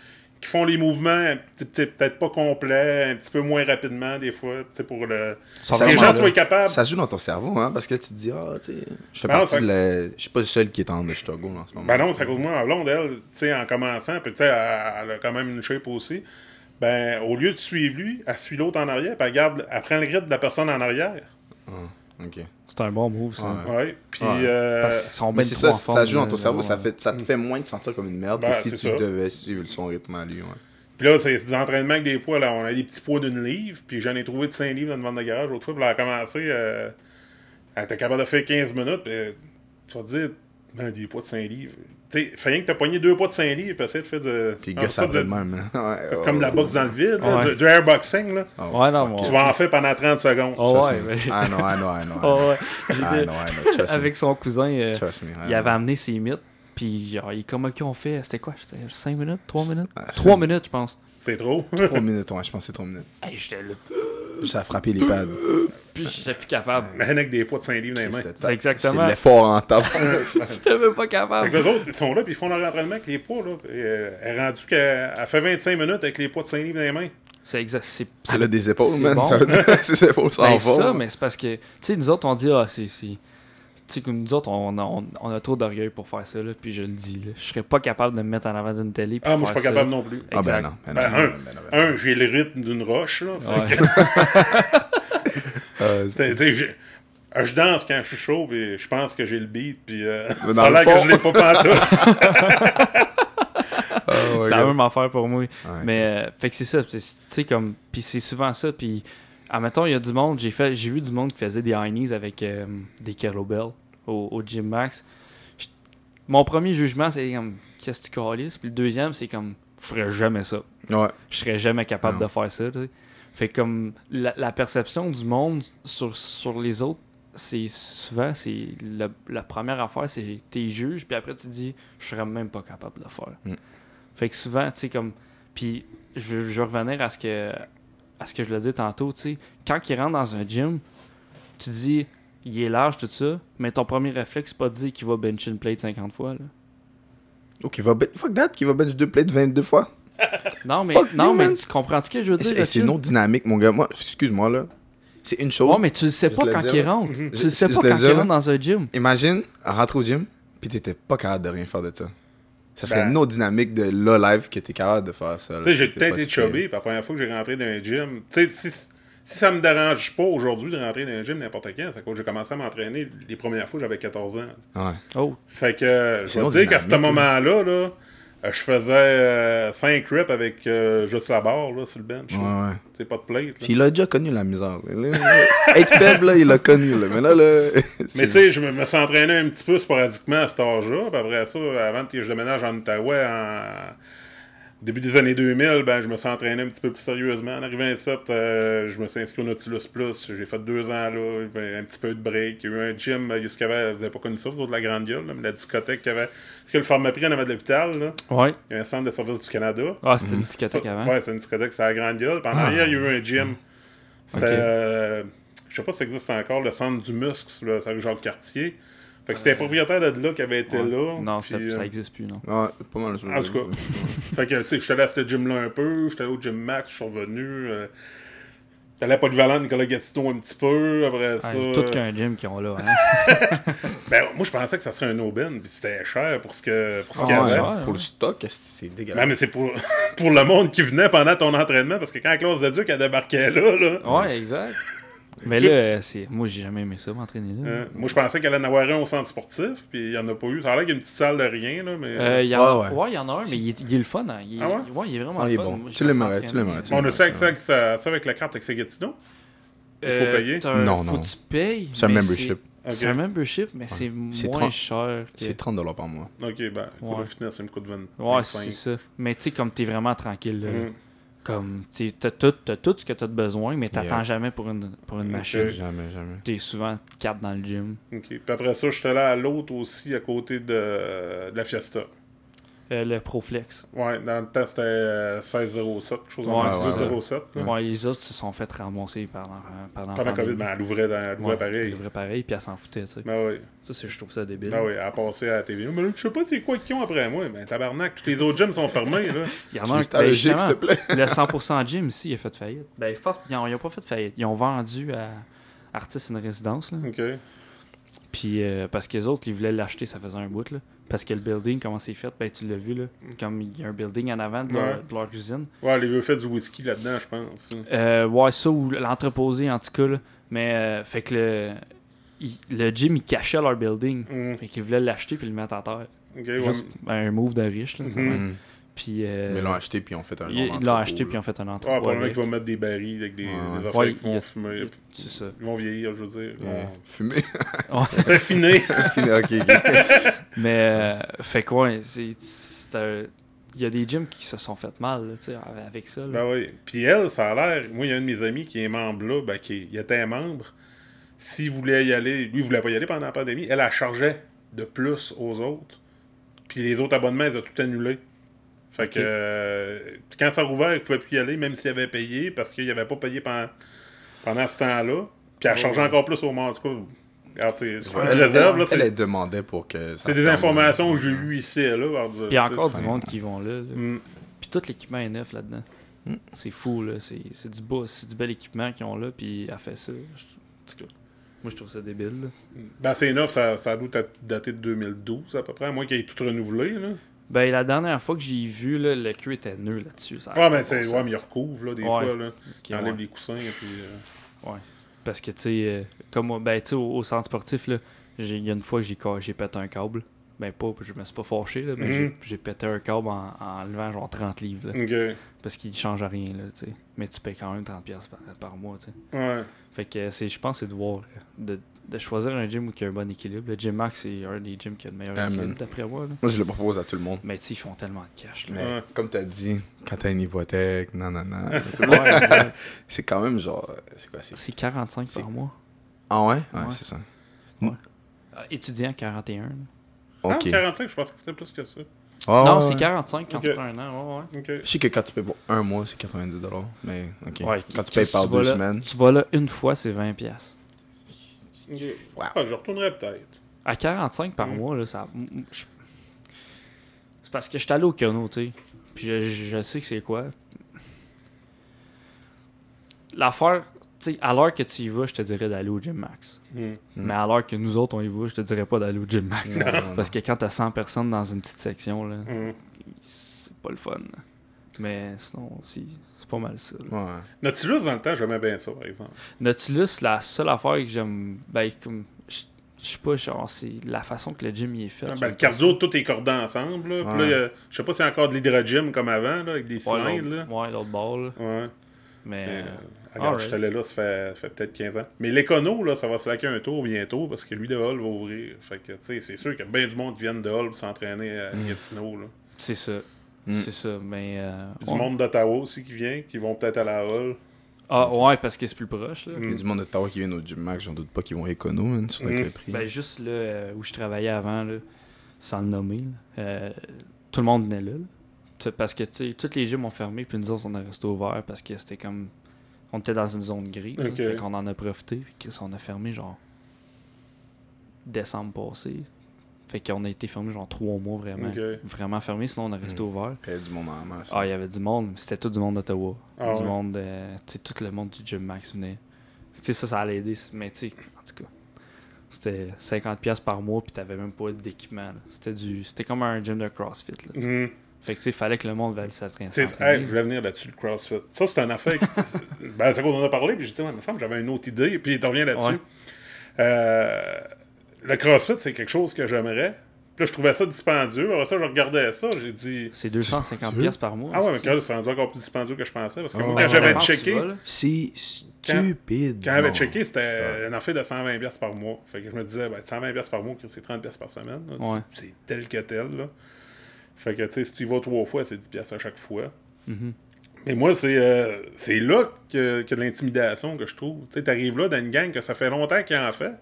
qui font les mouvements peut-être pas complets, un petit peu moins rapidement des fois, pour le... Que les gens soient capables. Ça joue dans ton cerveau, hein, parce que tu te dis, ah, tu sais, je fais Ben non, ça- de la. Je suis pas le seul qui est en struggle en ce moment. Ben non, à sais. cause moi, ma blonde, elle, tu sais, en commençant, puis tu sais, elle, elle a quand même une shape aussi. Ben, au lieu de suivre lui, elle suit l'autre en arrière, puis elle, garde, elle prend le rythme de la personne en arrière. Ah, ok. C'est un bon move, ça. Ouais. Ouais, puis... Ouais. euh, Parce qu'ils sont Mais bien c'est trop ça, en forme, ça joue dans ton cerveau, ça, ouais. fait, ça te fait moins te sentir comme une merde Ben, que si tu ça. devais suivre son rythme à lui. Ouais. Puis là, c'est c'est des entraînements avec des poids. Là. On a des petits poids d'une livre. Puis j'en ai trouvé de 5 livres dans une vente de garage. L'autre fois, puis elle a commencé. Euh, elle était capable de faire 15 minutes. Puis tu vas te dire, ben, des poids de 5 livres. Sais, fait rien que t'as pogné deux poids de 5 livres. Puis essayer de faire de. Puis ah, gars, ça de- de même. hein. Ouais, Comme ouais, la boxe dans le vide, là, Ouais. du, du airboxing. Là. Oh, Ouais, non. Tu vas en faire pendant 30 secondes. Oh, ouais, mais- I know, I know, I know. I Oh, know. ouais. I J'étais- know, I know. Trust me. Avec son cousin, euh, Trust me. Il avait amené ses mythes. Puis genre, il comme, ok, on fait, c'était quoi? C'était 5 minutes? 3 minutes? Ah, 3 cinq- minutes, je pense. C'est trop. 3 minutes, ouais, je pense que c'est 3 minutes. Hey, j'étais là. Ça a frappé les pads. Puis j'étais plus capable. Mais avec des poids de 5 livres dans les mains. C'est exactement. C'est l'effort en table. J'étais même pas Fait capable. que les autres, ils sont là, puis ils font leur entraînement avec les poids. Là. Et, euh, elle est rendue qu'elle elle fait 25 minutes avec les poits de 5 livres dans les mains. C'est exact. C'est c'est- Elle a des épaules, c'est man. bon. Ça veut dire que ses épaules sont Ben, en forme. ça, mais c'est parce que, tu sais, nous autres, on dit, ah, c'est. Sais, comme nous autres, on, on, on a trop d'orgueil pour faire ça, là, puis je le dis, là. Je serais pas capable de me mettre en avant d'une télé. puis Ah, moi, je suis pas ça. capable non plus. Ah ben Exact. non. Ben, Ben, non, un- ben, non, ben non. Un, j'ai le rythme d'une roche. Là, Fait Ouais. que, Euh, je danse quand je suis chaud, puis je pense que j'ai le beat, puis euh, Mais ça a l'air que je l'ai pas pantoute. oh la God. même affaire pour moi. Ouais. Mais, euh, fait que c'est ça. c'est- Tu sais, comme. Puis c'est souvent ça. Puis, admettons, il y a du monde. J'ai fait j'ai vu du monde qui faisait des high knees avec euh, des kettlebells au, au Gym Max. Je- mon premier jugement, c'est comme. Qu'est-ce que tu calisses? Puis le deuxième, c'est comme. Je ferais jamais ça. Ouais. Je serais jamais capable Non. de faire ça. tu sais. Fait que comme. La, la perception du monde sur, sur les autres. C'est souvent, c'est la première affaire, c'est tes juges, puis après tu dis, je serais même pas capable de le faire. Mm. Fait que souvent, tu sais, comme. Puis, je veux revenir à ce que à ce que je le dis tantôt, tu sais. Quand il rentre dans un gym, tu dis, il est large, tout ça, mais ton premier réflexe, c'est pas de dire qu'il va bench une plate 50 fois, là. Ok, va ben- fuck that, qui va bench deux plates 22 fois. Non, mais, Fuck non, you, mais tu comprends ce que je veux dire? C'est une autre dynamique, mon gars. Moi, excuse-moi, là. C'est une chose. Ouais, mais tu le sais pas quand il rentre. Mhm. Tu le sais je pas quand il rentre dans un gym. Imagine, rentrer au gym, puis t'étais pas capable de rien faire de ça. Ça serait Ben. une autre dynamique de là live que t'es capable de faire ça. Tu sais, j'ai peut-être été chubby, puis la première fois que j'ai rentré dans un gym, tu sais, si, si ça me dérange pas aujourd'hui de rentrer dans un gym n'importe quand, c'est que j'ai commencé à m'entraîner les premières fois, j'avais 14 ans. Ouais. Oh, Fait que, euh, je vais dire qu'à ce moment-là, là, euh, je faisais 5 reps avec euh, juste la barre là, sur le bench. Ouais. C'est pas de plate. là. Il a déjà connu la misère. Être faible, là, il l'a connu. Là. Mais là, là. Mais tu sais, je me, me suis entraîné un petit peu sporadiquement à cet âge-là. Puis après ça, avant que je déménage en Outaouais, en... au début des années 2000, ben, je me suis entraîné un petit peu plus sérieusement. En arrivant à euh, je me suis inscrit au Nautilus Plus. J'ai fait deux ans là, il y avait un petit peu de break. Il y a eu un gym, avait, vous n'avez pas connu ça, vous autres, la Grande Gueule, là, mais la discothèque qu'il y avait. Ce que le Pharmaprix en avait de l'hôpital, là. ouais. Il y a un centre de service du Canada. Ah, c'était une discothèque Ça- avant. Ouais, c'est une discothèque, c'est à la Grande Gueule. Puis en Ah. arrière, il y a eu un gym. C'était. Ok. euh, je sais pas si ça existe encore, le centre du muscle, sur le sur le Jacques Cartier. Fait que c'était le propriétaire de là qui avait été Ouais. là. Non, puis, ça euh, existe plus, non. Ouais, pas mal. En tout cas. Fait que, tu sais, je suis allé à ce gym-là un peu, j'étais allé au gym Max, je suis revenu. Euh, J'allais à Polyvalent, Nicolas Gatineau un petit peu, après ça. Ouais, tout qu'un gym qu'ils ont là. Hein. Ben, moi, je pensais que ça serait un aubaine, puis c'était cher pour ce que- pour ce Ah, qu'il y avait. cher. Pour le stock, c'est Non, dégueulasse. mais c'est pour, pour le monde qui venait pendant ton entraînement, parce que quand Claude Zaduc a débarqué là, là Ouais, exact. Mais là, euh, c'est... moi, j'ai jamais aimé ça, m'entraîner là. euh, moi je pensais qu'elle allait en avoir un au centre sportif, puis il n'y en a pas eu. Ça a l'air qu'il y a une petite salle de rien, là, mais. Euh, il y en a... Ouais, ouais. ouais, il y en a un, mais il est, il est le fun. Hein. Il est... Ah ouais? il est vraiment Ah, le il est fun. bon. Moi, Tu me l'aimerais, tu l'aimerais, on a ça avec, ça, ça, ça avec la carte avec Gatineau? Il faut Euh, payer? t'as- Non, faut non. que tu payes. C'est un membership. C'est un membership, mais c'est C'est moins 30 cher que... C'est 30$ par mois. Ok, ben, cours Ouais. de fitness, ça me coûte 20. Ouais, 25. c'est ça. Mais tu sais, comme t'es vraiment tranquille, là. Comme, tu sais, t'as tout, t'as tout ce que t'as de besoin, mais t'attends Yeah. jamais pour une, pour une machine. Jamais, jamais. T'es souvent 4 dans le gym. Ok. Puis après ça, j'étais là à l'autre aussi, à côté de, de la Fiesta. Euh, le Proflex. Ouais, dans le temps, c'était euh, 1607, quelque chose Ouais, comme ouais, 1607. là. Ouais. les autres se sont fait ramasser pendant, pendant, Pendant la COVID, pandémie. ben, elle ouvrait, dans, elle ouvrait pareil. Elle ouvrait pareil, puis elle s'en foutait, tu sais. Ben oui, Ça, c'est- je trouve ça débile. ben oui, elle a passé à la TV. Mais là, je sais pas c'est quoi qu'ils ont après moi. Ben tabarnak, tous les autres gyms sont fermés, là. Il y en a un logique, s'il te plaît? Le 100% gym ici, il a fait faillite. Ben, qu'ils n'ont pas fait faillite. Ils ont vendu à Artis une résidence, là. Ok. Puis, euh, parce que les autres, ils voulaient l'acheter, ça faisait un bout, là. Parce que le building, comment c'est fait, ben, tu l'as vu, là. Comme il y a un building en avant de leur, Ouais. de leur usine. Ouais, les vieux fait du whisky là-dedans, je pense. Euh, ouais, ça ou l'entreposé en tout cas. Là. Mais euh, fait que le, il- le gym, il cachait leur building. Hum, Fait qu'ils voulaient l'acheter puis le mettre à terre. Ok, ouais. Juste un move de riche. Là. Mhm. Puis euh, Mais ils l'ont acheté puis ils ont fait un ils genre ils l'ont acheté là. puis ils ont fait un entrepôt. probablement avec. qu'ils vont mettre des barils avec des, Ouais, des ouais. affaires Ouais, qui vont a- fumer. C'est ça. Ils vont vieillir, je veux dire. Ils Ouais. vont- Fumer. C'est fini. ok, ok. Mais euh, fait quoi, c'est, il y a des gyms qui se sont fait mal là, tu sais, avec ça. là. Ben oui. Puis elle, ça a l'air. Moi, il y a un de mes amis qui est membre là, ben, qui il était membre. S'il voulait y aller, lui, il voulait pas y aller pendant la pandémie. Elle, elle chargeait de plus aux autres. Puis les autres abonnements, ils ont tout annulé. Fait que euh, quand ça a rouvert, il pouvait plus y aller, même s'il avait payé, parce qu'il n'avait pas payé pendant, pendant ce temps-là. Puis elle chargeait encore plus au monde. En tout cas, regarde, c'est Elle, réserve, elle, elle demandait pour que. c'est des informations que j'ai eues ici là. alors, Il y a encore du monde qui vont là. là. Mm. Puis tout l'équipement est neuf là-dedans. Mm. C'est fou, là. C'est c'est du beau, c'est du bel équipement qu'ils ont là, puis elle fait ça. Je- En tout cas, moi, je trouve ça débile, là. Ben, c'est neuf, ça, ça doit être daté de 2012 à peu près, à moins qu'il ait tout renouvelé. Là. Ben, la dernière fois que j'ai vu, là, le queue était nul là-dessus. ça Ah, ben, c'est, ouais, mais il recouvre, là, des Ouais. fois. Là. Il enlève ouais. les coussins, et puis. euh, Parce que, tu sais, euh, comme moi, ben, tu sais, au, au centre sportif, là, il y a une fois que j'ai, pété un câble. Ben, pas, je me suis pas fâché, là, mais Mhm. j'ai, j'ai pété un câble en, en levant genre 30 livres, là, parce qu'il change rien, là, tu sais. Mais tu payes quand même 30$ piastres par, par mois, tu sais. Ouais. Fait que c'est, je pense que c'est de voir, de, de choisir un gym qui a un bon équilibre. Le Gym Max, c'est un des gyms qui a le meilleur Ah, équilibre, d'après moi, là. Moi, je le propose à tout le monde. Mais tu sais, ils font tellement de cash, là. Mais Ouais. comme t'as dit, quand t'as une hypothèque, non, non, non. Ouais, c'est quand même genre. euh, C'est quoi c'est... c'est 45 C'est- par mois. Ah ouais? Ouais, Ouais. c'est ça. Ah, étudiant, 41. là. Ah, Ok. 45, je pense que c'était plus que ça. Ah, non, ouais, c'est ouais. 45 quand tu prends un an, ouais, ouais. Ok. Je sais que quand tu payes pour un mois, c'est 90$. Mais, ok. Ouais, quand tu payes par tu deux semaines. Tu vas là une fois, c'est 20$. Piastres. Ah, je retournerai peut-être. À 45 par Mm. mois, là, ça. je- C'est parce que je suis allé au Kano, tu sais. Puis je, je- je sais que c'est quoi. L'affaire, tu sais, à l'heure que tu y vas, je te dirais d'aller au Gym Max. Hmm. Mm. Mais à l'heure que nous autres, on y va, je te dirais pas d'aller au Gym Max. Non, non, non. Parce que quand t'as 100 personnes dans une petite section, là, c'est pas le fun. là. Mais sinon, si, c'est pas mal ça. Ouais. Nautilus, dans le temps, j'aimais bien ça, par exemple. Nautilus, la seule affaire que j'aime, ben, comme, je sais pas, genre, c'est la façon que le gym y est fait. Ben, j'aime le cardio, tout est cordé ensemble. Là. Puis là, a- je sais pas s'il y a encore de l'hydrogym comme avant, là, avec des ça. Ouais, cylindres. là. l'autre- ouais, l'autre bord, là. Ouais. Mais, Mais, euh, regarde, alright. je suis allé là, ça fait, ça fait peut-être 15 ans. Mais l'écono, là, ça va se laquer un tour bientôt parce que lui de Hall va ouvrir. Fait que, tu sais, c'est sûr qu'il y a bien du monde qui viennent de Hall pour s'entraîner à Mm. Gatineau. Là. c'est ça. Mm. C'est ça, mais... euh, Du monde d'Ottawa aussi qui vient, qui vont peut-être à la Hall. Ah, ouais, parce que c'est plus proche, là. Mm. Il y a du monde d'Ottawa qui vient au Gym Max, j'en doute pas qu'ils vont écono, surtout avec Mm. le prix. Ben, juste là euh, où je travaillais avant, là, sans le nommer, là, euh, tout le monde venait là. là. Parce que tous les gyms ont fermé, puis nous autres, on a resté ouvert parce que c'était comme. On était dans une zone grise. là, Ok. fait qu'on en a profité, puis qu'on a fermé genre. décembre passé. Fait qu'on a été fermé genre trois mois vraiment. Ok. Vraiment fermé, sinon on a resté Mm. ouvert. Il y a du monde en masse. Ah, il y avait du monde, mais c'était tout du monde d'Ottawa. Ah du ouais. monde, euh, tu sais, tout le monde du Gym Max venait. Tu sais, ça, ça allait aider. Mais tu sais, en tout cas, c'était 50$ piastres par mois, puis t'avais même pas d'équipement. C'était du c'était comme un gym de CrossFit. Là. Mhm. Fait que tu sais, fallait que le monde sais, s'entraîner. hey, je voulais venir là-dessus, le CrossFit. Ça, c'est un affaire. qui- ben, c'est quoi, on en a parlé, puis j'ai dit, ouais, il me semble que j'avais une autre idée, puis tu reviens là-dessus. Ouais. Euh, le CrossFit, c'est quelque chose que j'aimerais. Puis là, je trouvais ça dispendieux. Après ça, je regardais ça, j'ai dit. C'est 250$ piastres par mois. Ah ouais, mais c'est- quand c'est rendu encore plus dispendieux que je pensais. Parce que Ah moi, quand j'avais checké. C'est stupide. quand j'avais checké, c'était une affaire de 120$ piastres par mois. Fait que je me disais, ben, 120$ piastres par mois, c'est 30$ piastres par semaine. Ouais. C'est tel que tel. Là. Fait que, tu sais, si tu y vas trois fois, c'est 10$ piastres à chaque fois. Mhm. Mais moi, c'est euh, c'est là que, que de l'intimidation que je trouve. Tu sais, t'arrives là dans une gang que ça fait longtemps qu'il en fait.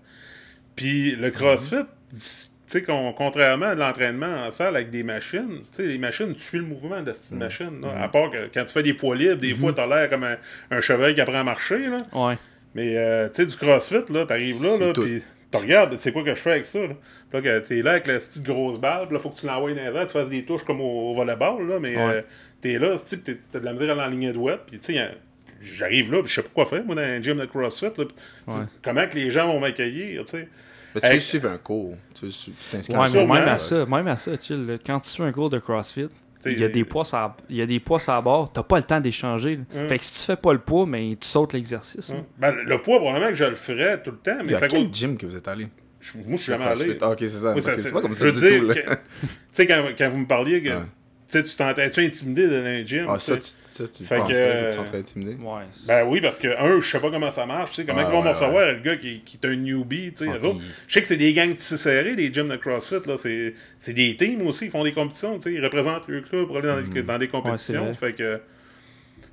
Puis le CrossFit, tu sais, contrairement à de l'entraînement en salle avec des machines, tu sais, les machines, tu suis le mouvement de cette machine. là. À part que quand tu fais des poids libres, des fois, t'as l'air comme un, un cheval qui apprend à marcher. Là. Ouais. Mais euh, tu sais, du CrossFit, là, t'arrives là, là puis tu regardes, c'est quoi que je fais avec ça. Là, Puis là que t'es là avec la petite grosse balle, puis là, faut que tu l'envoies dans les airs, tu fasses des touches comme au, au volleyball, là, mais Ouais. euh, t'es là, tu t'as de la misère à l'enligner de web, puis tu sais, j'arrive là, puis je sais pas quoi faire, moi, dans un gym de CrossFit, là, Ouais. comment que les gens vont m'accueillir, tu sais? Mais tu veux suivre un cours. Tu t'inscris Ouais, mais même à ça, même à ça, chill, quand tu suis un cours de CrossFit, il y a des poids à, il y a des poids à bord, t'as pas le temps d'échanger. Hum. Fait que si tu fais pas le poids, mais tu sautes l'exercice. Ben, le poids, probablement que je le ferais tout le temps, mais Il y a ça quel gym que vous êtes allé? Je- Moi, je suis jamais allé. CrossFit. Ah, ok, c'est ça. Oui, c'est- pas comme je ça veux du dire tout. Tu sais, quand, quand vous me parliez que. Tu sais, tu t'es-tu intimidé dans un gym? Ah, ça, tu, ça, tu Fait penserais que, que, euh, tu serais intimidé? Ouais. Ben oui, parce que, un, je sais pas comment ça marche, tu sais, comment Ouais, ils vont ouais, m'en savoir, le gars qui, qui est un newbie, tu sais, eux autres. puis- Je sais que c'est des gangs tissés serrés, les gyms de CrossFit, là, c'est c'est des teams aussi, ils font des compétitions, tu sais, ils représentent le club pour aller dans, Mm. des- dans des compétitions, fait que...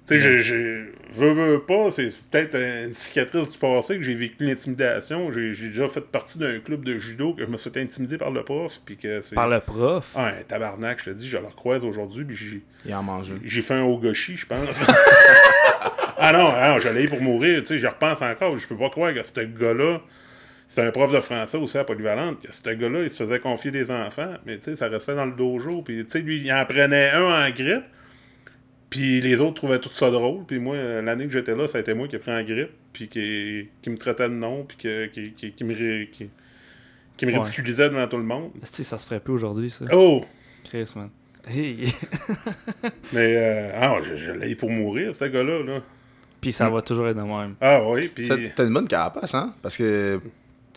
Tu sais, j'ai. Veux, veux pas, c'est peut-être une cicatrice du passé que j'ai vécu l'intimidation. J'ai j'ai déjà fait partie d'un club de judo que je me suis fait intimider par le prof. Puis que c'est. Par le prof? Ah, un tabarnak, je te dis, je le recroise aujourd'hui. Puis j'ai. Il en mange un. J'ai fait un ogoshi, je pense. ah non, ah non j'allais pour mourir, tu sais, j'y repense encore. Je peux pas croire que ce gars-là, c'était un prof de français aussi à Polyvalente, que ce gars-là, il se faisait confier des enfants, mais tu sais, ça restait dans le dojo. Puis tu sais, lui, il en prenait un en grippe, puis les autres trouvaient tout ça drôle. Puis moi, l'année que j'étais là, ça a été moi qui ai pris en grippe, puis qui, qui me traitait de nom, puis que- qui, qui, qui me, ré- qui, qui me Ouais. ridiculisait devant tout le monde. Esti, ça se ferait plus aujourd'hui, ça. Oh! Chris, man. Hey. Mais, euh, ah, je, je l'ai pour mourir, ce gars-là, là. Puis ça va toujours être de même. Ah oui, puis... T'as une bonne carapace, hein? Parce que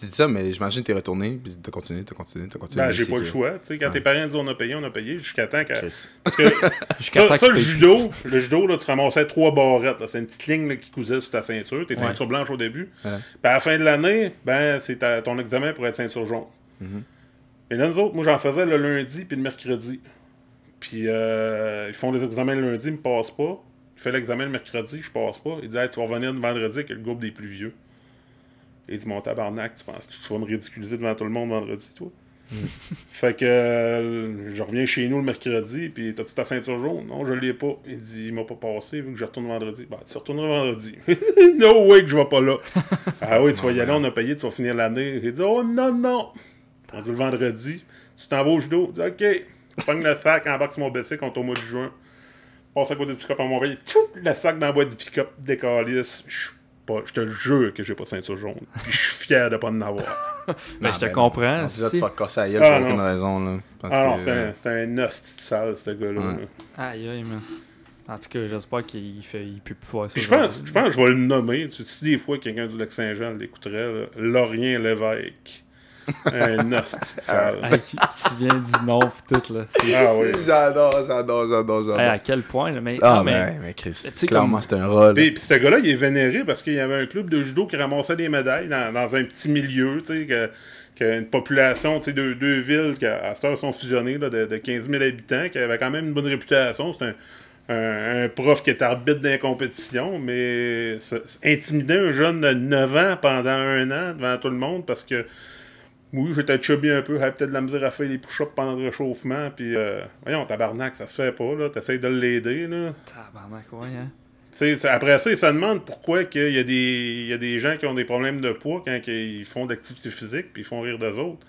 tu dis ça, mais j'imagine que t'es retourné, puis t'as continué, t'as continué, t'as continué. Ben, j'ai pas le choix. Tu sais, quand Ouais. tes parents disent on a payé, on a payé, jusqu'à temps que. Parce que Jusqu'à ça, temps ça, qu'il le judo, le judo, là, tu ramassais trois barrettes. là. C'est une petite ligne là, qui cousait sur ta ceinture, tes Ouais. ceintures blanches au début. Ouais. Puis à la fin de l'année, ben, c'est ta- ton examen pour être ceinture jaune. Et là, nous autres, moi, j'en faisais le lundi puis le mercredi. Puis euh, ils font des examens le lundi, ils me passent pas. Je fais l'examen le mercredi, je passe pas. Ils disent, hey, tu vas revenir le vendredi avec le groupe des plus vieux. Il dit, mon tabarnak, tu penses que tu vas me ridiculiser devant tout le monde vendredi, toi? fait que euh, je reviens chez nous le mercredi, puis t'as-tu ta ceinture jaune? Non, je l'ai pas. Il dit, il m'a pas passé, vu que je retourne vendredi. Bah, tu retourneras vendredi. no way que je vais pas là. ah oui, tu vas y aller, on a payé, tu vas finir l'année. Il dit, oh non, non. Rendu le vendredi, tu t'en vas au judo. Il dit, ok. Je pogne le sac, embarque sur mon BC quand au mois de juin. Passe à côté du pick-up à mon veille. Le sac dans la boîte du pick-up, décalisse. Je suis pas- je te jure que j'ai pas de ceinture jaune. Puis je suis fier de pas en avoir. Mais Ah, je te ben, comprends. Te faire casser gueule Ah, pour aucune raison, là. Parce Ah non, que, c'est un, c'est un hostie de sale, ce gars-là. Ouais. Aïe, aïe, man. En tout cas, j'espère qu'il fait, il peut ça. Puis je pense, je pense que je vais le nommer. Tu sais, Si des fois quelqu'un du Lac-Saint-Jean l'écouterait, Laurien Lévesque. Un hostie de sale. Aïe, tu viens du nom pis tout, là. Ah oui. J'adore, j'adore, j'adore, j'adore. À quel point, là. Mais, Ah, non, mais ben, mais Chris, clairement, c'est un rôle. Puis, puis ce gars-là, il est vénéré parce qu'il y avait un club de judo qui ramassait des médailles dans, dans un petit milieu, tu sais, que, que une population, tu sais, de deux villes qui, à cette heure, sont fusionnées, là, de, de 15 000 habitants, qui avait quand même une bonne réputation. C'est un, prof qui est arbitre dans les compétitions, mais intimider un jeune de 9 ans pendant un an devant tout le monde parce que oui, j'étais chubby un peu, j'avais peut-être de la misère à faire les push-ups pendant le réchauffement, puis euh, voyons, tabarnak, ça se fait pas, là, t'essayes de l'aider, là. Tabarnak, ouais, hein. Tu sais, c'est- après ça, ils se demandent pourquoi qu'il y, a des- il y a des gens qui ont des problèmes de poids quand ils font d'activité physique puis ils font rire d'eux autres.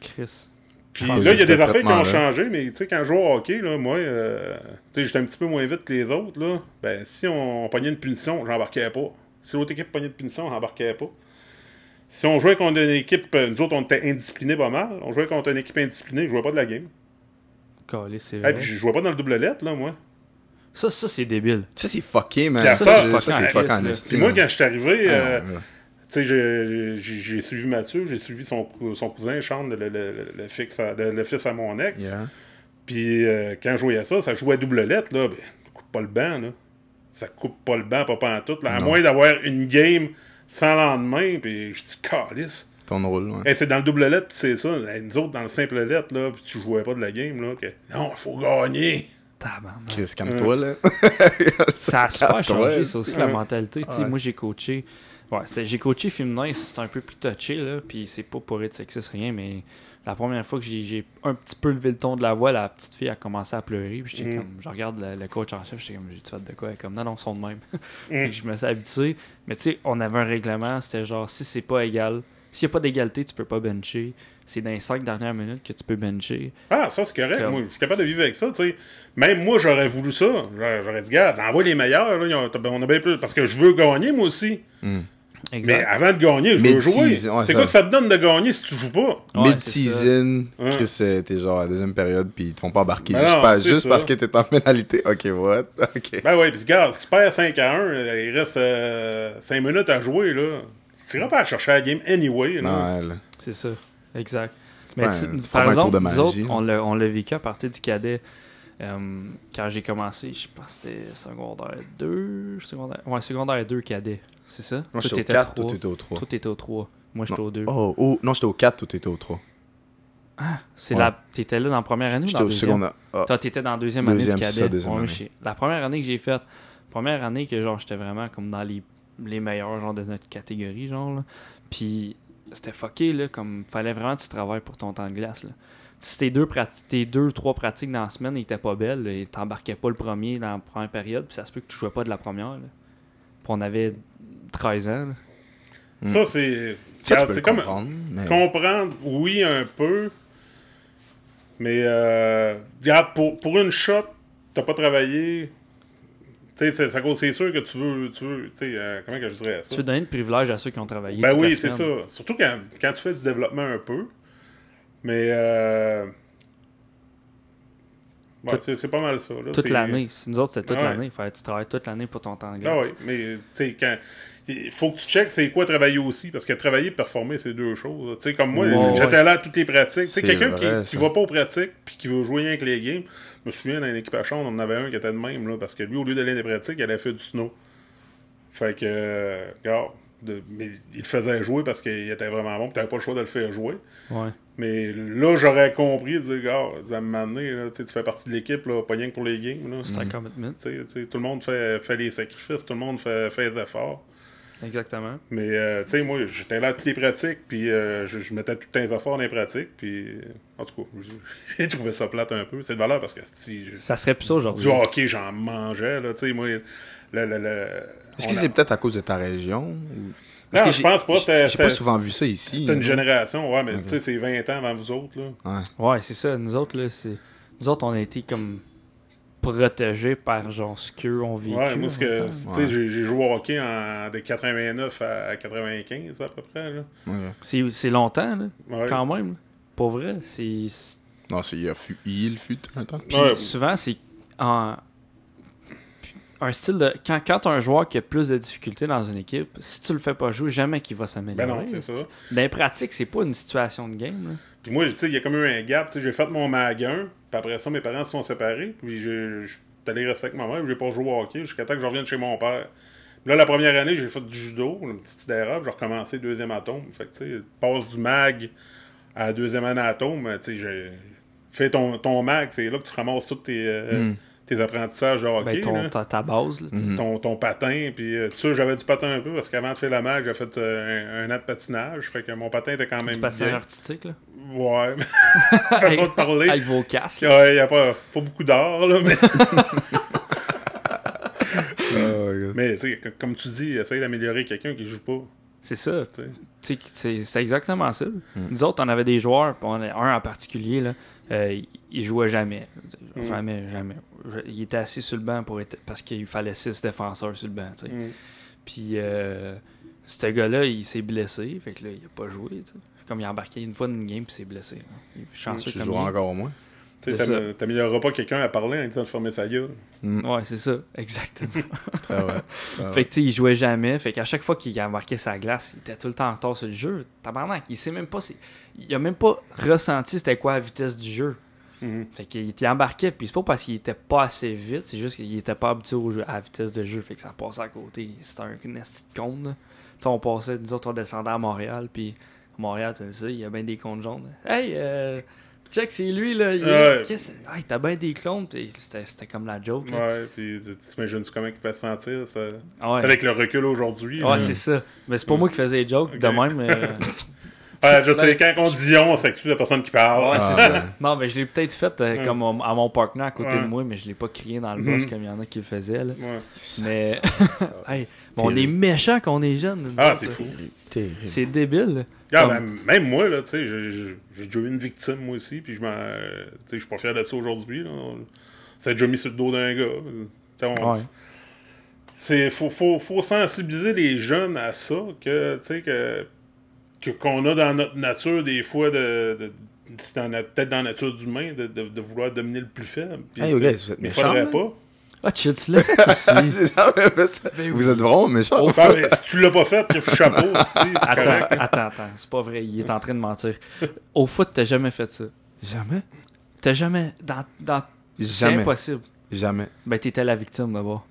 Chris. Puis là, il y a des affaires qui ont là. changé, mais tu sais, quand je joue au hockey, là, moi, euh, tu sais, j'étais un petit peu moins vite que les autres, là. Ben, si on, on pognait une punition, j'embarquais pas. Si l'autre équipe pognait une punition, j'embarquais pas. Si on jouait contre une équipe, euh, nous autres, on était indisciplinés pas mal. On jouait contre une équipe indisciplinée, je jouais pas de la game. Calé, c'est Et vrai. puis je jouais pas dans le double lettre, là, moi. Ça, ça c'est débile. Ça, c'est fucké, man. Ça, ça, c'est- fucké ça, en en moi, quand je suis arrivé, Ah, euh, ouais. Tu sais, j'ai- suivi Mathieu, j'ai suivi son, cou- son cousin Charles, le, le, le, le fix à- le- le fils à mon ex. Yeah. Puis euh, quand je jouais à ça, ça jouait à double lettre, là, ben, coupe pas le banc, là. Ça coupe pas le banc, pas pantoute, là. À Non. moins d'avoir une game sans lendemain, puis je dis, calice. Ton rôle, ouais. Hey, c'est dans le double lettre, c'est ça. Hey, nous autres, dans le simple lettre, là, puis tu jouais pas de la game, là. que, non, il faut gagner. Chris, calme-toi, là. Ça a super changé, ça aussi, la mentalité. Tu sais, Ouais. Moi, j'ai coaché. Ouais, c'est- j'ai coaché féminin, c'est un peu plus touché, là. Puis c'est pas pour être sexiste, rien, mais la première fois que j'ai un petit peu levé le ton de la voix, la petite fille a commencé à pleurer. Puis j'étais Mm. comme, je regarde le, le coach en chef, j'étais comme, j'ai-tu fait de quoi? Elle est comme, non, non, ils sont de même. Mm. Je me suis habitué. Mais tu sais, on avait un règlement, c'était genre, si c'est pas égal, s'il n'y a pas d'égalité, tu peux pas bencher. C'est dans les 5 dernières minutes que tu peux bencher. Ah, ça, c'est correct. Comme- Moi, je suis capable de vivre avec ça, tu sais. Même moi, j'aurais voulu ça. J'aurais dit, gars, envoie les meilleurs, là. On a bien plus. Parce que je veux gagner, moi aussi. Mais avant de gagner, je veux jouer. Ouais, c'est quoi que ça te donne de gagner si tu joues pas? Ouais, Mid-season. Chris, euh, t'es genre à la deuxième période, puis ils te font pas embarquer. Ben juste non, pas- juste ça. parce que t'es en pénalité. Ok, what? Ok. Ben ouais, puis regarde, si tu perds 5 à 1, euh, il reste 5 minutes à jouer, là. Tu iras pas à chercher la game anyway, là. Non, ouais, là. C'est ça, exact. Mais tu- c'est par pas un tour exemple, nous autres, là. on l'a, on l'a vécu à partir du cadet. Euh, quand j'ai commencé, je pense que c'était secondaire 2, secondaire, ouais, secondaire 2 cadet, c'est ça? Moi, j'étais au t'étais 4, trois. toi, t'étais au 3. Toi, t'étais au 3. Moi, j'étais au 2. Oh, oh, non, j'étais au 4, toi, t'étais au 3. Ah, c'est Ouais. la. T'étais là dans la première année ou J'étais dans au la deuxième? secondaire. Ah, Toi, t'étais dans la deuxième, Deuxième, année du cadet. deuxième Ouais, année. j'ai- La première année que j'ai faite, première année que genre j'étais vraiment comme dans les, les meilleurs genre de notre catégorie, genre là. Puis c'était fucké là, comme fallait vraiment que tu travailles pour ton temps de glace là. Si tes deux, prati- tes deux, trois pratiques dans la semaine étaient pas belles, et t'embarquais pas le premier dans la première période, puis ça se peut que tu jouais pas de la première. Là. Puis on avait 13 ans. là. Ça, c'est. ça, tu regarde, peux c'est le comme. comprendre, mais- Comprendre, oui, un peu. Mais, euh, regarde, pour, pour une shot, t'as pas travaillé. Tu sais, c'est- ça cause- c'est sûr que tu veux. Tu veux tu sais, euh, comment que je dirais ça? Tu veux donner le privilège à ceux qui ont travaillé. Ben oui, c'est ça. Surtout quand, quand tu fais du développement un peu. Mais. Euh... ouais, c'est, c'est pas mal ça. Là. Toute C'est- l'année. Si Nous autres, c'était toute Ouais. l'année. Il fallait que tu travailles toute l'année pour ton temps de Ah glace. oui, mais tu sais, quand. Il faut que tu checkes c'est quoi travailler aussi, parce que travailler et performer, c'est deux choses. Tu sais, comme moi, j'étais ouais. là à toutes les pratiques. C'est quelqu'un vrai, qui, qui ça. va pas aux pratiques puis qui veut jouer avec les games. Je me souviens, dans l'équipe à chambre, on en avait un qui était de même, là, parce que lui, au lieu d'aller dans les pratiques, il allait faire du snow. Fait que, euh, regarde, de- mais il le faisait jouer parce qu'il était vraiment bon, tu n'avais pas le choix de le faire jouer. Ouais. Mais là, j'aurais compris de dire, gars, à un moment donné, là, tu fais partie de l'équipe, là, pas rien que pour les games. Là. C'est un commitment. Tu sais, tu sais, tout le monde fait, fait les sacrifices, tout le monde fait, fait les efforts. Exactement. Mais, euh, tu sais, moi, j'étais là à toutes les pratiques, puis euh, je, je mettais tout les efforts dans les pratiques, puis euh, en tout cas, j'ai trouvé ça plate un peu. C'est de valeur parce que si Ça serait plus ça aujourd'hui. du hockey, j'en mangeais, là, tu sais, moi, le. le, le- Est-ce que a- c'est peut-être à cause de ta région ou- Non, que je pense pas, J'ai pas souvent vu ça ici. C'était une là. génération, ouais, mais tu sais, c'est 20 ans avant vous autres, là. Ouais. Ouais, c'est ça. Nous autres, là, c'est. Nous autres, on a été comme protégés par genre ce qu'eux ont vécu. Ouais, moi, que, Ouais. j'ai j'ai joué au hockey en, de 89 à, à 95, à peu près, là. Ok. C'est c'est longtemps, là. Ouais. Quand même. là. Pour vrai. C'est. Non, c'est il a fu- il fut un temps. Puis Ouais. souvent, c'est en. Un style de. Quand, quand t'as un joueur qui a plus de difficultés dans une équipe, si tu le fais pas jouer, jamais qu'il va s'améliorer. Ben non, c'est ça. Dans les pratiques, c'est pas une situation de game. là. Puis moi, tu sais, il y a comme eu un gap. Tu sais, j'ai fait mon mag 1, puis après ça, mes parents se sont séparés. Puis j'ai- je suis allé rester avec ma mère, puis j'ai pas joué au hockey jusqu'à temps que je revienne chez mon père. Puis là, la première année, j'ai fait du judo, une petite erreur, puis j'ai recommencé deuxième atome. Fait que, tu sais, passe du mag à la deuxième année atome, tu sais, j'ai fait ton, ton mag, c'est là que tu ramasses tous tes, euh, Mm. Tes apprentissages de hockey. Ben, ton, là. ta, ta base, là, tu sais. Mhm. ton, ton patin, puis euh, tu sais, j'avais du patin un peu, parce qu'avant de faire la mag, j'ai fait euh, un, un an de patinage, fait que mon patin était quand même Du bien. artistique, là? Ouais, pas trop de parler. Avec vos casques. là. Il n'y a pas, pas beaucoup d'art, là, mais, Oh, mais tu sais, comme tu dis, essaye d'améliorer quelqu'un qui joue pas. C'est ça. c'est c'est exactement ça. Nous autres, on avait des joueurs, puis on a un en particulier, là, euh, il- jouait jamais. Mm. Jamais, jamais. Je- Il était assis sur le banc pour être, parce qu'il fallait six défenseurs sur le banc. tu. Mm. Puis, euh, ce gars-là, il s'est blessé, fait que là, il a pas joué. tu. Comme il a embarqué une fois dans une game, puis il s'est blessé. là. Il est chanceux Tu comme il est. encore au moins? T'amélioreras pas quelqu'un à parler en disant de fermer sa gueule. Mm. Ouais, c'est ça, exactement. Très vrai. Très vrai. Fait que tu sais, il jouait jamais. Fait qu'à chaque fois qu'il a marqué sa glace, il était tout le temps en retard sur le jeu. Tabarnak, il sait même pas. c'est- Il a même pas ressenti c'était quoi la vitesse du jeu. Mhm. Fait qu'il était embarqué, puis c'est pas parce qu'il était pas assez vite, c'est juste qu'il était pas habitué au jeu- à la vitesse de jeu. Fait que ça passait à côté. C'était un une esti de compte. là. Tu sais, on passait, nous autres, on descendait à Montréal, puis à Montréal, tu sais, il y a bien des comptes jaunes. Hey, euh, check, c'est lui, là. Il Ouais. T'as bien des clones, c'était comme la joke. là. Ouais, puis tu tu t'imagines comment il va se sentir, ça, Ah ouais. avec le recul aujourd'hui. Ouais, c'est ça. Mais c'est pas moi qui faisais les jokes, de Ok. même. euh, Ouais, je sais, quand on dit on, ça exclut la personne qui parle. Ouais, Ah, c'est ça. ouais. Non, mais je l'ai peut-être fait euh, comme à mon partenaire à côté Ouais. de moi, mais je l'ai pas crié dans le Mhm. boss comme il y en a qui le faisaient. Là. Ouais. Mais hey, bon, on est méchants quand on est jeune. Ah, c'est fou. Terrible. C'est débile. là. Regarde, Comme- ben, même moi, là, tu sais, j'ai- déjà eu une victime, moi aussi, puis je m'en. tu sais, je suis pas fier de ça aujourd'hui, là. Ça a déjà mis sur le dos d'un gars. On- Ouais. C'est faut, faut, faut sensibiliser les jeunes à ça que tu sais que qu'on a dans notre nature des fois de, c'est peut-être dans la nature d'humain de, de, de vouloir dominer le plus faible. Puis Hey, ok, c'est- vous êtes faudrait pas. Ah, tu tu l'as fait aussi. J'ai jamais fait ça. Ben Vous oui. êtes vraiment méchant. Oh, si tu l'as pas fait, chapeau, c'est c'est Attends, attends, attends. C'est pas vrai. Il est en train de mentir. Au foot, t'as jamais fait ça? Jamais. T'as jamais. Dans, dans... C'est Jamais. impossible. Jamais. Ben, t'étais la victime d'abord.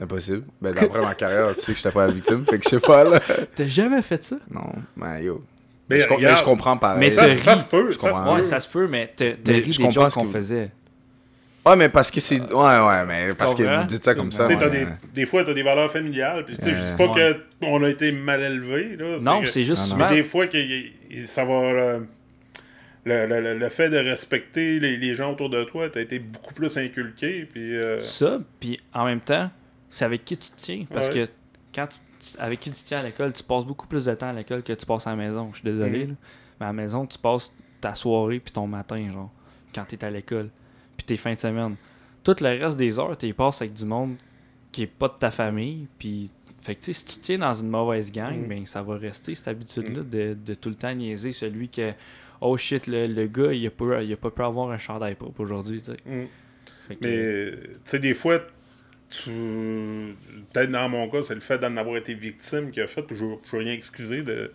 Impossible. Ben, d'après ma carrière, tu sais que j'étais pas la victime, fait que je sais pas, là. T'as jamais fait ça? Non, ben, yo. Mais je, mais comprends pareil. Mais ça, se peut, Je ça se comprends. peut. Ouais, ça se peut, mais ris je des comprends jokes ce qu'on que faisait. Ouais, mais parce que c'est. Ouais, ouais, mais parce que vous dites ça comme ça. T'as des, des fois, tu as des valeurs familiales. Puis, tu sais, je dis Euh, pas ouais. qu'on a été mal élevés. Là, Non, que- c'est juste Non, non. souvent. Mais des fois, que ça va. euh, le, le- le- le fait de respecter les, les gens autour de toi, t'as été beaucoup plus inculqué. Puis, euh, Ça, puis en même temps, c'est avec qui tu te tiens. Parce Ouais. que quand tu, tu- avec qui tu te tiens à l'école, tu passes beaucoup plus de temps à l'école que tu passes à la maison. Je suis désolé. Mhm. là. Mais à la maison, tu passes ta soirée puis ton matin, genre, quand t'es à l'école. Puis tes fins de semaine. Tout le reste des heures, tu passes avec du monde qui est pas de ta famille. Puis, fait que si tu tiens dans une mauvaise gang, Mhm. ben ça va rester cette habitude-là de, de tout le temps niaiser celui que. Oh shit, le, le gars, il a, pas, il a pas pu avoir un chandail propre aujourd'hui, tu sais. mm. Que- Mais, tu sais, des fois, tu. Peut-être dans mon cas, c'est le fait d'en avoir été victime qui a fait, puis je ne veux rien excuser de.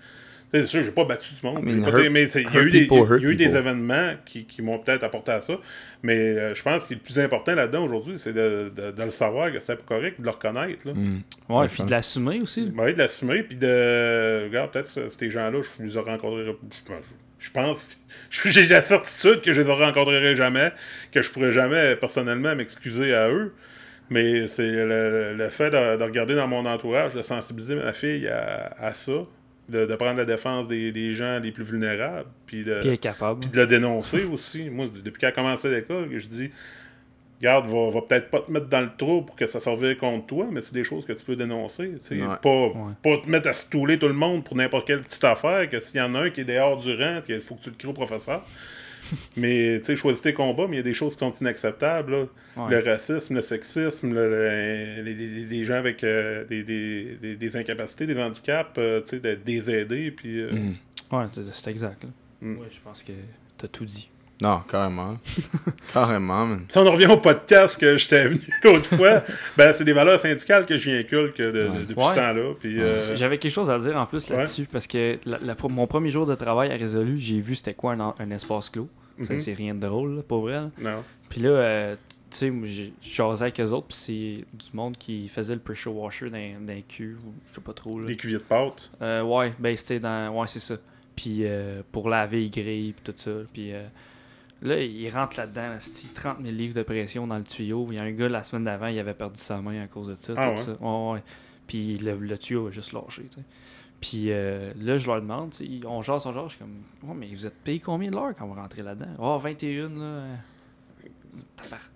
C'est sûr, j'ai pas battu du monde. Mais il y a eu, des, y a eu des événements qui, qui m'ont peut-être apporté à ça. Mais euh, je pense que le plus important là-dedans aujourd'hui, c'est de, de- de le savoir que c'est pas correct, de le reconnaître. Là. Ouais, Ouais, puis de l'assumer aussi. Ouais, de l'assumer, puis de. Regarde, peut-être ce- ces gens-là, je les ai rencontrés. Je, je pense. J'ai la certitude que je les rencontrerai jamais, que je pourrais jamais personnellement m'excuser à eux. Mais c'est le, le fait de, de regarder dans mon entourage, de sensibiliser ma fille à, à ça, de, de prendre la défense des, des gens les plus vulnérables, puis de, Puis capable. puis de le dénoncer aussi. Moi, depuis qu'elle a commencé l'école, je dis Regarde, va, va peut-être pas te mettre dans le trou pour que ça serve contre toi, mais c'est des choses que tu peux dénoncer. Ouais. Pas, pas te mettre à stouler tout le monde pour n'importe quelle petite affaire, que s'il y en a un qui est dehors du rang, il faut que tu le cries au professeur. mais tu sais, choisis tes combats, mais il y a des choses qui sont inacceptables. là. Ouais. Le racisme, le sexisme, le- le- les, les- les gens avec euh, des, des, des- des incapacités, des handicaps, euh, tu sais, aider. Puis, euh. Ouais, c'est exact. Mm. Ouais, je pense que t'as tout dit. Non, carrément. carrément, man. Si on en revient au podcast que j'étais venu l'autre fois, ben c'est des valeurs syndicales que j'y inculque de, de- Ouais. depuis Ouais. ce temps-là. Euh, J'avais quelque chose à dire en plus là-dessus parce que la- la- mon premier jour de travail à Résolu, j'ai vu c'était quoi un, en- un espace clos. Ça, Mhm. C'est rien de drôle, là, pour vrai. là. non. Puis là, euh, tu sais, j'ai jasé avec eux autres, puis c'est du monde qui faisait le pressure washer dans, dans les cuves, ou je sais pas trop. Là. Les cuviers de pâte? Euh, ouais, ben c'était dans. Ouais, c'est ça. Puis euh, pour laver les grilles, puis tout ça. Puis euh, là, il rentre là-dedans, asti, 30 000 livres de pression dans le tuyau. Il y a un gars la semaine d'avant, il avait perdu sa main à cause de ça. Ah tout ouais? ça. Ouais, ouais. Puis le, le tuyau a juste lâché, tu sais. Puis euh, là, je leur demande, on jase, on jase, je suis comme, ouais, mais vous êtes payé combien de l'heure quand vous rentrez là-dedans? Oh, 21, là.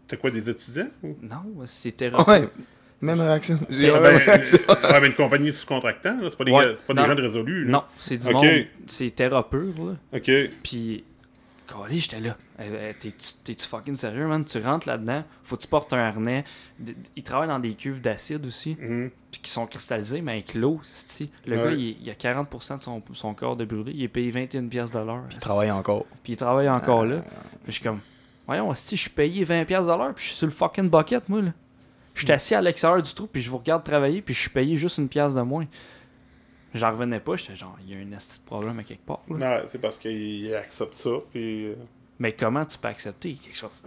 C'est quoi, des étudiants? ou? Non, c'était. Ouais. Même réaction. J'ai Ah, Ben, même réaction. ouais, mais une compagnie sous-contractant, là, c'est pas des, Ouais. gars- c'est pas des gens de résolu. là. Non, c'est du monde. C'est terra pur, là. OK. Puis, calé, j'étais là. Euh, euh, T'es-tu fucking sérieux, man? Tu rentres là-dedans, faut que tu portes un harnais. D- Ils travaillent dans des cuves d'acide aussi, Mhm. puis qui sont cristallisés, mais avec l'eau. Le Ouais. gars, il, il a 40% de son, son corps de brûlé. Il est payé 21$ piastres de l'heure. Il travaille encore. Puis il travaille encore là. Puis je suis comme, voyons, si je suis payé 20$ piastres de l'heure, puis je suis sur le fucking bucket, moi, là. Je suis assis à l'extérieur du trou, puis je vous regarde travailler, puis je suis payé juste une pièce de moins. J'en revenais pas, j'étais genre, il y a un de problème à quelque part. là. Non, c'est parce qu'ils acceptent ça. Puis, euh, Mais comment tu peux accepter quelque chose?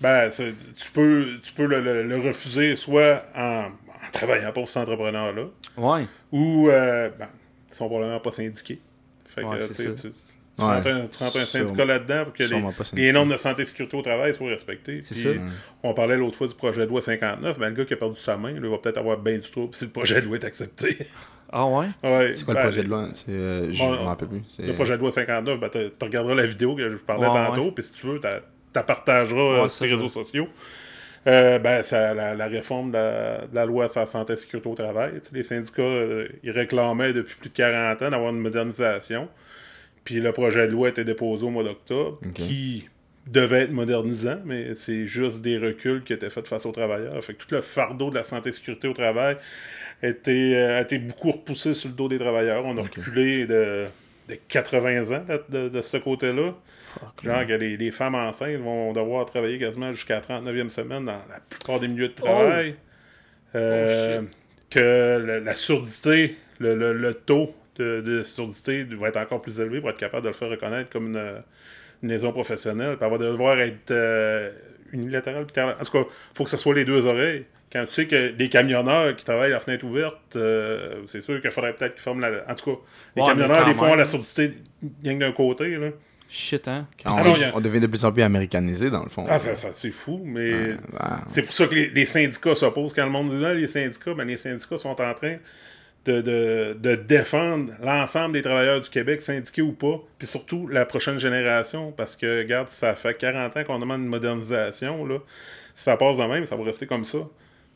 ben, c'est- tu peux, tu peux le, le- le refuser soit en, en travaillant pour cet entrepreneur-là, Ouais. ou euh, ben, ils sont probablement pas syndiqués. Fait que, Ouais, c'est tu tu, tu Ouais, rentres un, tu rentres un syndicat là-dedans pour que les, normes de santé et sécurité au travail soient respectées. C'est Puis, ça. On parlait l'autre fois du projet de loi 59, mais le gars qui a perdu sa main, lui, va peut-être avoir bien du trouble si le projet de loi est accepté. Ah ouais? Ouais, C'est quoi ben, le projet de loi? C'est, euh, Je Bon, me rappelle plus. Le projet de loi 59, ben, tu regarderas la vidéo que je vous parlais Ouais, tantôt, puis si tu veux, tu la partageras sur les réseaux sociaux. Euh, ben, ça, la, la réforme de la, de la loi sur la santé et la sécurité au travail. Tu sais, les syndicats, euh, ils réclamaient depuis plus de 40 ans d'avoir une modernisation. Puis le projet de loi a été déposé au mois d'octobre, qui devait être modernisant, mais c'est juste des reculs qui étaient faits face aux travailleurs. Fait que tout le fardeau de la santé et sécurité au travail a été, euh, a été beaucoup repoussé sur le dos des travailleurs. On a reculé de, de 80 ans là, de, de ce côté-là. Genre que les, les femmes enceintes vont devoir travailler quasiment jusqu'à la 39e semaine dans la plupart des milieux de travail. Euh, que la, la surdité, le, le- le taux de, de surdité va être encore plus élevé pour être capable de le faire reconnaître comme une, une liaison professionnelle. Puis elle va devoir être euh, unilatérale. En tout cas, il faut que ce soit les deux oreilles. Quand tu sais que des camionneurs qui travaillent à la fenêtre ouverte, euh, c'est sûr qu'il faudrait peut-être qu'ils forment la. En tout cas, les Ouais, camionneurs, des fois, ont la surdité rien que d'un côté. Là. Shit, hein? Quand Ah on, non, y a- on devient de plus en plus américanisé, dans le fond. Ah, ça, ça, c'est fou, mais. Ouais. C'est pour ça que les, les syndicats s'opposent. Quand le monde dit là, les syndicats, ben, les syndicats sont en train de, de, de défendre l'ensemble des travailleurs du Québec, syndiqués ou pas, puis surtout la prochaine génération, parce que, regarde, ça fait 40 ans qu'on demande une modernisation, là. Si ça passe de même, ça va rester comme ça.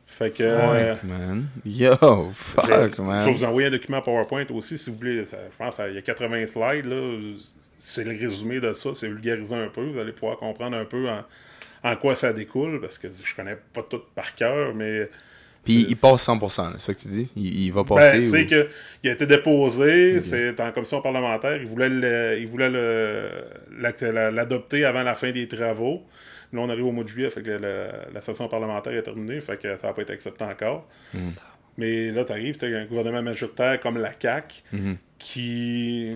Fait que... euh, Fuck, man. Yo, je, fuck, je man. vais vous envoyer un document PowerPoint aussi, si vous voulez. Ça- je pense qu'il y a 80 slides, là. C'est le résumé de ça, c'est vulgarisé un peu. Vous allez pouvoir comprendre un peu en, en quoi ça découle, parce que je connais pas tout par cœur, mais... Puis il passe 100%, là, c'est ça que tu dis? Il, il va passer. Ben, c'est ou- que il a été déposé, c'est en commission parlementaire, il voulait le- il voulait le- la- la- l'adopter avant la fin des travaux. Là, on arrive au mois de juillet, fait que la, la session parlementaire est terminée, fait que ça n'a pas été accepté encore. Mm. Mais là, tu arrives, tu as un gouvernement majoritaire comme la CAQ Mhm. qui.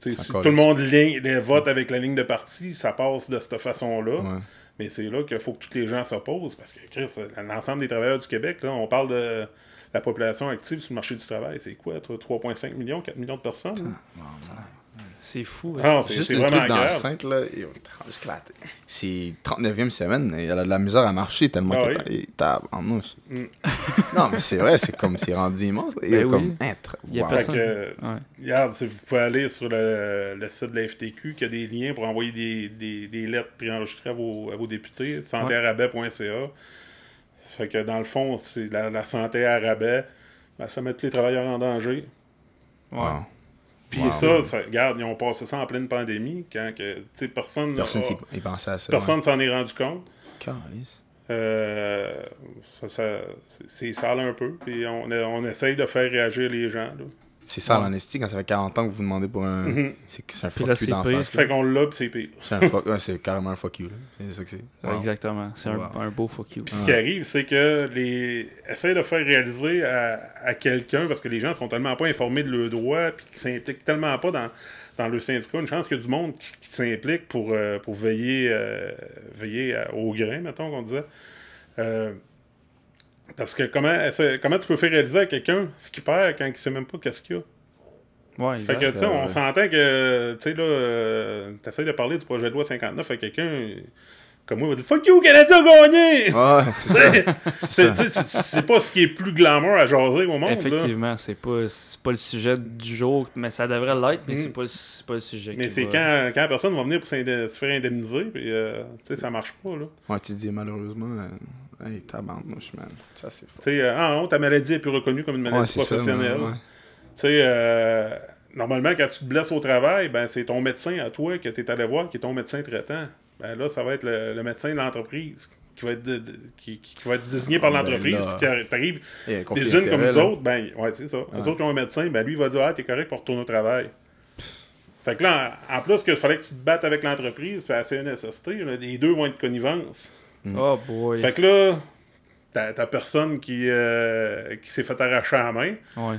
tu sais, Si tout le monde ligne, les vote avec la ligne de parti, ça passe de cette façon-là. Ouais. Mais c'est là qu'il faut que tous les gens s'opposent parce que Chris, l'ensemble des travailleurs du Québec, là, on parle de la population active sur le marché du travail. C'est quoi, toi, 3,5 millions, 4 millions de personnes? C'est fou. Ah, hein. c'est Juste le vraiment truc grave. d'enceinte, là, c'est 39e semaine, et elle a de la misère à marcher tellement Ah qu'elle oui? tape en mouche. Mm. non, mais c'est vrai, c'est comme, c'est rendu immense. là. Ben oui. comme, tra- Il y a wow. Personne. que, Ouais. regarde, si vous pouvez aller sur le, le site de la FTQ, qui a des liens pour envoyer des, des, des lettres préenregistrées à vos, à vos députés, santéarabais.ca. Fait que dans le fond, c'est la, la santé à rabais, ben, ça met tous les travailleurs en danger. Ouais. Wow. Puis Wow. ça, ça, regarde, ils ont passé ça en pleine pandémie, quand que, personne Personne a- pensait à ça. personne s'en est rendu compte. Euh, ça, ça- c'est- c'est sale un peu. Puis on, on essaye de faire réagir les gens. là. C'est ça Ouais. l'honesty quand ça fait 40 ans que vous demandez pour un. C'est c'est un fuck là, you c'est d'en pire. face. là. Fait qu'on l'a, puis c'est pire. C'est un fuck- ouais, c'est carrément un fuck you. là. C'est ça que c'est. Ouais. Exactement. C'est un, Wow. un beau fuck you. Puis ce qui arrive, c'est que les essaye de faire réaliser à, à quelqu'un, parce que les gens sont tellement pas informés de leurs droits, puis qui s'impliquent tellement pas dans, dans le syndicat, une chance qu'il y a du monde qui, qui s'implique pour, euh, pour veiller, euh, veiller à- au grain, mettons qu'on disait. Euh, parce que comment, comment tu peux faire réaliser à quelqu'un ce qu'il perd quand il sait même pas qu'est-ce qu'il y a? Ouais, Fait exact. que, tu sais, on ouais. s'entend que, tu sais, là, euh, t'essayes de parler du projet de loi 59 à quelqu'un, comme moi, il va dire Fuck you, Canadien a gagné! Ouais, c'est pas ce qui est plus glamour à jaser au monde. Effectivement, c'est pas, c'est pas le sujet du jour, mais ça devrait l'être, mais Mm. c'est pas, le- c'est pas le sujet. Mais c'est va- quand, quand la personne va venir pour se faire indemniser, puis euh, tu sais, ça marche pas. Là. Ouais, tu dis malheureusement. Hey, tabarnouche, man. Ça, c'est fou. Tu sais, euh, ah non, ta maladie est plus reconnue comme une maladie Ouais, professionnelle. man, ouais. Tu sais, euh, normalement, quand tu te blesses au travail, ben, c'est ton médecin à toi que tu es allé voir qui est ton médecin traitant. Ben là, ça va être le, le médecin de l'entreprise qui va être de- de- qui, va être désigné par Ben l'entreprise. là- puis qui t'arrive Il y a un conflit des unes comme là. autres, ben, ouais, c'est ça. Les Ouais. autres qui ont un médecin, ben lui, il va dire Ah, t'es correct pour retourner au travail. Fait que là, en, en plus, qu'il fallait que tu te battes avec l'entreprise, puis la CNSST, là, les deux vont être connivence. Oh boy. Fait que là, t'as t'as personne qui, euh, qui s'est fait arracher la main. Ouais.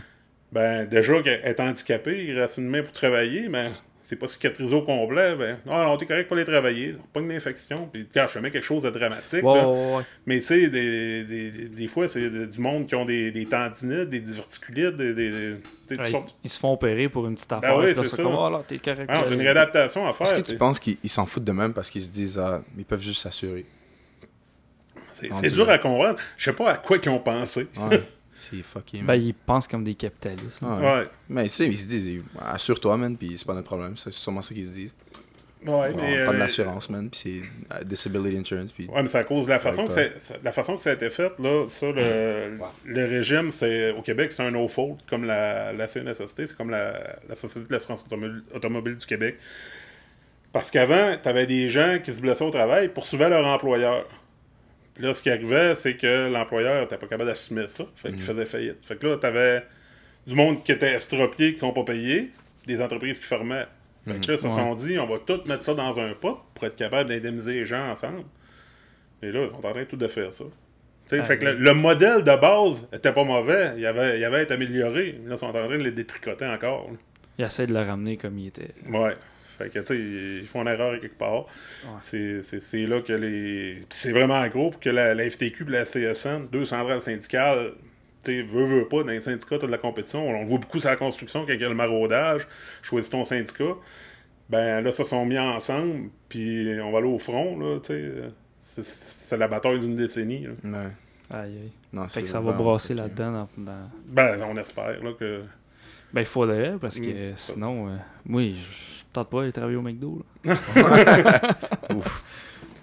Ben, déjà qu'elle est handicapée, il reste une main pour travailler, mais c'est pas cicatrisé au complet. Ben, non, non, t'es correct pour les travailler, c'est pas une infection. Puis, quand je te mets quelque chose de dramatique, Ouais, là, ouais, ouais. mais tu sais, des, des, des, des fois, c'est de- du monde qui ont des, des tendinites, des diverticulites, des. Ouais, sortes- ils se font opérer pour une petite affaire. oui, puis là, c'est ça. comme, ah, là, t'es correct. Ah, une réadaptation à faire. Est-ce que tu penses qu'ils ils s'en foutent de même parce qu'ils se disent, ah, ils peuvent juste s'assurer? C'est dur à comprendre. Je sais pas à quoi qu'ils ont pensé. Ouais. c'est fucking. Ben, ils pensent comme des capitalistes. là. Ouais. Ouais. Mais tu sais, ils se disent, assure-toi, man, puis c'est pas notre problème. C'est sûrement ça qu'ils se disent. Ouais, Ouais, mais. on prend de euh, l'assurance, man, puis c'est euh, disability insurance, puis. Ouais, mais c'est à cause de la façon, que ça, la façon que ça a été fait, là, ça, le, le régime, c'est au Québec, c'est un no-fault, comme la, la CNSST, c'est comme la, la Société de l'assurance automobile, automobile du Québec. Parce qu'avant, tu avais des gens qui se blessaient au travail, poursuivaient leur employeur. Puis là, ce qui arrivait, c'est que l'employeur n'était pas capable d'assumer ça, fait qu'il faisait faillite. Fait que là, tu avais du monde qui était estropié, qui sont pas payés, des entreprises qui fermaient. Fait que là, ils se Ouais. sont dit, on va tout mettre ça dans un pot pour être capable d'indemniser les gens ensemble. Et là, ils sont en train tout de faire ça. Ah, fait que le, modèle de base était pas mauvais. Il avait, il avait être amélioré. Là, ils sont en train de le détricoter encore. Ils essaient de le ramener comme il était. Ouais. Fait que, tu sais, ils font une erreur quelque part. C'est- C'est c'est là que les. C'est vraiment gros pour que la, la FTQ et la CSN, deux centrales syndicales, tu sais, veux, veux pas, dans les syndicats, t'as de la compétition. On le voit beaucoup sur la construction quand il y a le maraudage. Choisis ton syndicat. Ben là, ça sont mis ensemble, puis on va aller au front, là, tu sais. C'est- la bataille d'une décennie. là. Ouais. Aïe, aïe. Non, Fait que ça va brasser là-dedans. Dans, dans- Ben, on espère, là, que. Ben, il faudrait, parce que sinon, euh, moi, je tente pas de travailler au McDo. Là.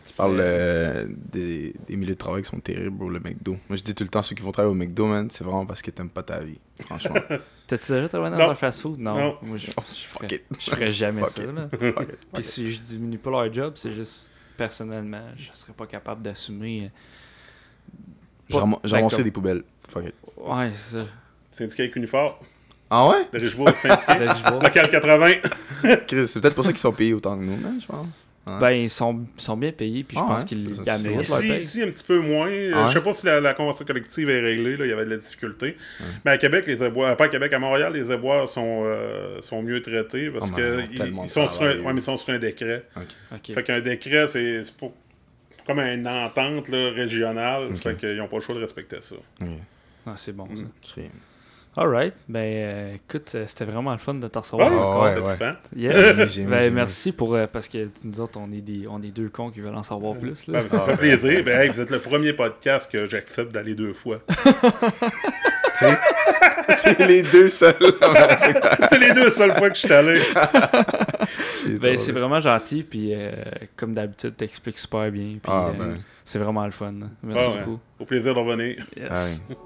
Tu parles euh, des, des milieux de travail qui sont terribles, bro, le McDo. Moi, je dis tout le temps, ceux qui vont travailler au McDo, man, c'est vraiment parce que t'aimes pas ta vie. Franchement. T'as-tu déjà travaillé dans Non. un fast-food? Non. Non. Moi, je, je, ferais, je ferais jamais Fuck ça. it. Là. Fuck it, fuck Puis it. si je diminue pas leur job, c'est juste, personnellement, je serais pas capable d'assumer. J'ai j'ai Ben, ramassé des poubelles. Fuck it. Ouais, c'est ça. Syndicat avec uniforme, Ah ouais? de Richebourg, syndicat. Vois. Local 80. Chris, c'est peut-être pour ça qu'ils sont payés autant que nous, je pense. Ouais. Ben, ils sont, ils sont bien payés, puis je Ah pense qu'ils leur Ici, ici, un petit peu moins. Euh, Ah? Je sais pas si la, la convention collective est réglée, là, il y avait de la difficulté. Mais à Québec, les avoirs, pas à Québec, à Montréal, les avoirs sont, euh, sont mieux traités parce Ah, mais que ils ont ils, tellement ils de sont sur un, ouais, mais ils sont sur un décret. Ok. Fait qu'un décret, c'est pour comme une entente là, régionale. Ok. Fait qu'ils n'ont pas le choix de respecter ça. Ah, c'est bon, ça. Alright. Ben, euh, écoute, euh, c'était vraiment le fun de te recevoir Ouais, encore. ouais, T'as ouais. trippant? Yes. Ben, merci pour. euh, parce que nous autres, on est, des, on est deux cons qui veulent en savoir plus. Là. Ben, ça Ah, fait ben, plaisir. Ben, hey, vous êtes le premier podcast que j'accepte d'aller deux fois. Tu sais, c'est les deux seuls. c'est les deux seules fois que je suis allé. Ben, c'est vraiment gentil, puis euh, comme d'habitude, t'expliques super bien. Puis, Ah, euh, ben. c'est vraiment le fun. Merci Ah, ouais. beaucoup. Au plaisir de revenir. Yes. Ouais.